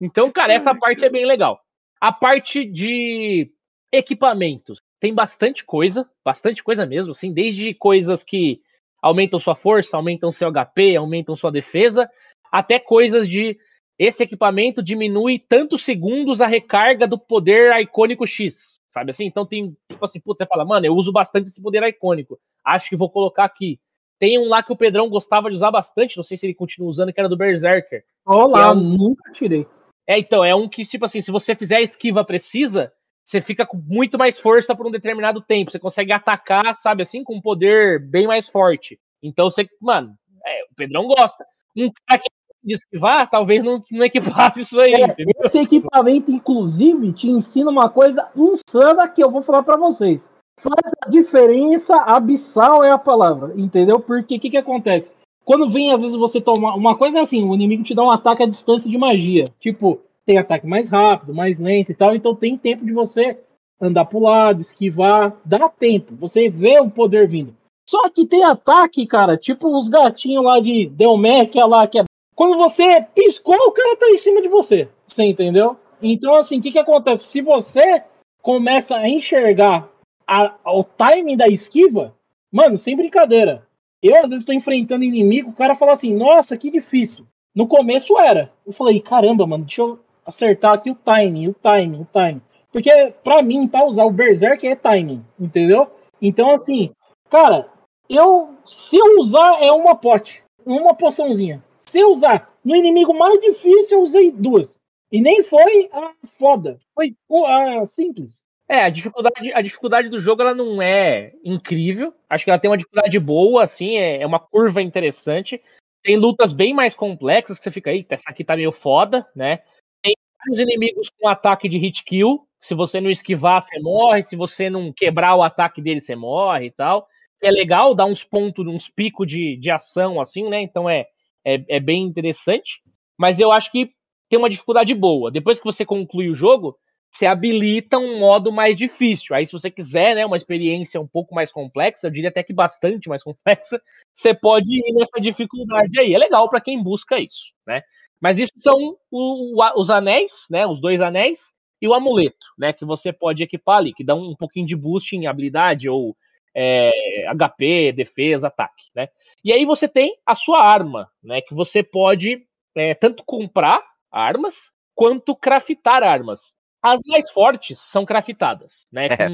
Então, cara, essa parte é bem legal. A parte de equipamentos. Tem bastante coisa, bastante coisa mesmo, assim, desde coisas que aumentam sua força, aumentam seu HP, aumentam sua defesa, até coisas de esse equipamento diminui tantos segundos a recarga do poder icônico X, sabe assim? Então tem, tipo assim, putz, você fala, mano, eu uso bastante esse poder icônico, acho que vou colocar aqui. Tem um lá que o Pedrão gostava de usar bastante, não sei se ele continua usando, que era do Berserker. Olá, é um... nunca tirei. É, então, é um que, tipo assim, se você fizer a esquiva precisa, você fica com muito mais força por um determinado tempo. Você consegue atacar, sabe assim, com um poder bem mais forte. Então você, mano, é, o Pedrão gosta. Um cara que esquivar, talvez não, não equipasse isso aí. É, esse equipamento, inclusive, te ensina uma coisa insana que eu vou falar para vocês. Faz a diferença abissal é a palavra, entendeu? Porque o que, que acontece? Quando vem, às vezes, você tomar. Uma coisa é assim, o inimigo te dá um ataque à distância de magia. Tipo, tem ataque mais rápido, mais lento e tal, então tem tempo de você andar pro lado, esquivar, dá tempo, você vê o poder vindo. Só que tem ataque, cara, tipo os gatinhos lá de Delmec, lá, que é... Quando você piscou, o cara tá em cima de você, você entendeu? Então, assim, o que que acontece? Se você começa a enxergar a, o timing da esquiva, mano, sem brincadeira. Eu, às vezes, tô enfrentando inimigo, o cara fala assim, nossa, que difícil. No começo era. Eu falei, caramba, mano, deixa eu acertar aqui o timing, o timing, o timing. Porque, pra mim, pra usar o Berserk é timing, entendeu? Então, assim, cara, eu. Se eu usar, é uma pote. Uma poçãozinha. Se usar no inimigo mais difícil, eu usei duas. E nem foi a foda. Foi a simples. É, a dificuldade, a dificuldade do jogo ela não é incrível. Acho que ela tem uma dificuldade boa, assim, é, é uma curva interessante. Tem lutas bem mais complexas que você fica aí, essa aqui tá meio foda, né? vários inimigos com ataque de hit kill. Se você não esquivar, você morre. Se você não quebrar o ataque dele, você morre e tal. É legal, dá uns pontos, uns picos de, de ação, assim, né? Então é, é, é bem interessante. Mas eu acho que tem uma dificuldade boa. Depois que você conclui o jogo, você habilita um modo mais difícil. Aí, se você quiser, né, uma experiência um pouco mais complexa, eu diria até que bastante mais complexa, você pode ir nessa dificuldade aí. É legal para quem busca isso, né? Mas isso são o, o, os anéis, né? Os dois anéis e o amuleto, né? Que você pode equipar ali, que dá um, pouquinho de boost em habilidade ou é, HP, defesa, ataque, né? E aí você tem a sua arma, né? Que você pode é, tanto comprar armas quanto craftar armas. As mais fortes são craftadas, né? É.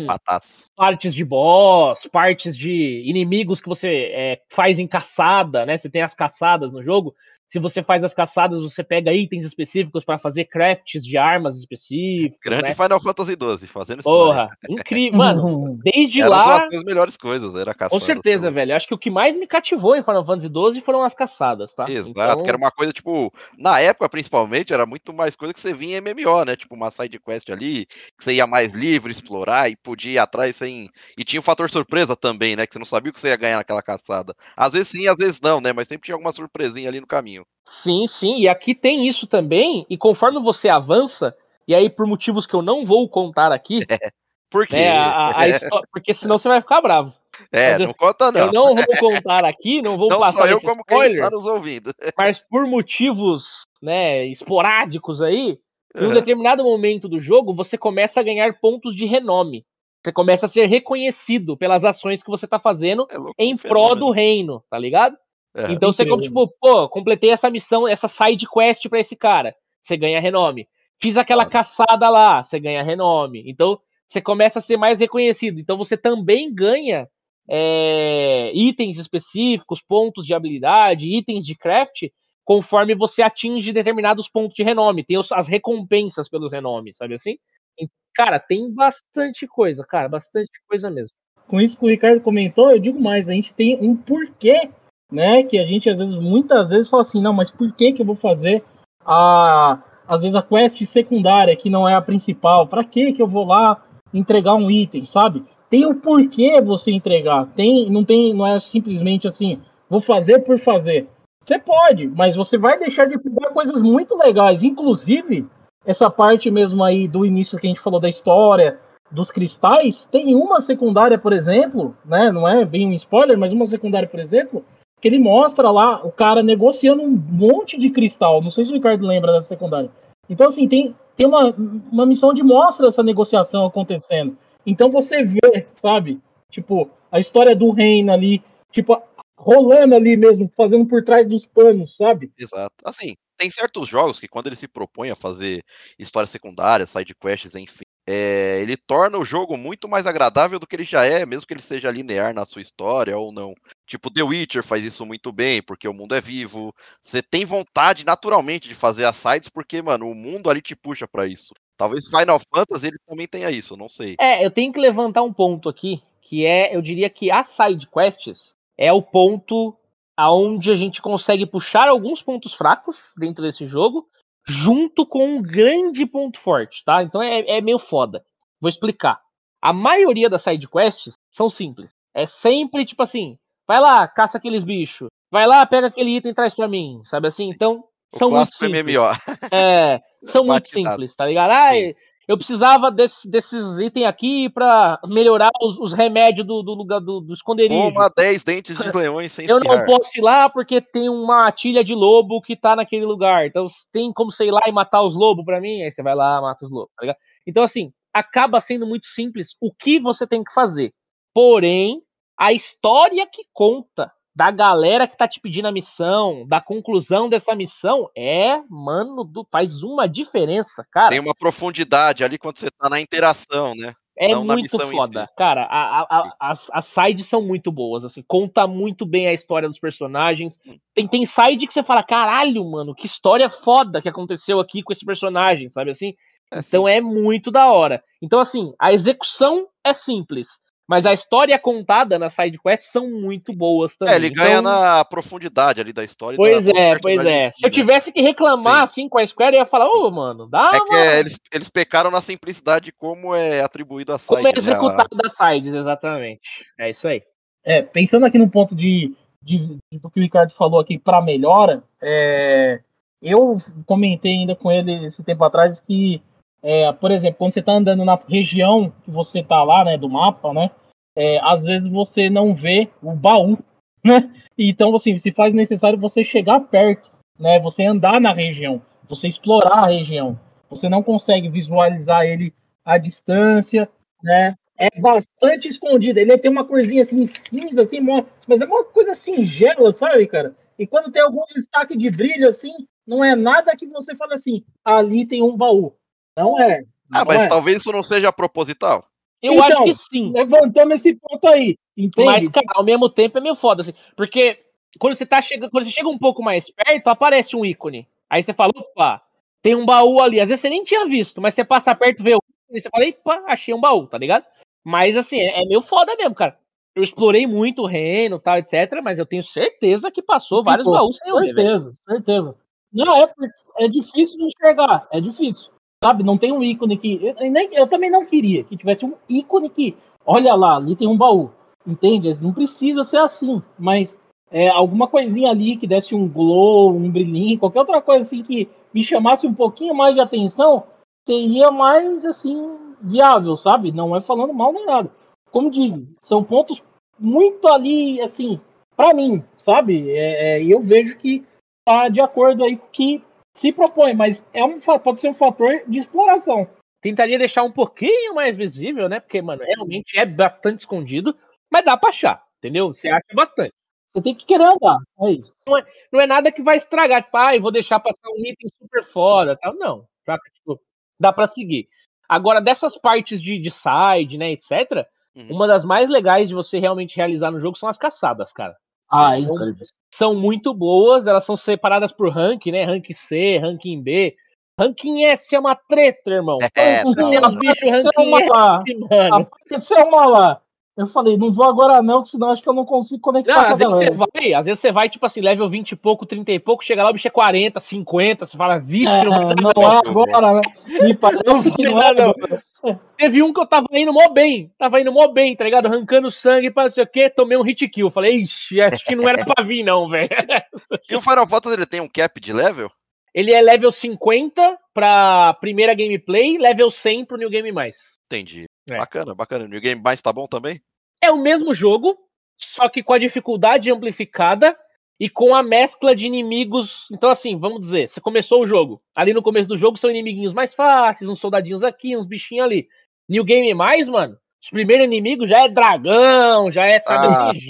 Partes de boss, partes de inimigos que você é, faz em caçada, né? Você tem as caçadas no jogo. Se você faz as caçadas, você pega itens específicos para fazer crafts de armas específicas. Grande né? Final Fantasy XII, fazendo isso. Porra, incrível. Mano, desde era lá. Uma das melhores coisas, era caçada. Com certeza, velho. Acho que o que mais me cativou em Final Fantasy XII foram as caçadas, tá? Exato, então... que era uma coisa, tipo, na época, principalmente, era muito mais coisa que você vinha em MMO, né? Tipo, uma side quest ali, que você ia mais livre, explorar e podia ir atrás sem. E tinha o fator surpresa também, né? Que você não sabia o que você ia ganhar naquela caçada. Às vezes sim, às vezes não, né? Mas sempre tinha alguma surpresinha ali no caminho. Sim, sim, e aqui tem isso também, e conforme você avança, e aí por motivos que eu não vou contar aqui. É, por quê? Né, a, a história, porque senão você vai ficar bravo. É, não conta não. Eu não vou contar aqui, não vou não passar só eu como spoiler, quem está nos ouvindo. Mas por motivos, né, esporádicos aí, em um uhum. determinado momento do jogo, você começa a ganhar pontos de renome. Você começa a ser reconhecido pelas ações que você está fazendo é em prol do reino, tá ligado? É, então você, como, tipo, pô, completei essa missão, essa side quest pra esse cara, você ganha renome. Fiz aquela caçada lá, você ganha renome. Então você começa a ser mais reconhecido. Então você também ganha é, itens específicos, pontos de habilidade, itens de craft, conforme você atinge determinados pontos de renome. Tem os, as recompensas pelos renomes, sabe assim? E, cara, tem bastante coisa, cara, bastante coisa mesmo. com isso que o Ricardo comentou, eu digo mais, a gente tem um porquê, né? Que a gente às vezes, muitas vezes fala assim, não, mas por que que eu vou fazer a às vezes a quest secundária que não é a principal? Para que que eu vou lá entregar um item, sabe? Tem o porquê você entregar. Tem, não tem, não é simplesmente assim, vou fazer por fazer. Você pode, mas você vai deixar de pegar coisas muito legais, inclusive essa parte mesmo aí do início que a gente falou da história, dos cristais, tem uma secundária, por exemplo, né? Não é bem um spoiler, mas uma secundária, por exemplo, que ele mostra lá o cara negociando um monte de cristal. Não sei se o Ricardo lembra dessa secundária. Então, assim, tem, tem uma, uma missão de mostra essa negociação acontecendo. Então você vê, sabe? Tipo, a história do reino ali, tipo, rolando ali mesmo, fazendo por trás dos panos, sabe? Exato. Assim, tem certos jogos que quando ele se propõe a fazer histórias secundárias, side quests, enfim, é, ele torna o jogo muito mais agradável do que ele já é, mesmo que ele seja linear na sua história ou não. Tipo, The Witcher faz isso muito bem, porque o mundo é vivo. Você tem vontade naturalmente de fazer as sides, porque, mano, o mundo ali te puxa para isso. Talvez Final Fantasy ele também tenha isso, não sei. É, eu tenho que levantar um ponto aqui, que é, eu diria que as side quests é o ponto aonde a gente consegue puxar alguns pontos fracos dentro desse jogo junto com um grande ponto forte, tá? Então é, é meio foda. Vou explicar. A maioria das side quests são simples. É sempre tipo assim: vai lá, caça aqueles bichos. Vai lá, pega aquele item e traz pra mim, sabe assim? Então, O são muito clássico simples. MMO. É, são muito Batidado. simples, tá ligado? Ah. Eu precisava desse- desses itens aqui pra melhorar os, os remédios do, do lugar do, do esconderijo. Uma 10 dentes de leões sem Eu não espirrar. posso ir lá porque tem uma matilha de lobo que tá naquele lugar. Então tem como ir lá e matar os lobos pra mim? Aí você vai lá, mata os lobos, tá ligado? Então, assim, acaba sendo muito simples o que você tem que fazer. Porém, a história que conta da galera que tá te pedindo a missão, da conclusão dessa missão, é, mano, do- faz uma diferença, cara. Tem uma profundidade ali quando você tá na interação, né? É não muito foda. si. Cara, a- a- a- as, as sides são muito boas, assim, conta muito bem a história dos personagens. Tem, tem side que você fala, caralho, mano, que história foda que aconteceu aqui com esse personagem, sabe assim? É, Então é muito da hora. Então, assim, a execução é simples, mas a história contada nas side quests são muito boas também. É, ele ganha Então, na profundidade ali da história. Pois é, pois é. Se eu né? tivesse que reclamar, Sim. assim, com a Square, eu ia falar, ô, mano, dá É uma... que é, eles, eles pecaram na simplicidade de como é atribuído a side. Como é né? A- executado das sides, exatamente. É isso aí. É, pensando aqui no ponto de, de, de do que o Ricardo falou aqui para melhora, é, eu comentei ainda com ele esse tempo atrás que, é, por exemplo, quando você está andando na região que você está lá, né, do mapa, né, é, às vezes você não vê o baú, né? Então, assim, se faz necessário você chegar perto, né? Você andar na região, você explorar a região. Você não consegue visualizar ele à distância, né? É bastante escondido. Ele tem uma corzinha assim cinza, assim, mas é uma coisa singela, sabe, cara? E quando tem algum destaque de brilho, assim, não é nada que você fala assim, ali tem um baú. Não é. Ah, não mas é. talvez isso não seja proposital. Eu Então, acho que sim. Levantamos esse ponto aí, entende? Mas, cara, ao mesmo tempo é meio foda, assim. Porque quando você tá chegando, quando você chega um pouco mais perto, aparece um ícone. Aí você fala, opa, tem um baú ali. Às vezes você nem tinha visto, mas você passa perto, vê o ícone e você fala, epa, achei um baú, tá ligado? Mas assim, é, é meio foda mesmo, cara. Eu explorei muito o reino tal, etc. Mas eu tenho certeza que passou vários Ficou, baús sem eu ver. Certeza, certeza. Não, é, porque é difícil de enxergar, é difícil. Sabe, não tem um ícone que. Eu, nem- eu também não queria que tivesse um ícone que. Olha lá, ali tem um baú. Entende? Não precisa ser assim. Mas é, alguma coisinha ali que desse um glow, um brilhinho, qualquer outra coisa assim que me chamasse um pouquinho mais de atenção, seria mais assim, viável, sabe? Não é falando mal nem nada. Como digo, são pontos muito ali, assim, pra mim, sabe? É, é, E eu vejo que tá de acordo aí com que se propõe, mas é um, pode ser um fator de exploração. Tentaria deixar um pouquinho mais visível, né? Porque, mano, realmente é bastante escondido. Mas dá pra achar, entendeu? Você acha bastante. Você tem que querer andar, é isso. não é nada que vai estragar, tipo, ah, eu vou deixar passar um item super foda, tal. Não? Tipo, dá pra seguir. Agora, dessas partes de, de side, né, etc., Uhum. uma das mais legais de você realmente realizar no jogo são as caçadas, cara. Ah, então, São muito boas, elas são separadas por rank, né? Rank C, ranking B. Ranking S é uma treta, irmão. É, não. Bichos Isso é ranking uma- S, mano. Apareceu uma lá. Eu falei, não vou agora não, senão acho que eu não consigo conectar não, às vezes você vai, às vezes você vai, tipo assim, level 20 e pouco, 30 e pouco, chega lá, o bicho é 40, 50, você fala, vixe, é, não, não é agora, né? Me parece que não é, não. Teve um que eu tava indo mó bem, tava indo mó bem, tá ligado? Arrancando sangue pra não sei o quê, tomei um hit kill. Falei, ixi, acho que não era pra vir, não, velho. E o Final Fantasy ele tem um cap de level? Ele é level 50 pra primeira gameplay, level 100 pro New Game Mais. Entendi. É. Bacana, bacana. New Game Mais tá bom também? É o mesmo jogo, só que com a dificuldade amplificada e com a mescla de inimigos. Então, assim, vamos dizer, você começou o jogo. Ali no começo do jogo são inimiguinhos mais fáceis, uns soldadinhos aqui, uns bichinhos ali. New Game Mais, mano, os primeiros inimigos já é dragão, já é, sabe, Ah, assim,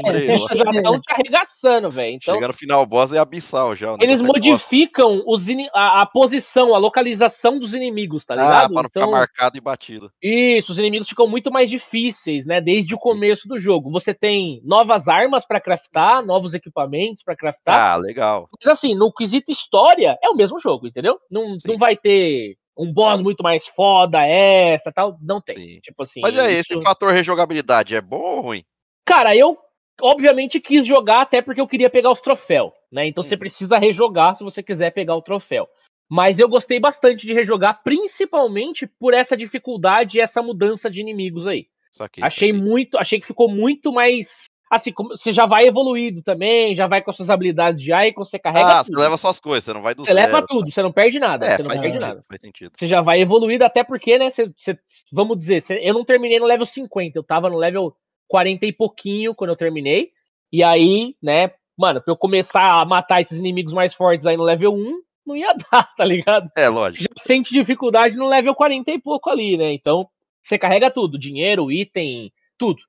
já estão te arregaçando, velho. Então, no final, o boss é abissal já. eles é modificam os a, a posição, a localização dos inimigos, tá Ah, ligado? pra não então, ficar marcado e batido. isso, os inimigos ficam muito mais difíceis, né? Desde o começo do jogo. Você tem novas armas pra craftar, novos equipamentos pra craftar. Ah, legal. Mas assim, no quesito história, é o mesmo jogo, entendeu? Não, Sim. não vai ter um boss muito mais foda, essa tal. Não tem. Sim. Tipo assim. Mas é, isso- esse fator rejogabilidade é bom ou ruim? Cara, eu obviamente quis jogar até porque eu queria pegar os troféus, né? Então você Uhum. precisa rejogar se você quiser pegar o troféu. Mas eu gostei bastante de rejogar, principalmente por essa dificuldade e essa mudança de inimigos aí. Achei muito, achei que ficou muito mais assim, como- você já vai evoluído também, já vai com as suas habilidades de Icon, você carrega Ah, você tudo. leva suas coisas, você não vai do Você zero. leva tudo, você não perde nada, É, você não perde sentido, nada. faz sentido. Você já vai evoluído, até porque, né, você, você- vamos dizer, você- eu não terminei no level 50, eu tava no level 40 e pouquinho quando eu terminei. E aí, né, mano, pra eu começar a matar esses inimigos mais fortes aí no level 1, não ia dar, tá ligado? É, lógico. Já sente dificuldade no level 40 e pouco ali, né? Então, você carrega tudo, dinheiro, item, tudo.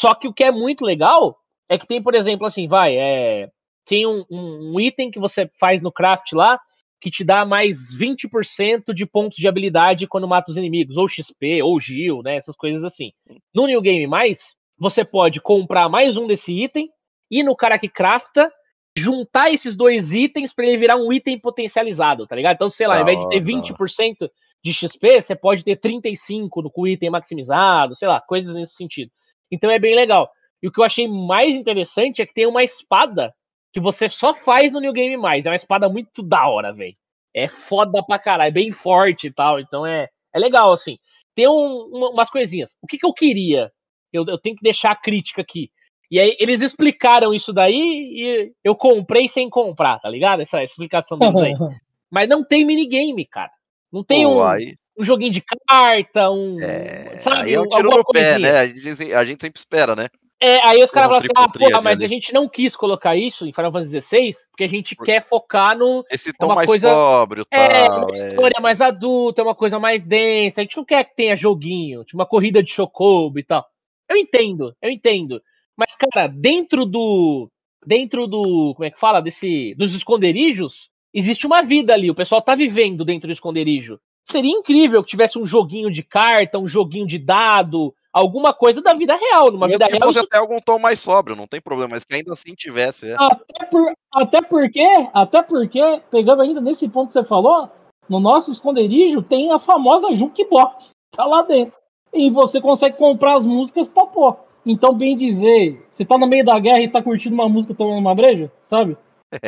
Só que o que é muito legal é que tem, por exemplo, assim, vai, é, tem um, um- um item que você faz no craft lá que te dá mais 20% de pontos de habilidade quando mata os inimigos, ou XP, ou Gil, né? Essas coisas assim. No New Game Mais, você pode comprar mais um desse item, ir no cara que crafta, juntar esses dois itens pra ele virar um item potencializado, tá ligado? Então, sei lá, ao invés de ter hora, da 20% de XP, você pode ter 35 no, com o item maximizado, sei lá, coisas nesse sentido. Então é bem legal. E o que eu achei mais interessante é que tem uma espada que você só faz no New Game Mais. É uma espada muito da hora, velho. É foda pra caralho, é bem forte e tal. Então é, é legal, assim. Tem um- uma- umas coisinhas. O que, que eu queria? Eu, eu tenho que deixar a crítica aqui. E aí eles explicaram isso daí e eu comprei sem comprar, tá ligado? Essa explicação deles aí. Mas não tem minigame, cara. Não tem Pô, um, aí, um joguinho de carta, um. é, sabe, aí é um um- tiro no pé, coisinha. né? A gente, a gente sempre espera, né? É, aí os caras falam assim, ah, porra, mas ali. a gente não quis colocar isso em Final Fantasy XVI porque a gente Por- quer focar no. Esse tom uma mais coisa- sóbrio, É, tal. uma história mais adulta, uma coisa mais densa. A gente não quer que tenha joguinho, tipo uma corrida de chocobo e tal. Eu entendo, eu entendo. Mas, cara, dentro do. Dentro do. Como é que fala? Desse. Dos esconderijos, existe uma vida ali. O pessoal tá vivendo dentro do esconderijo. Seria incrível que tivesse um joguinho de carta, um joguinho de dado, alguma coisa da vida real. Numa Mesmo vida que real, fosse isso até algum tom mais sóbrio, não tem problema, mas que ainda assim tivesse. É. Até, por- até porque, até porque, pegando ainda nesse ponto que você falou, no nosso esconderijo tem a famosa Jukebox, tá lá dentro. E você consegue comprar as músicas pra pôr. Então, bem dizer, você tá no meio da guerra e tá curtindo uma música tomando uma breja, sabe?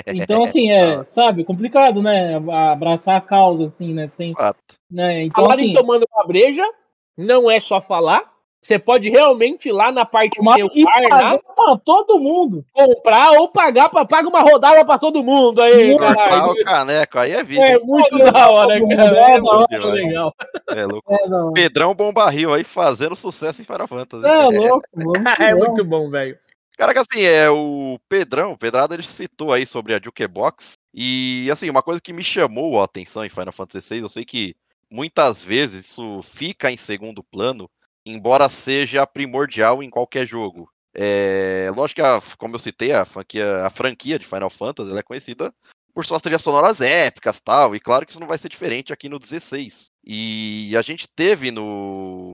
Então, assim, é, sabe, complicado, né? Abraçar a causa, assim, né? Sem, né? Então, falar assim, em tomando uma breja, não é só falar. Você pode realmente ir lá na parte meu bar, pagar pra todo mundo. comprar ou pagar pra pagar uma rodada pra todo mundo aí, Muito caralho. o caneco, aí é vida. É hein? muito É, da hora, mundo, cara. é É hora demais. legal. É louco. É. Pedrão Bombarril aí fazendo sucesso em Final Fantasy. É louco, vamos É muito bom, velho. Cara, que assim, é o Pedrão, o Pedrado, ele citou aí sobre a Jukebox. E assim, uma coisa que me chamou a atenção em Final Fantasy VI, eu sei que muitas vezes isso fica em segundo plano, embora seja primordial em qualquer jogo. É, lógico que, a- como eu citei, a franquia, a franquia de Final Fantasy ela é conhecida por suas trilhas sonoras épicas tal, e claro que isso não vai ser diferente aqui no 16. E a gente teve no.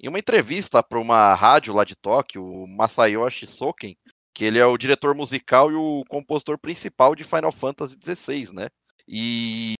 Em uma entrevista para uma rádio lá de Tóquio, o Masayoshi Soken, que ele é o diretor musical e o compositor principal de Final Fantasy XVI, né? E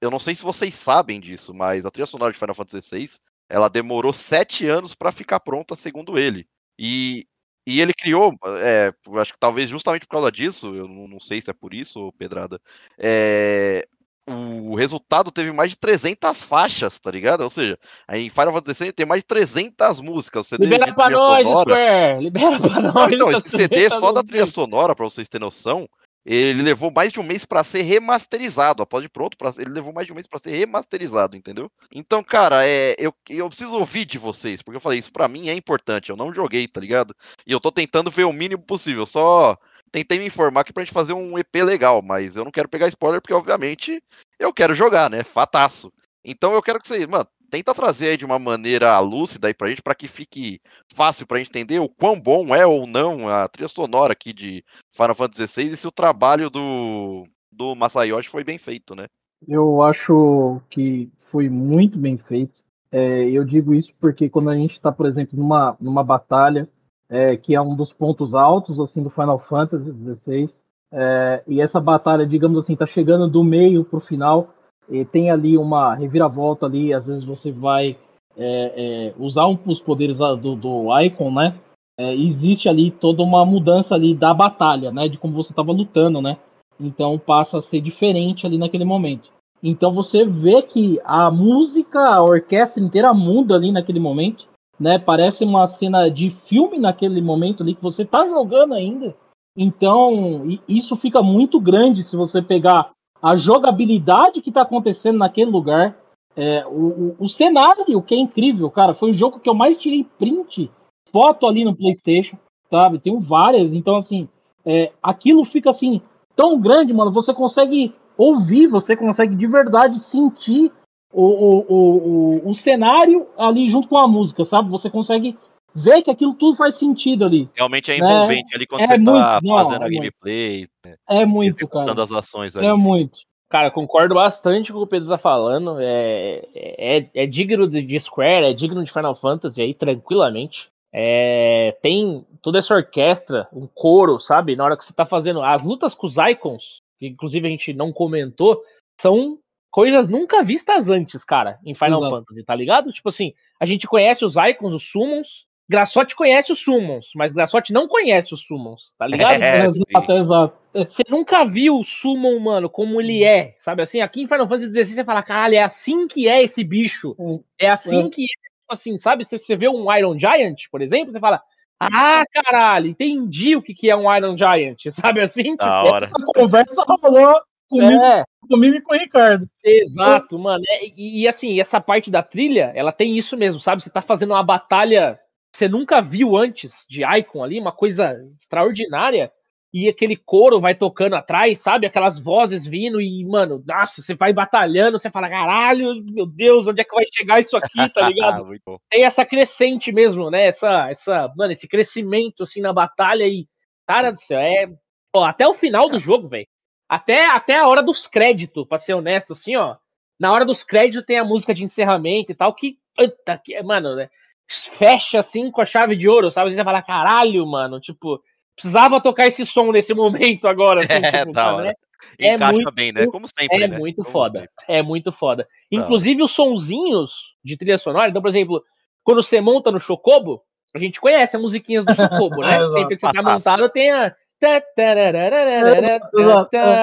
eu não sei se vocês sabem disso, mas a trilha sonora de Final Fantasy XVI, ela demorou sete anos para ficar pronta, segundo ele. E, e ele criou, é, acho que talvez justamente por causa disso, eu não, não sei se é por isso, Pedrada, é, o resultado teve mais de 300 faixas, tá ligado? Ou seja, em Final Fantasy XVI tem mais de 300 músicas. CD Libera pra nós, sonora. Square! Libera pra nós! então, esse CD só da trilha sonora, pra vocês terem noção, ele levou mais de um mês para ser remasterizado. Após de pronto, pra, ele levou mais de um mês para ser remasterizado, entendeu? Então, cara, é, eu, eu preciso ouvir de vocês, porque eu falei, isso para mim é importante. Eu não joguei, tá ligado? E eu tô tentando ver o mínimo possível. Só tentei me informar aqui pra gente fazer um EP legal, mas eu não quero pegar spoiler, porque obviamente eu quero jogar, né? Fataço. Então eu quero que vocês, mano, tenta trazer aí de uma maneira lúcida aí pra gente, para que fique fácil pra gente entender o quão bom é ou não a trilha sonora aqui de Final Fantasy XVI e se o trabalho do, do Masayoshi foi bem feito, né? Eu acho que foi muito bem feito. É, eu digo isso porque quando a gente está, por exemplo, numa, numa batalha, é, que é um dos pontos altos assim do Final Fantasy XVI, é, e essa batalha, digamos assim, está chegando do meio para o final, e tem ali uma reviravolta ali, às vezes você vai é, é, usar um, os poderes do, do Icon, né? É, existe ali toda uma mudança ali da batalha, né? De como você estava lutando, né? Então passa a ser diferente ali naquele momento. Então você vê que a música, a orquestra inteira muda ali naquele momento, né? Parece uma cena de filme naquele momento ali que você está jogando ainda. Então isso fica muito grande se você pegar a jogabilidade que está acontecendo naquele lugar, é, o, o, o, cenário, que é incrível, cara. Foi o jogo que eu mais tirei print, foto ali no PlayStation, sabe? Tenho várias, então assim, é, aquilo fica assim tão grande, mano. Você consegue ouvir, você consegue de verdade sentir o, o, o, o cenário ali junto com a música, sabe? Você consegue ver que aquilo tudo faz sentido ali. Realmente é envolvente né? ali quando é você muito, tá não, fazendo a gameplay. Né? É muito, cara. as ações ali. É muito. Cara, concordo bastante com o que o Pedro tá falando. É, é, é digno de Square, é digno de Final Fantasy aí, tranquilamente. É, tem toda essa orquestra, um coro, sabe? Na hora que você tá fazendo. As lutas com os icons, que inclusive a gente não comentou, são coisas nunca vistas antes, cara, em Final Exato. Fantasy, tá ligado? Tipo assim, a gente conhece os icons, os summons, Graçote conhece os Summons, mas Graçote não conhece os Summons, tá ligado? É, exato, exato. Você nunca viu o Summon, mano, como ele é, sabe assim? Aqui em Final Fantasy XVI você fala, caralho, é assim que é esse bicho. É assim é. que é, tipo assim, sabe? Se você vê um Iron Giant, por exemplo, você fala, ah, caralho, entendi o que, que é um Iron Giant, sabe assim? Tipo, hora. Essa conversa rolou comigo, é. comigo e com o Ricardo. Exato, mano. É, e, e, assim, essa parte da trilha, ela tem isso mesmo, sabe? Você tá fazendo uma batalha você nunca viu antes de Icon ali, uma coisa extraordinária. E aquele coro vai tocando atrás, sabe? Aquelas vozes vindo e, mano, nossa, você vai batalhando, você fala, caralho, meu Deus, onde é que vai chegar isso aqui, tá ligado? Tem essa crescente mesmo, né? Essa, essa, mano, esse crescimento, assim, na batalha e, cara do céu, é. Ó, até o final do jogo, velho. Até, até a hora dos créditos, pra ser honesto, assim, ó. Na hora dos créditos tem a música de encerramento e tal, que. Puta, que, mano, né? fecha assim com a chave de ouro, sabe? Você vai falar, caralho, mano, tipo, precisava tocar esse som nesse momento agora, assim, é, tipo, hora. Né? É muito, bem, né? Como sempre. É né? muito Como foda. Sempre. É muito foda. Inclusive os sonzinhos de trilha sonora. Então, por exemplo, quando você monta no Chocobo, a gente conhece as musiquinhas do Chocobo, né? sempre que você tá montado tem a.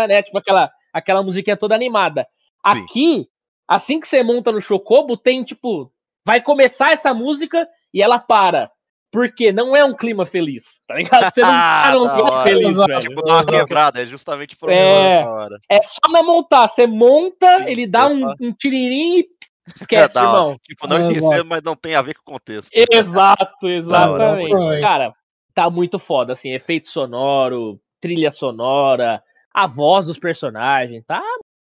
Né? Tipo aquela, aquela musiquinha toda animada. Sim. Aqui, assim que você monta no Chocobo, tem tipo vai começar essa música e ela para. Porque não é um clima feliz, tá ligado? Você não tá num clima feliz, velho. Tipo, dá uma quebrada, é justamente por é, hora. É só não montar. Você monta, Sim, ele dá um, um tiririnho e esquece, é, irmão. Tipo, não é, esquecer, mas não tem a ver com o contexto. Exato, exatamente. Cara, tá muito foda, assim, efeito sonoro, trilha sonora, a voz dos personagens, tá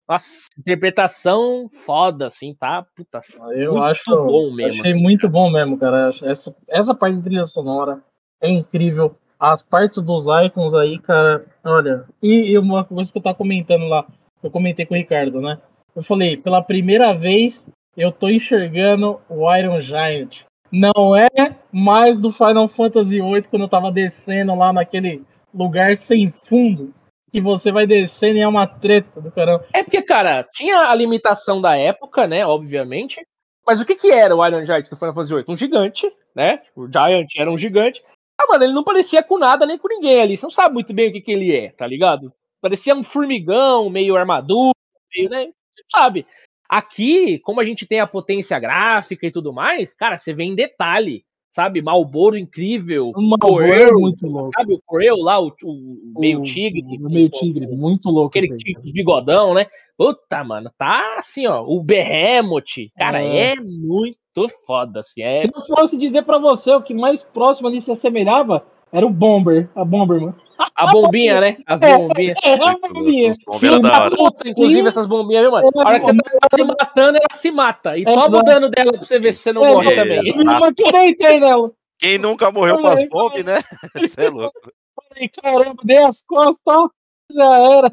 nossa, interpretação foda, assim, tá? Puta, eu muito acho bom mesmo. Achei assim. muito bom mesmo, cara. Essa, essa parte de trilha sonora é incrível. As partes dos icons aí, cara, olha. E, e uma coisa que eu tava comentando lá, que eu comentei com o Ricardo, né? Eu falei, pela primeira vez eu tô enxergando o Iron Giant. Não é mais do Final Fantasy VIII quando eu tava descendo lá naquele lugar sem fundo que você vai descendo e é uma treta do caramba. É porque, cara, tinha a limitação da época, né? Obviamente. Mas o que que era o Iron Giant do Final Fantasy VIII? Um gigante, né? O Giant era um gigante. Ah, mano, ele não parecia com nada nem com ninguém ali. Você não sabe muito bem o que que ele é, tá ligado? Parecia um formigão, meio armadura, meio, né? Você sabe. Aqui, como a gente tem a potência gráfica e tudo mais, cara, você vê em detalhe, sabe? Malboro incrível. O Malboro é muito louco. Sabe o Corel lá, o, o meio tigre? O meio tigre, muito louco. Aquele tigre de bigodão, né? Puta, mano, tá assim, ó. O Behemoth, cara, é, é muito foda, assim. É... Se eu fosse dizer pra você o que mais próximo ali se assemelhava, era o Bomber, a Bomber, mano. A bombinha, né? As bombinhas. É, a bombinha. Filho da puta, inclusive, essas bombinhas, viu, mano? A hora que você tá se matando, ela se mata. E Exato. toma o dano dela pra você ver se você não É, morre é, também. é. Eu não acreditei nela. Quem nunca morreu com as bombas, né? Você é louco. Falei, caramba, dei as costas. Já era.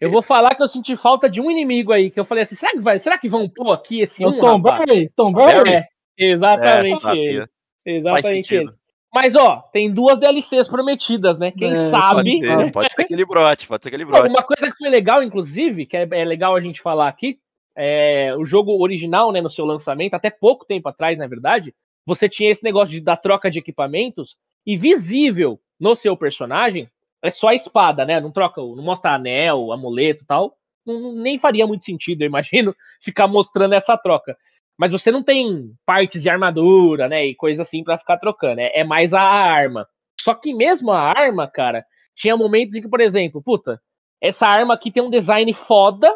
Eu vou falar que eu senti falta de um inimigo aí, que eu falei assim, será que vai, será que vão pôr aqui esse O um, Tom? Barry? Tom Barry? É, exatamente É, Exatamente. Mas, ó, tem duas DLCs prometidas, né? Quem É, sabe... Pode ser, pode ser aquele brote, pode ser aquele brote. Uma coisa que foi legal, inclusive, que é, é legal a gente falar aqui, é, o jogo original, né, no seu lançamento, até pouco tempo atrás, na verdade, você tinha esse negócio de, da troca de equipamentos e visível no seu personagem é só a espada, né? Não troca, não mostra anel, amuleto e tal. Não, nem faria muito sentido, eu imagino, ficar mostrando essa troca. Mas você não tem partes de armadura, né? E coisa assim pra ficar trocando. É, é mais a arma. Só que mesmo a arma, cara, tinha momentos em que, por exemplo, puta, essa arma aqui tem um design foda,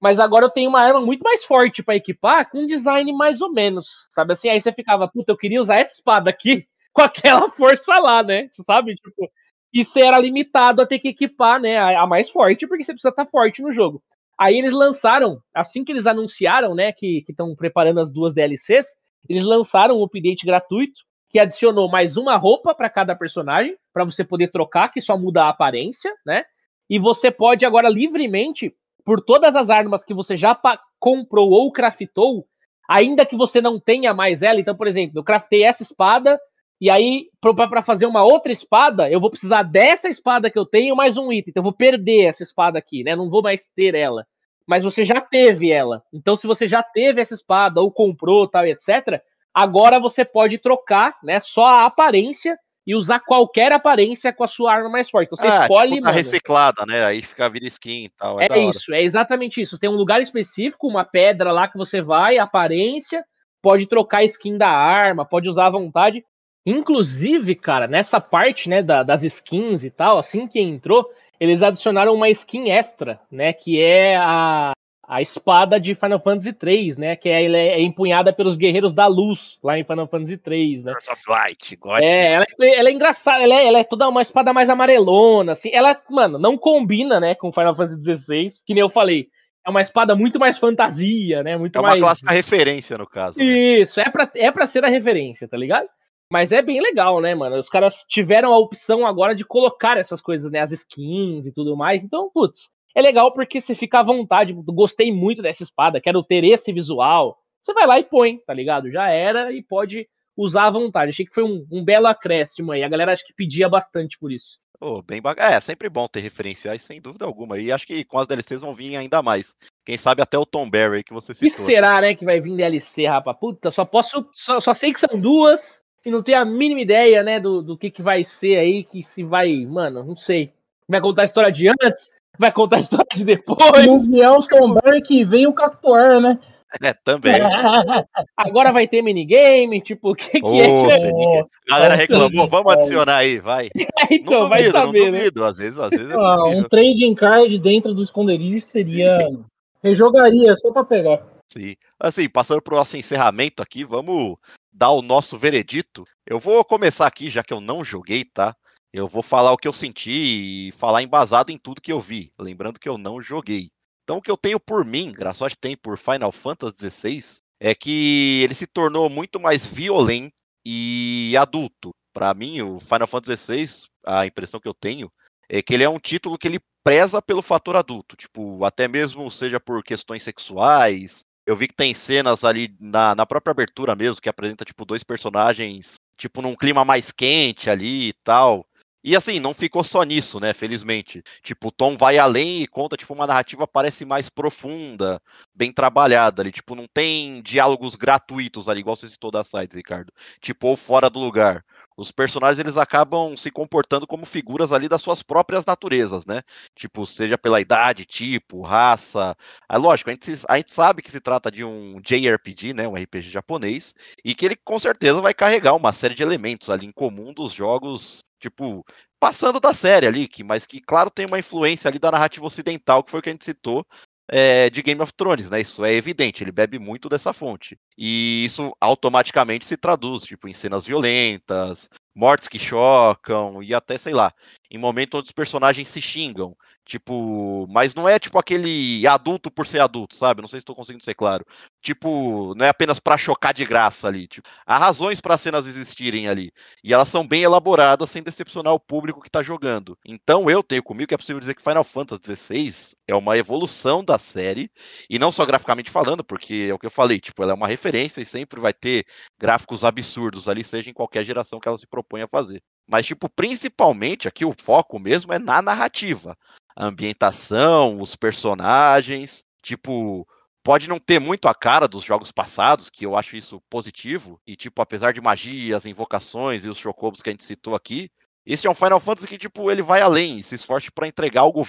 mas agora eu tenho uma arma muito mais forte pra equipar, com um design mais ou menos, sabe assim? Aí você ficava, puta, eu queria usar essa espada aqui com aquela força lá, né? Sabe? Tipo, e você era limitado a ter que equipar, né, a, a mais forte, porque você precisa estar forte no jogo. Aí eles lançaram, assim que eles anunciaram, né, que estão preparando as duas DLCs, eles lançaram um update gratuito que adicionou mais uma roupa para cada personagem, para você poder trocar, que só muda a aparência, né? E você pode agora livremente, por todas as armas que você já comprou ou craftou, ainda que você não tenha mais ela. Então, por exemplo, eu craftei essa espada, e aí, para fazer uma outra espada, eu vou precisar dessa espada que eu tenho mais um item. Então, eu vou perder essa espada aqui, né? Não vou mais ter ela. Mas você já teve ela. Então, se você já teve essa espada, ou comprou, tal, e etc., agora você pode trocar, né? Só a aparência e usar qualquer aparência com a sua arma mais forte. Então, você ah, escolhe, tipo, tá reciclada, né? Aí fica vira skin e tal. É, É isso, é exatamente isso. Tem um lugar específico, uma pedra lá que você vai, aparência, pode trocar a skin da arma, pode usar à vontade. Inclusive, cara, nessa parte, né, da- das skins e tal, assim que entrou, eles adicionaram uma skin extra, né, que é a, a espada de Final Fantasy 3, né, que é, ela é empunhada pelos Guerreiros da Luz, lá em Final Fantasy 3, né. Of Light, God. É, ela, é- ela é engraçada, ela é, ela é toda uma espada mais amarelona, assim. Ela, mano, não combina, né, com Final Fantasy XVI, que nem eu falei. É uma espada muito mais fantasia, né? Muito É uma mais. clássica referência, no caso. né? Isso, é pra, é pra ser a referência, tá ligado? Mas é bem legal, né, mano? Os caras tiveram a opção agora de colocar essas coisas, né? As skins e tudo mais. Então, putz, é legal porque você fica à vontade. Gostei muito dessa espada, quero ter esse visual. Você vai lá e põe, tá ligado? Já era e pode usar à vontade. Achei que foi um, um belo acréscimo aí. A galera acho que pedia bastante por isso. Pô, bem bacana. É, sempre bom ter referenciais, sem dúvida alguma. E acho que com as DLCs vão vir ainda mais. Quem sabe até o Tom Barry que você E citou. será, né, que vai vir DLC, rapaz? Puta, só posso. Só, só sei que são duas e não tenho a mínima ideia, né, do, do que, que vai ser aí, que se vai. Mano, não sei. Vai contar a história de antes? Vai contar a história de depois? No o Barry que vem o Cactuar, né? É, também. Agora vai ter minigame? Tipo, o que, que Ô, é? A galera reclamou, vamos adicionar aí, vai. então, não vai duvido, saber, não né? duvido. Às vezes, às vezes é Ah, um trading card dentro do esconderijo seria. Rejogaria só pra pegar. Sim. Assim, passando pro nosso encerramento aqui, vamos dar o nosso veredito. Eu vou começar aqui, já que eu não joguei, tá? Eu vou falar o que eu senti e falar embasado em tudo que eu vi. Lembrando que eu não joguei. Então, o que eu tenho por mim, Graçote tem por Final Fantasy XVI, é que ele se tornou muito mais violento e adulto. Pra mim, o Final Fantasy XVI, a impressão que eu tenho, é que ele é um título que ele preza pelo fator adulto. Tipo, até mesmo seja por questões sexuais, eu vi que tem cenas ali na, na própria abertura mesmo, que apresenta, tipo, dois personagens, tipo, num clima mais quente ali e tal. E assim, não ficou só nisso, né? Felizmente. Tipo, o Tom vai além e conta, tipo, uma narrativa parece mais profunda, bem trabalhada ali. Tipo, não tem diálogos gratuitos ali, igual você citou das sites, Ricardo. Tipo, ou fora do lugar os personagens eles acabam se comportando como figuras ali das suas próprias naturezas, né? Tipo, seja pela idade, tipo, raça. É lógico, a gente, a gente sabe que se trata de um JRPG, né? Um RPG japonês, e que ele com certeza vai carregar uma série de elementos ali em comum dos jogos, tipo, passando da série ali, que, mas que, claro, tem uma influência ali da narrativa ocidental, que foi o que a gente citou, é, de Game of Thrones, né? Isso é evidente, ele bebe muito dessa fonte. E isso automaticamente se traduz, tipo, em cenas violentas, mortes que chocam e até, sei lá, em momentos onde os personagens se xingam. Tipo, mas não é tipo aquele adulto por ser adulto, sabe? Não sei se estou conseguindo ser claro. Tipo, não é apenas para chocar de graça ali. Tipo, há razões para as cenas existirem ali. E elas são bem elaboradas sem decepcionar o público que está jogando. Então eu tenho comigo que é possível dizer que Final Fantasy XVI é uma evolução da série. E não só graficamente falando, porque é o que eu falei, tipo, ela é uma referência e sempre vai ter gráficos absurdos ali, seja em qualquer geração que ela se propõe a fazer. Mas, tipo, principalmente aqui o foco mesmo é na narrativa a ambientação, os personagens. Tipo, pode não ter muito a cara dos jogos passados, que eu acho isso positivo. E, tipo, apesar de magias, invocações e os chocobos que a gente citou aqui, esse é um Final Fantasy que, tipo, ele vai além se esforça para entregar algo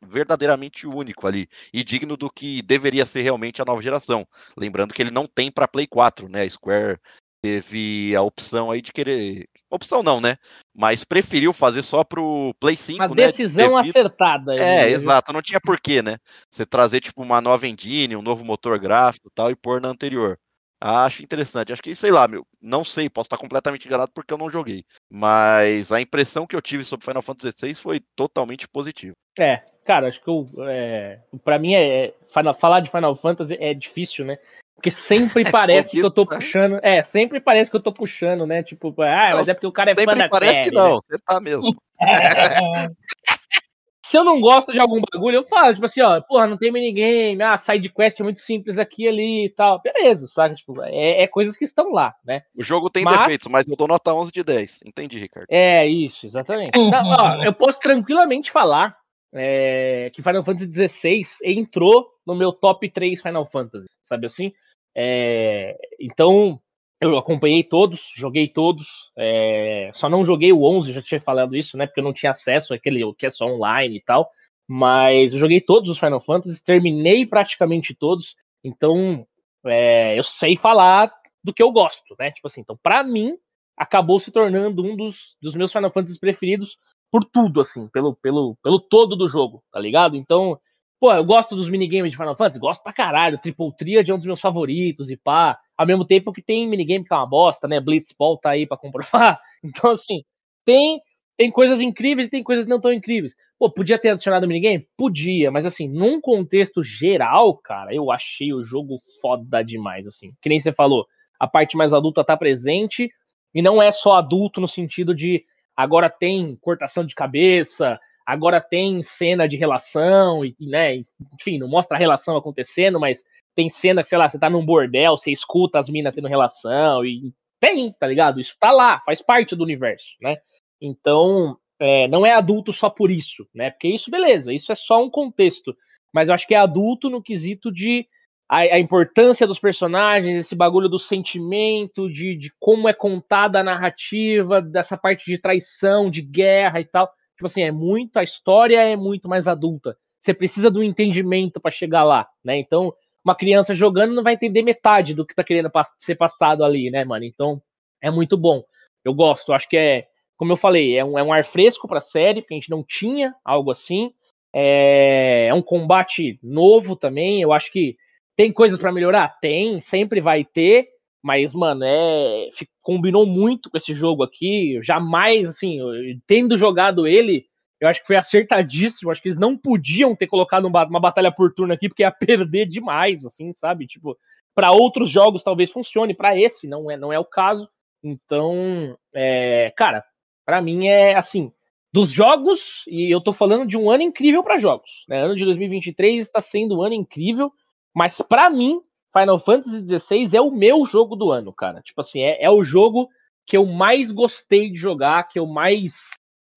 verdadeiramente único ali e digno do que deveria ser realmente a nova geração. Lembrando que ele não tem para Play 4, né? A Square teve a opção aí de querer. Opção não, né? Mas preferiu fazer só pro Play 5. Uma né? decisão devido... acertada. É, exato. Não tinha porquê, né? Você trazer, tipo, uma nova engine, um novo motor gráfico e tal, e pôr na anterior. Acho interessante. Acho que, sei lá, meu, não sei, posso estar completamente enganado porque eu não joguei. Mas a impressão que eu tive sobre Final Fantasy XVI foi totalmente positiva. É, cara, acho que eu, é, pra mim é, é falar de Final Fantasy é difícil, né? Porque sempre é parece que eu tô né? puxando. É, sempre parece que eu tô puxando, né? Tipo, ah, mas é porque o cara é fã da parece série, que não, né? você tá mesmo. É. Se eu não gosto de algum bagulho, eu falo, tipo assim, ó, porra, não tem minigame, ah, side quest é muito simples aqui ali e tal. Beleza, sabe? Tipo, é, é coisas que estão lá, né? O jogo tem mas... defeitos, mas eu dou nota 11 de 10. Entendi, Ricardo. É, isso, exatamente. então, ó, eu posso tranquilamente falar é, que Final Fantasy XVI entrou no meu top 3 Final Fantasy, sabe assim? É, então, eu acompanhei todos, joguei todos, é, só não joguei o 11, já tinha falado isso, né? Porque eu não tinha acesso àquele que é só online e tal. Mas eu joguei todos os Final Fantasy, terminei praticamente todos, então é, eu sei falar do que eu gosto, né? Tipo assim, então para mim acabou se tornando um dos, dos meus Final Fantasy preferidos por tudo, assim, pelo, pelo, pelo todo do jogo, tá ligado? Então, pô, eu gosto dos minigames de Final Fantasy, gosto pra caralho. Triple Triad é um dos meus favoritos e pá. Ao mesmo tempo que tem minigame que é uma bosta, né? Blitzball tá aí pra comprovar. Então, assim, tem, tem coisas incríveis e tem coisas não tão incríveis. Pô, podia ter adicionado minigame? Podia, mas assim, num contexto geral, cara, eu achei o jogo foda demais, assim. Que nem você falou, a parte mais adulta tá presente, e não é só adulto no sentido de agora tem cortação de cabeça, agora tem cena de relação, e, né, enfim, não mostra a relação acontecendo, mas tem cena, sei lá, você tá num bordel, você escuta as minas tendo relação, e tem, tá ligado? Isso tá lá, faz parte do universo, né? Então, é, não é adulto só por isso, né? Porque isso, beleza, isso é só um contexto. Mas eu acho que é adulto no quesito de a, a, importância dos personagens, esse bagulho do sentimento, de, de como é contada a narrativa, dessa parte de traição, de guerra e tal. Tipo assim, é muito, a história é muito mais adulta. Você precisa do entendimento para chegar lá, né? Então, uma criança jogando não vai entender metade do que tá querendo ser passado ali, né, mano? Então, é muito bom. Eu gosto, acho que é, como eu falei, é um, é um ar fresco pra série, porque a gente não tinha algo assim. É, é um combate novo também. Eu acho que tem coisas para melhorar? Tem, sempre vai ter, mas, mano, é. Combinou muito com esse jogo aqui. Jamais, assim, tendo jogado ele, eu acho que foi acertadíssimo. Acho que eles não podiam ter colocado uma, uma batalha por turno aqui, porque ia perder demais, assim, sabe? Tipo, para outros jogos talvez funcione, para esse não é, não é o caso. Então, é, cara, para mim é assim, dos jogos, e eu tô falando de um ano incrível para jogos. Né? Ano de 2023 está sendo um ano incrível. Mas para mim, Final Fantasy XVI é o meu jogo do ano, cara. Tipo assim, é, é o jogo que eu mais gostei de jogar, que eu mais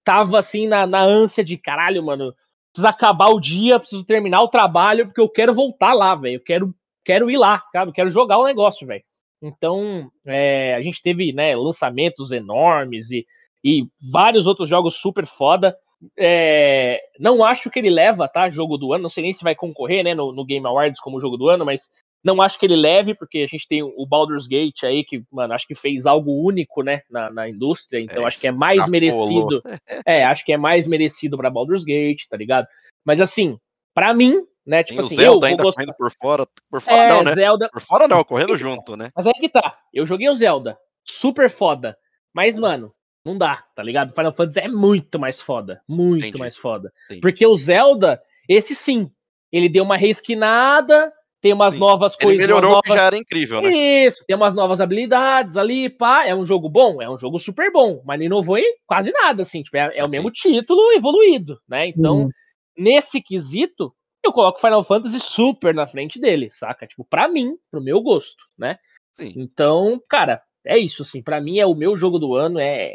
tava assim na, na ânsia de caralho, mano. Preciso acabar o dia, preciso terminar o trabalho, porque eu quero voltar lá, velho. Eu quero, quero ir lá, sabe? Eu quero jogar o negócio, velho. Então, é, a gente teve né, lançamentos enormes e, e vários outros jogos super foda. É, não acho que ele leva, tá? Jogo do ano. Não sei nem se vai concorrer, né, no, no, Game Awards como jogo do ano, mas não acho que ele leve, porque a gente tem o Baldur's Gate aí, que, mano, acho que fez algo único, né, na, na indústria. Então, é, acho que é mais merecido. É, acho que é mais merecido para Baldur's Gate, tá ligado? Mas assim, para mim, né? Tipo assim, o Zelda eu ainda gostar... correndo por fora. Por fora é, não, né? Zelda... Por fora não, correndo junto, né? Mas aí que tá. Eu joguei o Zelda. Super foda. Mas, mano, não dá, tá ligado? Final Fantasy é muito mais foda. Muito Entendi. mais foda. Entendi. Porque o Zelda, esse sim, ele deu uma reesquinada, tem umas sim. novas coisas. Ele melhorou novas... que já era incrível, né? Isso, tem umas novas habilidades ali, pá. É um jogo bom? É um jogo super bom, mas não inovou em quase nada, assim. Tipo, é, é o mesmo título evoluído, né? Então, uhum. nesse quesito, eu coloco Final Fantasy super na frente dele, saca? Tipo, pra mim, pro meu gosto, né? Sim. Então, cara, é isso, assim. Pra mim é o meu jogo do ano, é,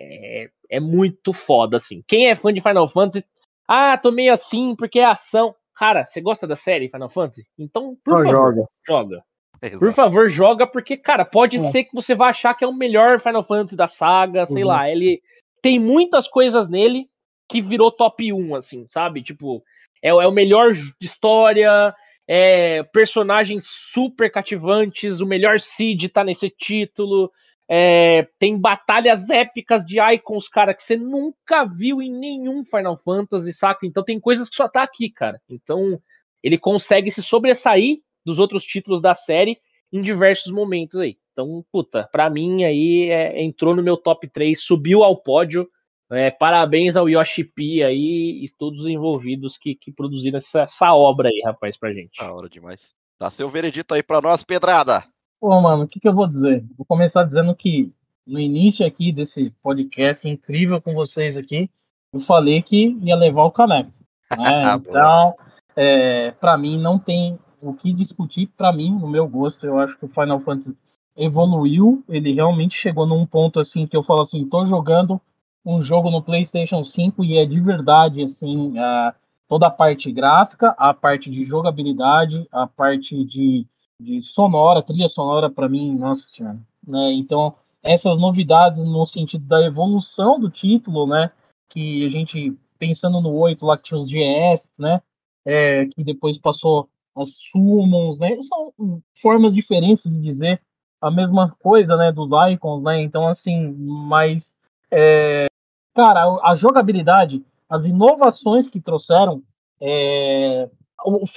é, é muito foda, assim. Quem é fã de Final Fantasy, ah, tô meio assim porque é ação. Cara, você gosta da série Final Fantasy? Então, por favor, joga. joga. Exato. Por favor, joga, porque, cara, pode é. ser que você vá achar que é o melhor Final Fantasy da saga, sei uhum. lá. Ele tem muitas coisas nele que virou top 1, assim, sabe? Tipo, é, é o melhor de história, é, personagens super cativantes, o melhor Cid tá nesse título. É, tem batalhas épicas de icons, cara, que você nunca viu em nenhum Final Fantasy, saca? Então tem coisas que só tá aqui, cara. Então ele consegue se sobressair dos outros títulos da série em diversos momentos aí. Então, puta, pra mim aí é, entrou no meu top 3, subiu ao pódio. É, parabéns ao Yoshi P aí e todos os envolvidos que, que produziram essa, essa obra aí, rapaz, pra gente. Da hora demais. Dá seu veredito aí pra nós, Pedrada. Pô, mano, o que, que eu vou dizer? Vou começar dizendo que no início aqui desse podcast incrível com vocês aqui, eu falei que ia levar o caneco. Né? então, é, para mim, não tem o que discutir. Para mim, no meu gosto, eu acho que o Final Fantasy evoluiu. Ele realmente chegou num ponto assim que eu falo assim: tô jogando um jogo no PlayStation 5 e é de verdade assim. A, toda a parte gráfica, a parte de jogabilidade, a parte de de sonora, trilha sonora para mim, nossa senhora. Né? Então, essas novidades no sentido da evolução do título, né? Que a gente, pensando no 8 lá que tinha os GF, né? É, que depois passou as summons, né? São formas diferentes de dizer a mesma coisa, né? Dos icons, né? Então, assim, mas... É, cara, a jogabilidade, as inovações que trouxeram, é, o, o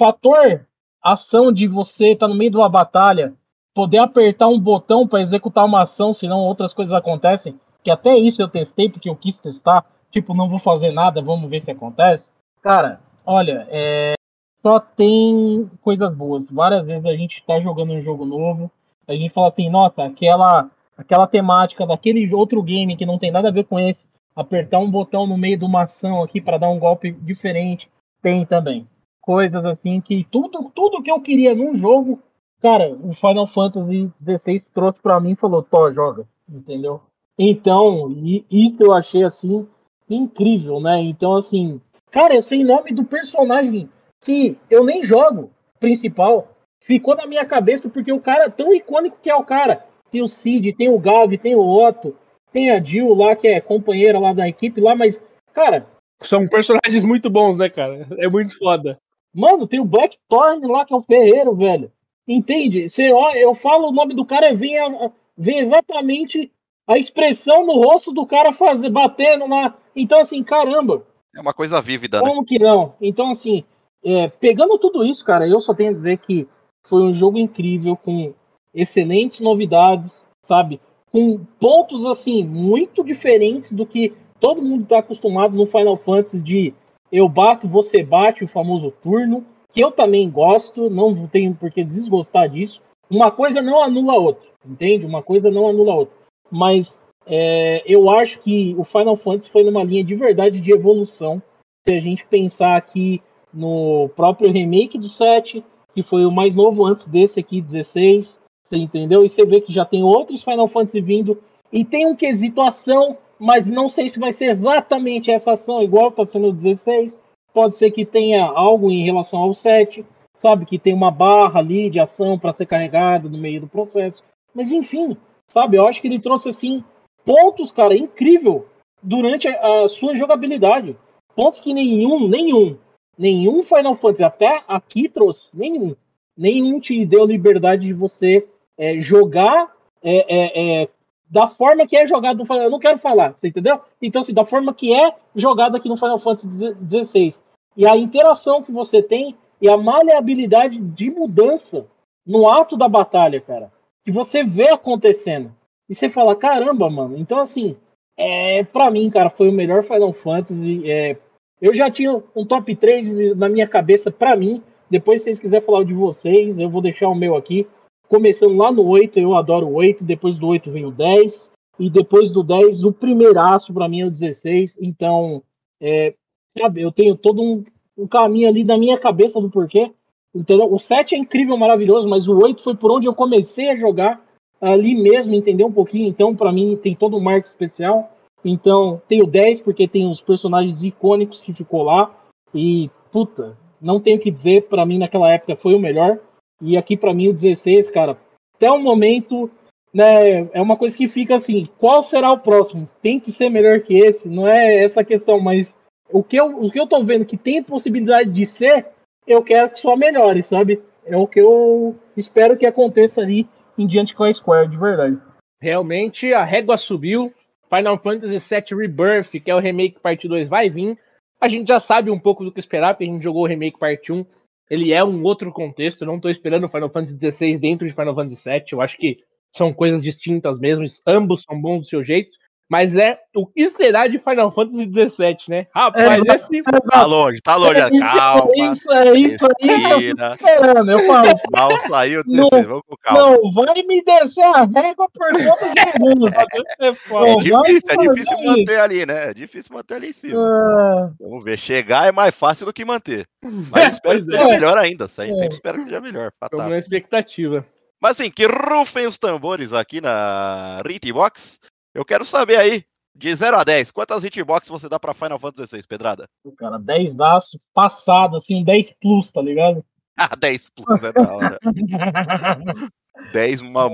ação de você estar tá no meio de uma batalha, poder apertar um botão para executar uma ação, senão outras coisas acontecem. Que até isso eu testei porque eu quis testar. Tipo, não vou fazer nada, vamos ver se acontece. Cara, olha, é... só tem coisas boas. Várias vezes a gente está jogando um jogo novo, a gente fala assim, nota, aquela, aquela temática daquele outro game que não tem nada a ver com esse, apertar um botão no meio de uma ação aqui para dar um golpe diferente, tem também coisas assim que tudo, tudo que eu queria num jogo, cara, o Final Fantasy XVI trouxe para mim e falou, Tó, joga, entendeu? Então, e, isso eu achei assim incrível, né? Então, assim, cara, eu sei nome do personagem que eu nem jogo principal, ficou na minha cabeça porque o cara, tão icônico que é o cara. Tem o Cid, tem o Gavi, tem o Otto, tem a Jill lá, que é companheira lá da equipe lá, mas, cara. São personagens muito bons, né, cara? É muito foda. Mano, tem o Blackthorn lá, que é o ferreiro, velho. Entende? Você, ó, eu falo o nome do cara e vem, a, vem exatamente a expressão no rosto do cara fazer, batendo lá. Então, assim, caramba. É uma coisa vívida, Como né? que não? Então, assim, é, pegando tudo isso, cara, eu só tenho a dizer que foi um jogo incrível, com excelentes novidades, sabe? Com pontos, assim, muito diferentes do que todo mundo está acostumado no Final Fantasy de eu bato, você bate, o famoso turno, que eu também gosto, não tenho por que desgostar disso. Uma coisa não anula a outra, entende? Uma coisa não anula a outra. Mas é, eu acho que o Final Fantasy foi numa linha de verdade de evolução. Se a gente pensar aqui no próprio remake do 7, que foi o mais novo antes desse aqui, 16, você entendeu? E você vê que já tem outros Final Fantasy vindo, e tem um quesito ação mas não sei se vai ser exatamente essa ação igual está sendo o 16. Pode ser que tenha algo em relação ao 7, sabe? Que tem uma barra ali de ação para ser carregada no meio do processo. Mas enfim, sabe? Eu acho que ele trouxe assim pontos, cara, incrível durante a, a sua jogabilidade. Pontos que nenhum, nenhum, nenhum Final Fantasy até aqui trouxe, nenhum. Nenhum te deu liberdade de você é, jogar é, é, é da forma que é jogado no Final Eu não quero falar, você entendeu? Então, assim, da forma que é jogado aqui no Final Fantasy XVI. E a interação que você tem e a maleabilidade de mudança no ato da batalha, cara. Que você vê acontecendo. E você fala, caramba, mano. Então, assim, é, para mim, cara, foi o melhor Final Fantasy. É, eu já tinha um top 3 na minha cabeça para mim. Depois, se vocês quiserem falar de vocês, eu vou deixar o meu aqui. Começando lá no 8, eu adoro o 8. Depois do 8 vem o 10. E depois do 10, o primeiraço para mim é o 16. Então, é, sabe, eu tenho todo um, um, caminho ali na minha cabeça do porquê. Entendeu? O 7 é incrível, maravilhoso, mas o 8 foi por onde eu comecei a jogar ali mesmo, entender um pouquinho. Então, para mim, tem todo um marco especial. Então, tem o 10 porque tem os personagens icônicos que ficou lá. E, puta, não tenho o que dizer, para mim naquela época foi o melhor. E aqui para mim o 16, cara, até o momento, né, é uma coisa que fica assim, qual será o próximo? Tem que ser melhor que esse? Não é essa questão, mas o que eu, o que eu tô vendo que tem possibilidade de ser, eu quero que só melhore, sabe? É o que eu espero que aconteça ali em diante com a Square, de verdade. Realmente a régua subiu. Final Fantasy VII Rebirth, que é o remake parte 2, vai vir. A gente já sabe um pouco do que esperar, porque a gente jogou o remake parte 1 ele é um outro contexto. Eu não estou esperando Final Fantasy XVI dentro de Final Fantasy VII. Eu acho que são coisas distintas mesmo. Ambos são bons do seu jeito. Mas é o que será de Final Fantasy XVII, né? Rapaz, é, esse. Tá longe, tá longe. É, calma. É isso, é isso aí. Esperando, eu falo. Mal saiu não, vamos com calma. Não, vai me descer a régua por conta de alguns. É, é difícil, é difícil manter ali, né? É difícil manter ali em cima. É... Vamos ver, chegar é mais fácil do que manter. Mas espero que seja é. melhor ainda. A gente sempre espera que seja melhor. Estamos na expectativa. Mas assim, que rufem os tambores aqui na Box. Eu quero saber aí, de 0 a 10, quantas hitbox você dá pra Final Fantasy XVI, Pedrada? Cara, 10 daço, passado, assim, um 10 plus, tá ligado? Ah, 10 plus é da hora. 10 uma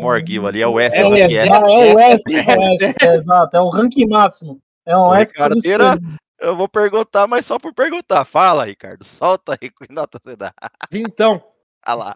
ali, é o S. É, é, é, é o S, é, exato, é o rank máximo. É um S. Carteira, eu vou perguntar, mas só por perguntar. Fala, Ricardo, solta aí, que nota você dá? Vintão. Ah lá.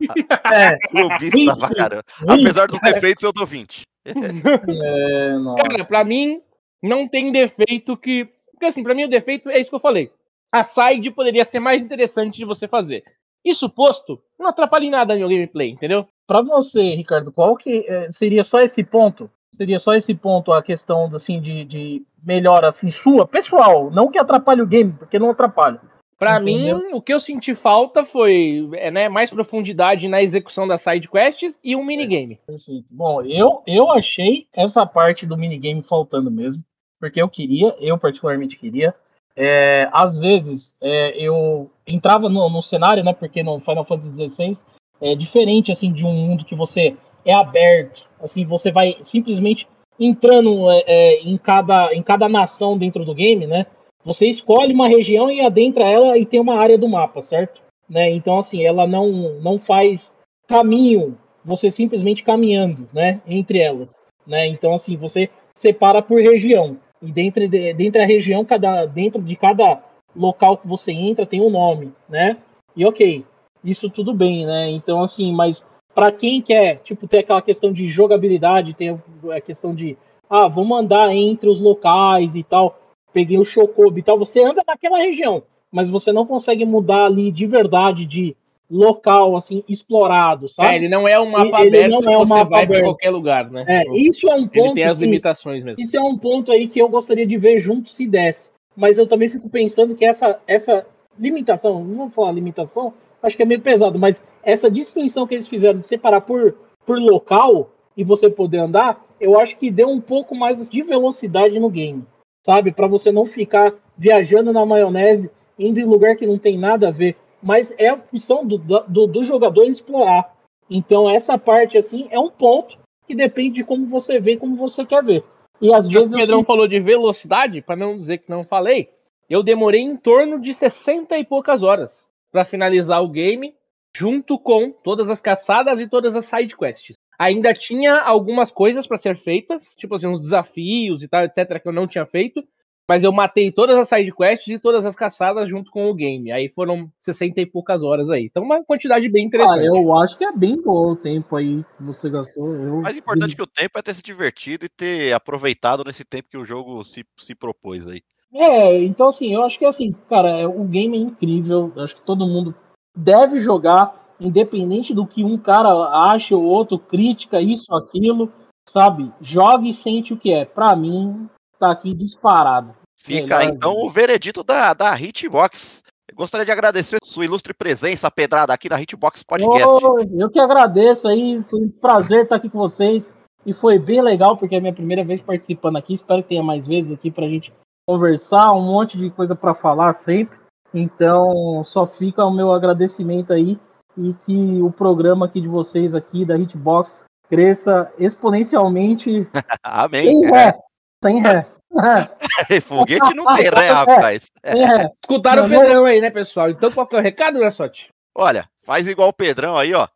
É. Clubista pra caramba. Apesar dos defeitos, eu dou 20. É, Cara, pra mim, não tem defeito que. Porque assim, pra mim o defeito é isso que eu falei. A side poderia ser mais interessante de você fazer. Isso posto, não atrapalha em nada no gameplay, entendeu? Pra você, Ricardo, qual que é, seria só esse ponto? Seria só esse ponto a questão assim, de, de melhora assim, sua, pessoal, não que atrapalhe o game, porque não atrapalha. Para mim, o que eu senti falta foi é, né, mais profundidade na execução das side quests e um minigame. Perfeito. Bom, eu, eu achei essa parte do minigame faltando mesmo, porque eu queria, eu particularmente queria. É, às vezes é, eu entrava no, no, cenário, né? Porque no Final Fantasy XVI é diferente assim de um mundo que você é aberto, assim você vai simplesmente entrando é, é, em cada em cada nação dentro do game, né? Você escolhe uma região e adentra ela e tem uma área do mapa, certo? Né? Então, assim, ela não, não faz caminho, você simplesmente caminhando, né? Entre elas, né? Então, assim, você separa por região. E dentro, de, dentro da região, cada, dentro de cada local que você entra tem um nome, né? E ok, isso tudo bem, né? Então, assim, mas para quem quer, tipo, ter aquela questão de jogabilidade, tem a questão de, ah, vamos andar entre os locais e tal peguei o Chocobo e tal, você anda naquela região, mas você não consegue mudar ali de verdade de local assim explorado, sabe? É, ele não é um mapa ele aberto, não é um mapa vai para qualquer lugar, né? É, isso é um ponto. Ele tem as limitações mesmo. Isso é um ponto aí que eu gostaria de ver junto se desse. Mas eu também fico pensando que essa essa limitação, não vou falar limitação, acho que é meio pesado, mas essa distinção que eles fizeram de separar por por local e você poder andar, eu acho que deu um pouco mais de velocidade no game sabe? Para você não ficar viajando na maionese, indo em lugar que não tem nada a ver. Mas é a opção do, do, do jogador explorar. Então, essa parte, assim, é um ponto que depende de como você vê, como você quer ver. E às vezes. O Pedrão falou de velocidade, para não dizer que não falei. Eu demorei em torno de 60 e poucas horas para finalizar o game, junto com todas as caçadas e todas as side quests. Ainda tinha algumas coisas para ser feitas, tipo assim, uns desafios e tal, etc, que eu não tinha feito, mas eu matei todas as side quests e todas as caçadas junto com o game. Aí foram 60 e poucas horas aí. Então uma quantidade bem interessante. Ah, eu acho que é bem bom o tempo aí que você gastou. Eu... Mais importante que o tempo é ter se divertido e ter aproveitado nesse tempo que o jogo se, se propôs aí. É, então assim, eu acho que assim, cara, é, o game é incrível. Eu acho que todo mundo deve jogar, independente do que um cara acha ou outro, crítica isso, aquilo, sabe? Jogue e sente o que é. Pra mim, tá aqui disparado. Fica Melhor então o veredito da, da Hitbox. Eu gostaria de agradecer sua ilustre presença, pedrada, aqui na Hitbox Podcast. Oh, eu que agradeço aí, foi um prazer estar aqui com vocês. E foi bem legal, porque é a minha primeira vez participando aqui. Espero que tenha mais vezes aqui pra gente conversar, um monte de coisa para falar sempre. Então, só fica o meu agradecimento aí e que o programa aqui de vocês aqui da Hitbox cresça exponencialmente. Amém. Sem ré. Sem ré. Foguete não tem ré, rapaz. É. Escutaram o Pedrão aí, né, pessoal? Então qual que é o recado, Garçote? Olha, faz igual o Pedrão aí, ó.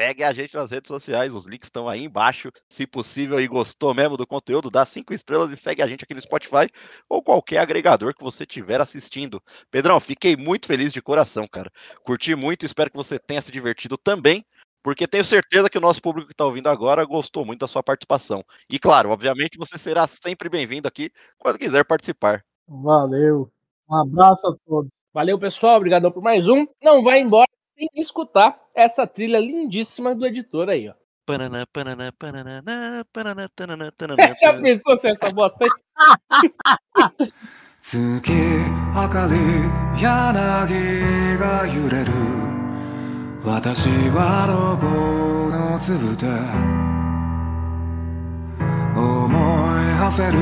Segue a gente nas redes sociais, os links estão aí embaixo. Se possível e gostou mesmo do conteúdo, dá cinco estrelas e segue a gente aqui no Spotify ou qualquer agregador que você estiver assistindo. Pedrão, fiquei muito feliz de coração, cara. Curti muito, espero que você tenha se divertido também, porque tenho certeza que o nosso público que está ouvindo agora gostou muito da sua participação. E claro, obviamente você será sempre bem-vindo aqui quando quiser participar. Valeu. Um abraço a todos. Valeu, pessoal. Obrigado por mais um. Não vai embora sem escutar essa trilha lindíssima do editor aí, ó. Panana, panana, panana, panana, panana, panana, Já pensou se essa bosta aí? 月明かり柳が揺れる私はロボの粒で思い馳せる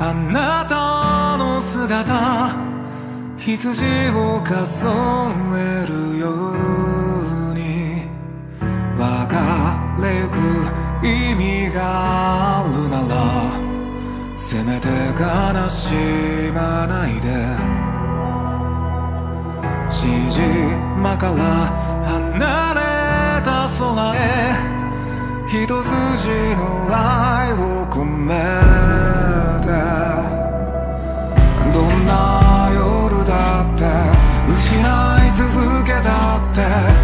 あなたの姿 羊を数えるように別れゆく意味があるならせめて悲しまないで。父島から離れた空へ。一筋の愛を込め。た